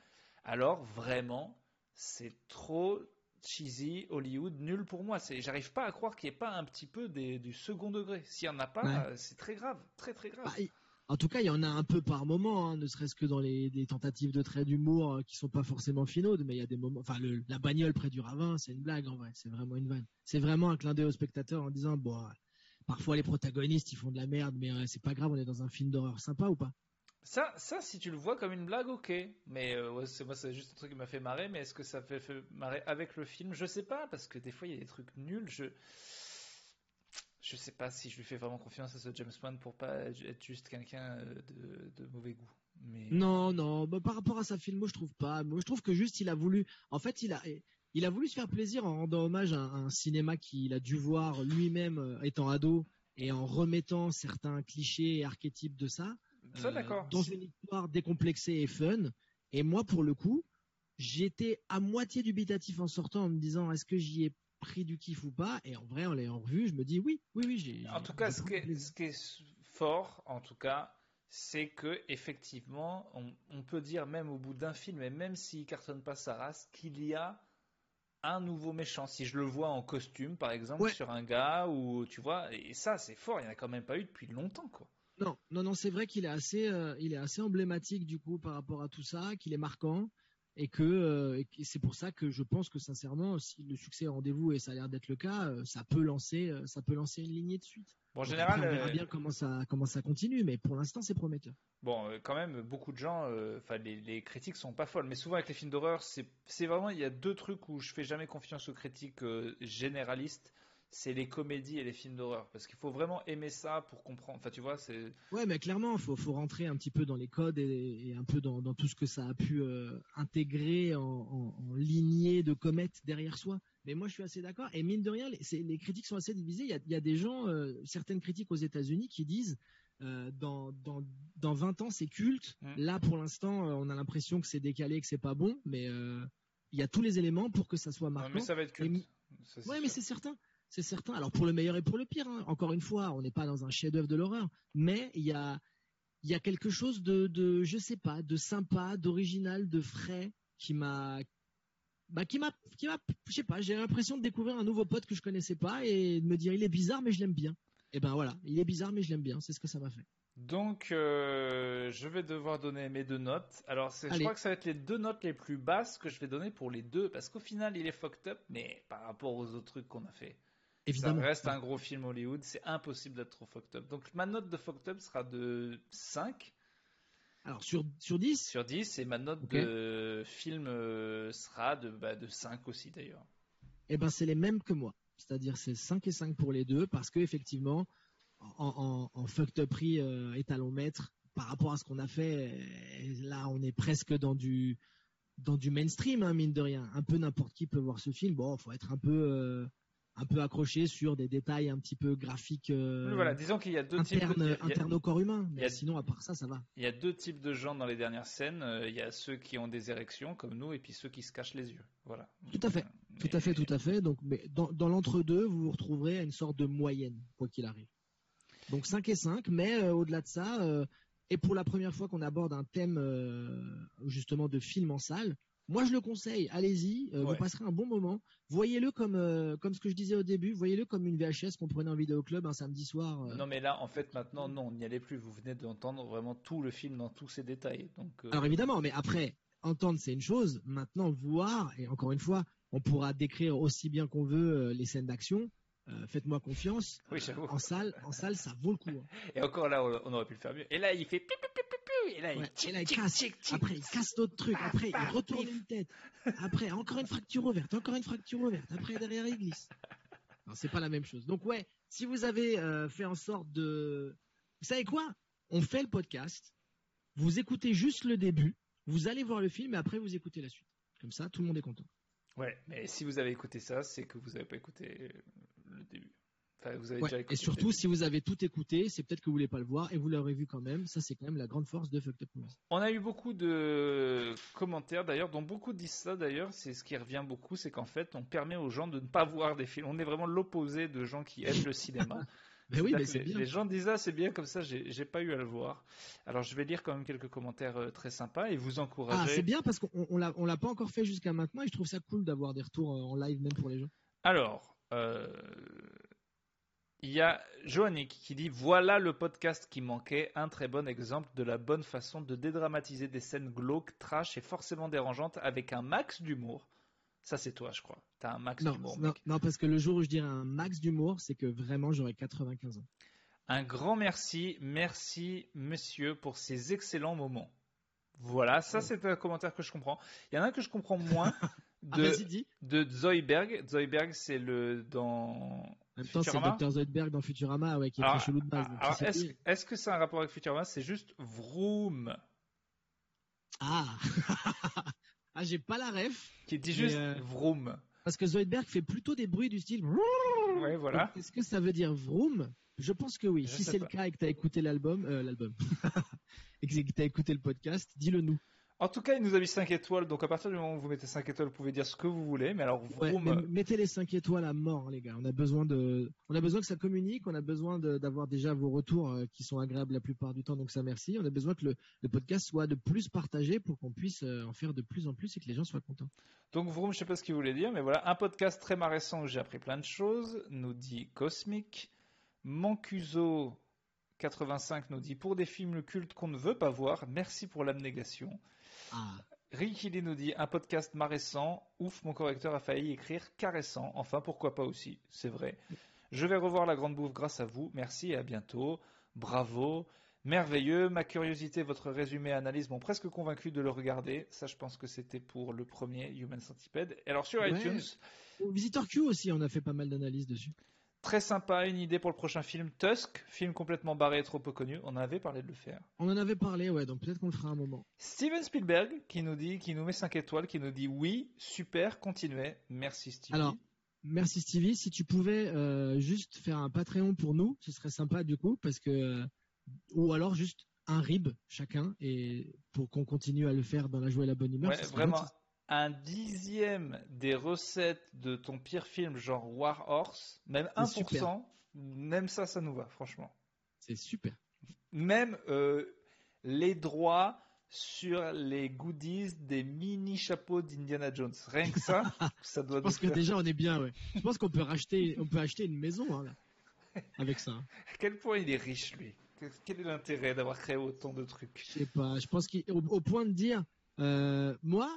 alors vraiment, c'est trop cheesy, Hollywood, nul pour moi. J'arrive pas à croire qu'il n'y ait pas un petit peu du second degré. S'il n'y en a pas, c'est très grave, très très grave. Bah, en tout cas, il y en a un peu par moment, hein, ne serait-ce que dans les tentatives de traits d'humour euh, qui sont pas forcément finaudes, mais il y a des moments. Enfin, la bagnole près du ravin, c'est une blague en vrai. C'est vraiment une vanne. C'est vraiment un clin d'œil au spectateur en disant bon, parfois les protagonistes ils font de la merde, mais euh, c'est pas grave, on est dans un film d'horreur sympa ou pas? Ça, ça, si tu le vois comme une blague, ok. Mais euh, c'est moi, c'est juste un truc qui m'a fait marrer. Mais est-ce que ça fait, fait, marrer avec le film? Je sais pas, parce que des fois, il y a des trucs nuls. Je je sais pas si je lui fais vraiment confiance à ce James Bond pour pas être juste quelqu'un euh, de, de, mauvais goût. Mais... Non, non, bah, par rapport à sa film, moi je trouve pas. Moi je trouve que juste il a voulu, en fait il a, il a voulu se faire plaisir en rendant hommage à, un cinéma qu'il a dû voir lui-même euh, étant ado et en remettant certains clichés et archétypes de ça, ça euh, dans une histoire décomplexée et fun. Et moi pour le coup, j'étais à moitié dubitatif en sortant en me disant est-ce que j'y ai pris du kiff ou pas. Et en vrai, en l'ayant revu, je me dis oui, oui, oui. J'ai, en tout cas, ce qui, est, ce qui, est, fort, en tout cas, c'est que effectivement, on, peut dire même au bout d'un film, et même s'il cartonne pas sa race, qu'il y a un nouveau méchant. Si je le vois en costume, par exemple, sur un gars, ou tu vois, et ça, c'est fort. Il n'y en a quand même pas eu depuis longtemps, quoi. Non, non, non, c'est vrai qu'il est assez, euh, il est assez emblématique du coup par rapport à tout ça, qu'il est marquant et que euh, c'est pour ça que je pense que sincèrement, si le succès est rendez-vous et ça a l'air d'être le cas, euh, ça peut lancer, euh, ça peut lancer une lignée de suite. Bon, en général, on verra bien comment ça comment ça continue, mais pour l'instant, c'est prometteur. Bon, quand même, beaucoup de gens, enfin, les, les, critiques sont pas folles, mais souvent avec les films d'horreur, c'est vraiment, il y a deux trucs où je fais jamais confiance aux critiques généralistes c'est les comédies et les films d'horreur. Parce qu'il faut vraiment aimer ça pour comprendre. Enfin, tu vois, c'est. Ouais, mais clairement, il faut, faut, rentrer un petit peu dans les codes et, un peu dans, tout ce que ça a pu euh, intégrer en, lignée de comètes derrière soi. Mais moi, je suis assez d'accord. Et mine de rien, les, les critiques sont assez divisées. Il y a, des gens, euh, certaines critiques aux États-Unis, qui disent. Euh, dans, dans, dans 20 ans, c'est culte. Mmh. Là, pour l'instant, on a l'impression que c'est décalé, que c'est pas bon, mais il y a tous les éléments pour que ça soit marquant. mais ça va être culte. ouais, mais c'est certain c'est certain. Alors pour le meilleur et pour le pire, hein. encore une fois, on n'est pas dans un chef-d'œuvre de l'horreur, mais il y a, il y a quelque chose de, de, je sais pas, de sympa, d'original, de frais, qui m'a, bah, qui m'a, qui m'a, je sais pas, j'ai l'impression de découvrir un nouveau pote que je connaissais pas et de me dire il est bizarre mais je l'aime bien. Et ben voilà, il est bizarre mais je l'aime bien, c'est ce que ça m'a fait. Donc, euh, je vais devoir donner mes deux notes. Alors, je crois que ça va être les deux notes les plus basses que je vais donner pour les deux, parce qu'au final, il est fucked up, mais par rapport aux autres trucs qu'on a fait, Évidemment. Ça reste un gros film Hollywood, c'est impossible d'être trop fucked up. Donc ma note de fucked up sera de 5. Alors sur, sur 10 Sur 10, et ma note de film euh, sera de, bah, de 5 aussi d'ailleurs. Eh ben c'est les mêmes que moi. C'est-à-dire c'est 5 et 5 pour les deux, parce que effectivement, en, en, fucked up prix euh, étalon-maître, par rapport à ce qu'on a fait, euh, là on est presque dans du dans du mainstream, hein, mine de rien. Un peu n'importe qui peut voir ce film. Bon, faut être un peu euh, un peu accroché sur des détails un petit peu graphiques. Euh, voilà, disons qu'il y a deux types de, au corps humain. Mais sinon, à part ça, ça va. Il y a deux types de gens dans les dernières scènes. Euh, il y a ceux qui ont des érections comme nous, et puis ceux qui se cachent les yeux. Voilà. Tout à fait, tout à fait, tout à fait. Donc, mais dans, dans l'entre-deux, vous vous retrouverez à une sorte de moyenne, quoi qu'il arrive. Donc 5 et 5, mais euh, au-delà de ça, et pour la première fois qu'on aborde un thème justement de film en salle, moi, je le conseille. Allez-y, euh, vous passerez un bon moment. Voyez-le comme euh, comme ce que je disais au début. Voyez-le comme une VHS qu'on prenait en vidéo club un samedi soir. Euh. Non, mais là, en fait, maintenant, non, on n'y allait plus. Vous venez d'entendre vraiment tout le film dans tous ses détails. Donc. Alors évidemment, mais après, entendre c'est une chose. Maintenant, voir et encore une fois, on pourra décrire aussi bien qu'on veut les scènes d'action. Faites-moi confiance. Oui, en salle, en salle, ça vaut le coup. Hein. Et encore là, on aurait pu le faire mieux. Et là, il fait et là, il, casse. après, il casse d'autres trucs. Après, il retourne une tête. Après, encore une fracture ouverte. Encore une fracture ouverte. Après, derrière, il glisse. Non, c'est pas la même chose. Donc, ouais, si vous avez euh, fait en sorte de. Vous savez quoi? On fait le podcast. Vous écoutez juste le début. Vous allez voir le film et après, vous écoutez la suite. Comme ça, tout le monde est content. Ouais, mais si vous avez écouté ça, c'est que vous n'avez pas écouté le début et surtout, si vous avez tout écouté, c'est peut-être que vous voulez pas le voir et vous l'aurez vu quand même. Ça, c'est quand même la grande force de Fucked Up On a eu beaucoup de commentaires d'ailleurs, dont beaucoup disent ça d'ailleurs. C'est ce qui revient beaucoup, c'est qu'en fait, on permet aux gens de ne pas voir des films. On est vraiment l'opposé de gens qui aiment le cinéma. mais oui, mais les, bien. les, gens disent ah c'est bien comme ça, j'ai pas eu à le voir. Alors je vais lire quand même quelques commentaires euh, très sympas et vous encourager. Ah c'est bien parce qu'on on, l'a on l'a pas encore fait jusqu'à maintenant et je trouve ça cool d'avoir des retours euh, en live même pour les gens. Alors. Euh, il y a Joannick qui dit Voilà le podcast qui manquait, un très bon exemple de la bonne façon de dédramatiser des scènes glauques, trash et forcément dérangeantes avec un max d'humour. Ça, c'est toi, je crois. T'as un max d'humour. Non, non, parce que le jour où je dirais un max d'humour, c'est que vraiment j'aurais 95 ans. Un grand merci, merci monsieur pour ces excellents moments. Voilà, ça c'est un commentaire que je comprends. Il y en a un que je comprends moins Ah, de, dis. de Zoidberg. Zoidberg, c'est le dans En même temps, c'est Dr. Zoidberg dans Futurama, ouais, qui est Alors, très chelou de base. alors, est-ce que c'est un rapport avec Futurama? C'est juste Vroom Ah Ah, j'ai pas la ref, qui dit juste euh, Vroom. parce que Zoidberg fait plutôt des bruits du style. Ouais, voilà. Est-ce que ça veut dire vroom? Je pense que oui. Je si c'est le cas et que tu as écouté l'album, euh, l'album, et que tu as écouté le podcast, dis-le nous. En tout cas, il nous a mis 5 étoiles, donc à partir du moment où vous mettez 5 étoiles, vous pouvez dire ce que vous voulez. Mais alors, Ouais, Vroom, mais mettez les 5 étoiles à mort, hein, les gars. On a besoin de, on a besoin que ça communique. On a besoin de- d'avoir déjà vos retours euh, qui sont agréables la plupart du temps. Donc ça, merci. On a besoin que le, le podcast soit de plus partagé pour qu'on puisse euh, en faire de plus en plus et que les gens soient contents. Donc Vroom, je sais pas ce qu'il voulait dire, mais voilà, un podcast très marressant où j'ai appris plein de choses, nous dit Cosmic. Mancuso 85 nous dit pour des films cultes qu'on ne veut pas voir, merci pour l'abnégation. Ah, Ricky nous dit un podcast marressant, ouf, mon correcteur a failli écrire caressant, enfin pourquoi pas aussi, c'est vrai. Je vais revoir la grande bouffe grâce à vous, merci et à bientôt, bravo, merveilleux, ma curiosité, votre résumé et analyse m'ont presque convaincu de le regarder, ça je pense que c'était pour le premier Human Centipede. Et alors sur Ouais. iTunes, Visitor Q aussi, on a fait pas mal d'analyses dessus. Très sympa, une idée pour le prochain film, Tusk, film complètement barré et trop peu connu, on avait parlé de le faire. On en avait parlé, ouais. Donc peut-être qu'on le fera un moment. Steven Spielberg qui nous dit, qui nous met 5 étoiles, qui nous dit oui, super, continuez, merci Stevie. Alors, merci Stevie. Si tu pouvais euh, juste faire un Patreon pour nous, ce serait sympa du coup, parce que euh, ou alors juste un rib chacun et pour qu'on continue à le faire dans la joie et la bonne humeur. Ouais, vraiment, gentil. Un dixième des recettes de ton pire film, genre War Horse, même C'est 1%, super. même ça, ça nous va, franchement. C'est super. Même euh, les droits sur les goodies des mini chapeaux d'Indiana Jones. Rien que ça, ça doit Je pense que faire- déjà on est bien. Ouais. Je pense qu'on peut racheter, on peut acheter une maison hein, là, avec ça. hein. À quel point il est riche, lui. Quel est l'intérêt d'avoir créé autant de trucs? Je sais pas. Je pense qu'au au point de dire, euh, moi,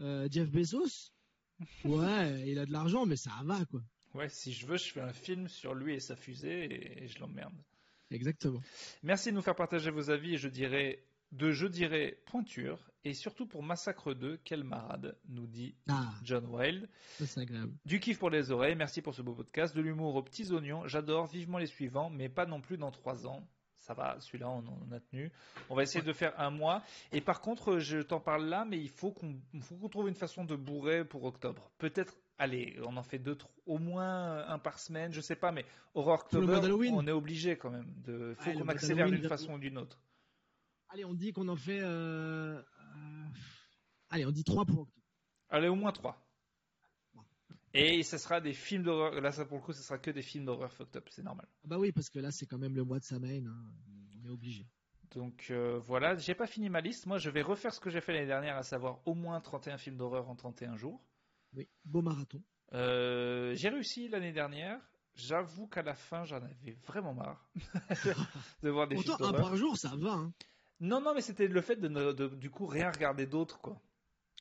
euh, Jeff Bezos, ouais, il a de l'argent, mais ça va quoi. Ouais, si je veux, je fais un film sur lui et sa fusée et, et je l'emmerde. Exactement. Merci de nous faire partager vos avis et je dirais de je dirais pointure et surtout pour Massacre 2, quel marade, nous dit Ah, John Wilde. ça c'est agréable. Du kiff pour les oreilles, merci pour ce beau podcast, de l'humour aux petits oignons, j'adore vivement les suivants, mais pas non plus dans trois ans. Ça va, celui-là on en a tenu. On va essayer de faire un mois. Et par contre, je t'en parle là, mais il faut qu'on trouve une façon de bourrer pour octobre. Peut-être, allez, on en fait deux, trois- au moins un par semaine, je sais pas, mais Horror October, on est obligé quand même. De, faut Ouais, qu'on accélère d'une façon ou d'une autre. Allez, on dit qu'on en fait. euh, euh, Allez, on dit 3 pour octobre. Allez, au moins trois. Et ce sera des films d'horreur. Là, ça pour le coup, ce sera que des films d'horreur fucked up, c'est normal. Ah bah oui, parce que là, c'est quand même le mois de Samhain. hein. On est obligé. Donc euh, voilà, j'ai pas fini ma liste. Moi, je vais refaire ce que j'ai fait l'année dernière, à savoir au moins 31 films d'horreur en 31 jours. Oui, beau marathon. Euh, j'ai réussi l'année dernière. J'avoue qu'à la fin, j'en avais vraiment marre de voir des Pourtant, films un d'horreur. par jour, ça va. hein. Non, non, mais c'était le fait de, ne- de, du coup rien regarder d'autres, quoi.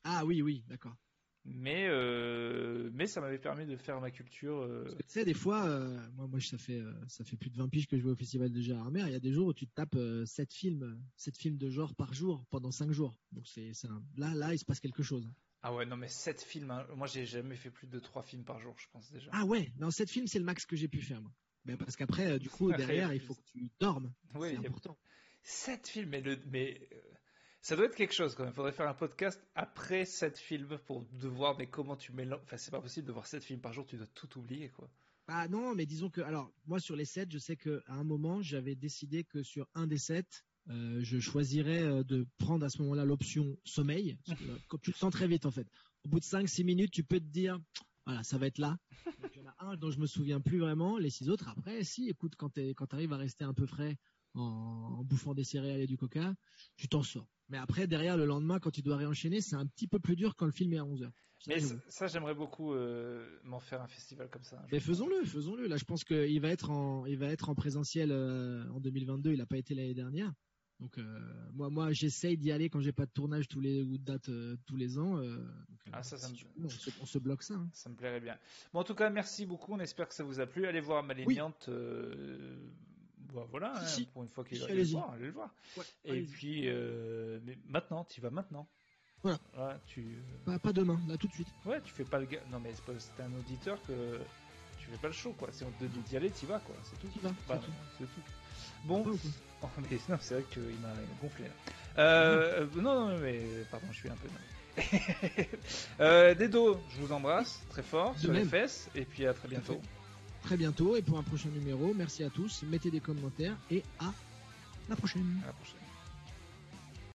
Ah oui, oui, d'accord. Mais, euh, mais ça m'avait permis de faire ma culture. euh, Tu sais, des fois, euh, moi, moi, ça fait, euh, ça fait plus de 20 piges que je vais au festival de Gérardmer. Il y a des jours où tu te tapes 7 films, 7 films de genre par jour pendant 5 jours. Donc c'est, un- là, là, il se passe quelque chose. Ah ouais, non, mais 7 films. hein. Moi, j'ai jamais fait plus de 3 films par jour, je pense déjà. Ah ouais, non, 7 films, c'est le max que j'ai pu faire, moi. Ben, parce qu'après, du coup, derrière, il faut que tu dormes. Oui, c'est il y a- important. 7 films, mais, le, mais ça doit être quelque chose quand même. Il faudrait faire un podcast après 7 films pour de voir mais comment tu mélanges. Enfin, c'est pas possible de voir 7 films par jour, tu dois tout oublier quoi. Ah non, mais disons que, alors, moi, sur les 7, je sais qu'à un moment, j'avais décidé que sur un des 7, euh, je choisirais euh, de prendre à ce moment-là l'option sommeil. Parce que, euh, tu le sens très vite, en fait. Au bout de 5-6 minutes, tu peux te dire, voilà, ça va être là. Il y en a un dont je me souviens plus vraiment. Les six autres, après, si, écoute, quand tu arrives à rester un peu frais en, en bouffant des céréales et du coca, tu t'en sors. Mais après, derrière, le lendemain, quand tu dois réenchaîner, c'est un petit peu plus dur quand le film est à 11h. Mais ça, ça, j'aimerais beaucoup euh, m'en faire un festival comme ça. Mais faisons-le, faisons-le. Là, je pense qu'il va être en, il va être en présentiel euh, en 2022. Il n'a pas été l'année dernière. Donc euh, moi, moi, j'essaye d'y aller quand j'ai pas de tournage tous les ou de date euh, tous les ans. euh, donc, Ah, ça, ça si me- on, se, on se bloque ça. hein. Ça me plairait bien. Bon, en tout cas, merci beaucoup. On espère que ça vous a plu. Allez voir Malignante. Bah, voilà, hein, Si. pour une fois qu'il Si, le voir, allez le voir. Ouais, Et puis, euh, mais maintenant, tu vas maintenant. Voilà. Tu, Pas, pas demain, là tout de suite. ouais, tu fais pas le gars. Non, mais c'est un auditeur que tu fais pas le show, quoi. Si on te dit d'y aller, t'y vas, quoi. C'est tout. T'y vas, Bah, c'est tout. Bon, Oh, mais non, c'est vrai qu'il m'a gonflé là. Euh, Mhm. Non, non, mais pardon, je suis un peu. euh, Dedo, je vous embrasse très fort De sur les même. fesses et puis à très bientôt. Très bientôt. Et pour un prochain numéro, merci à tous, mettez des commentaires et à la prochaine.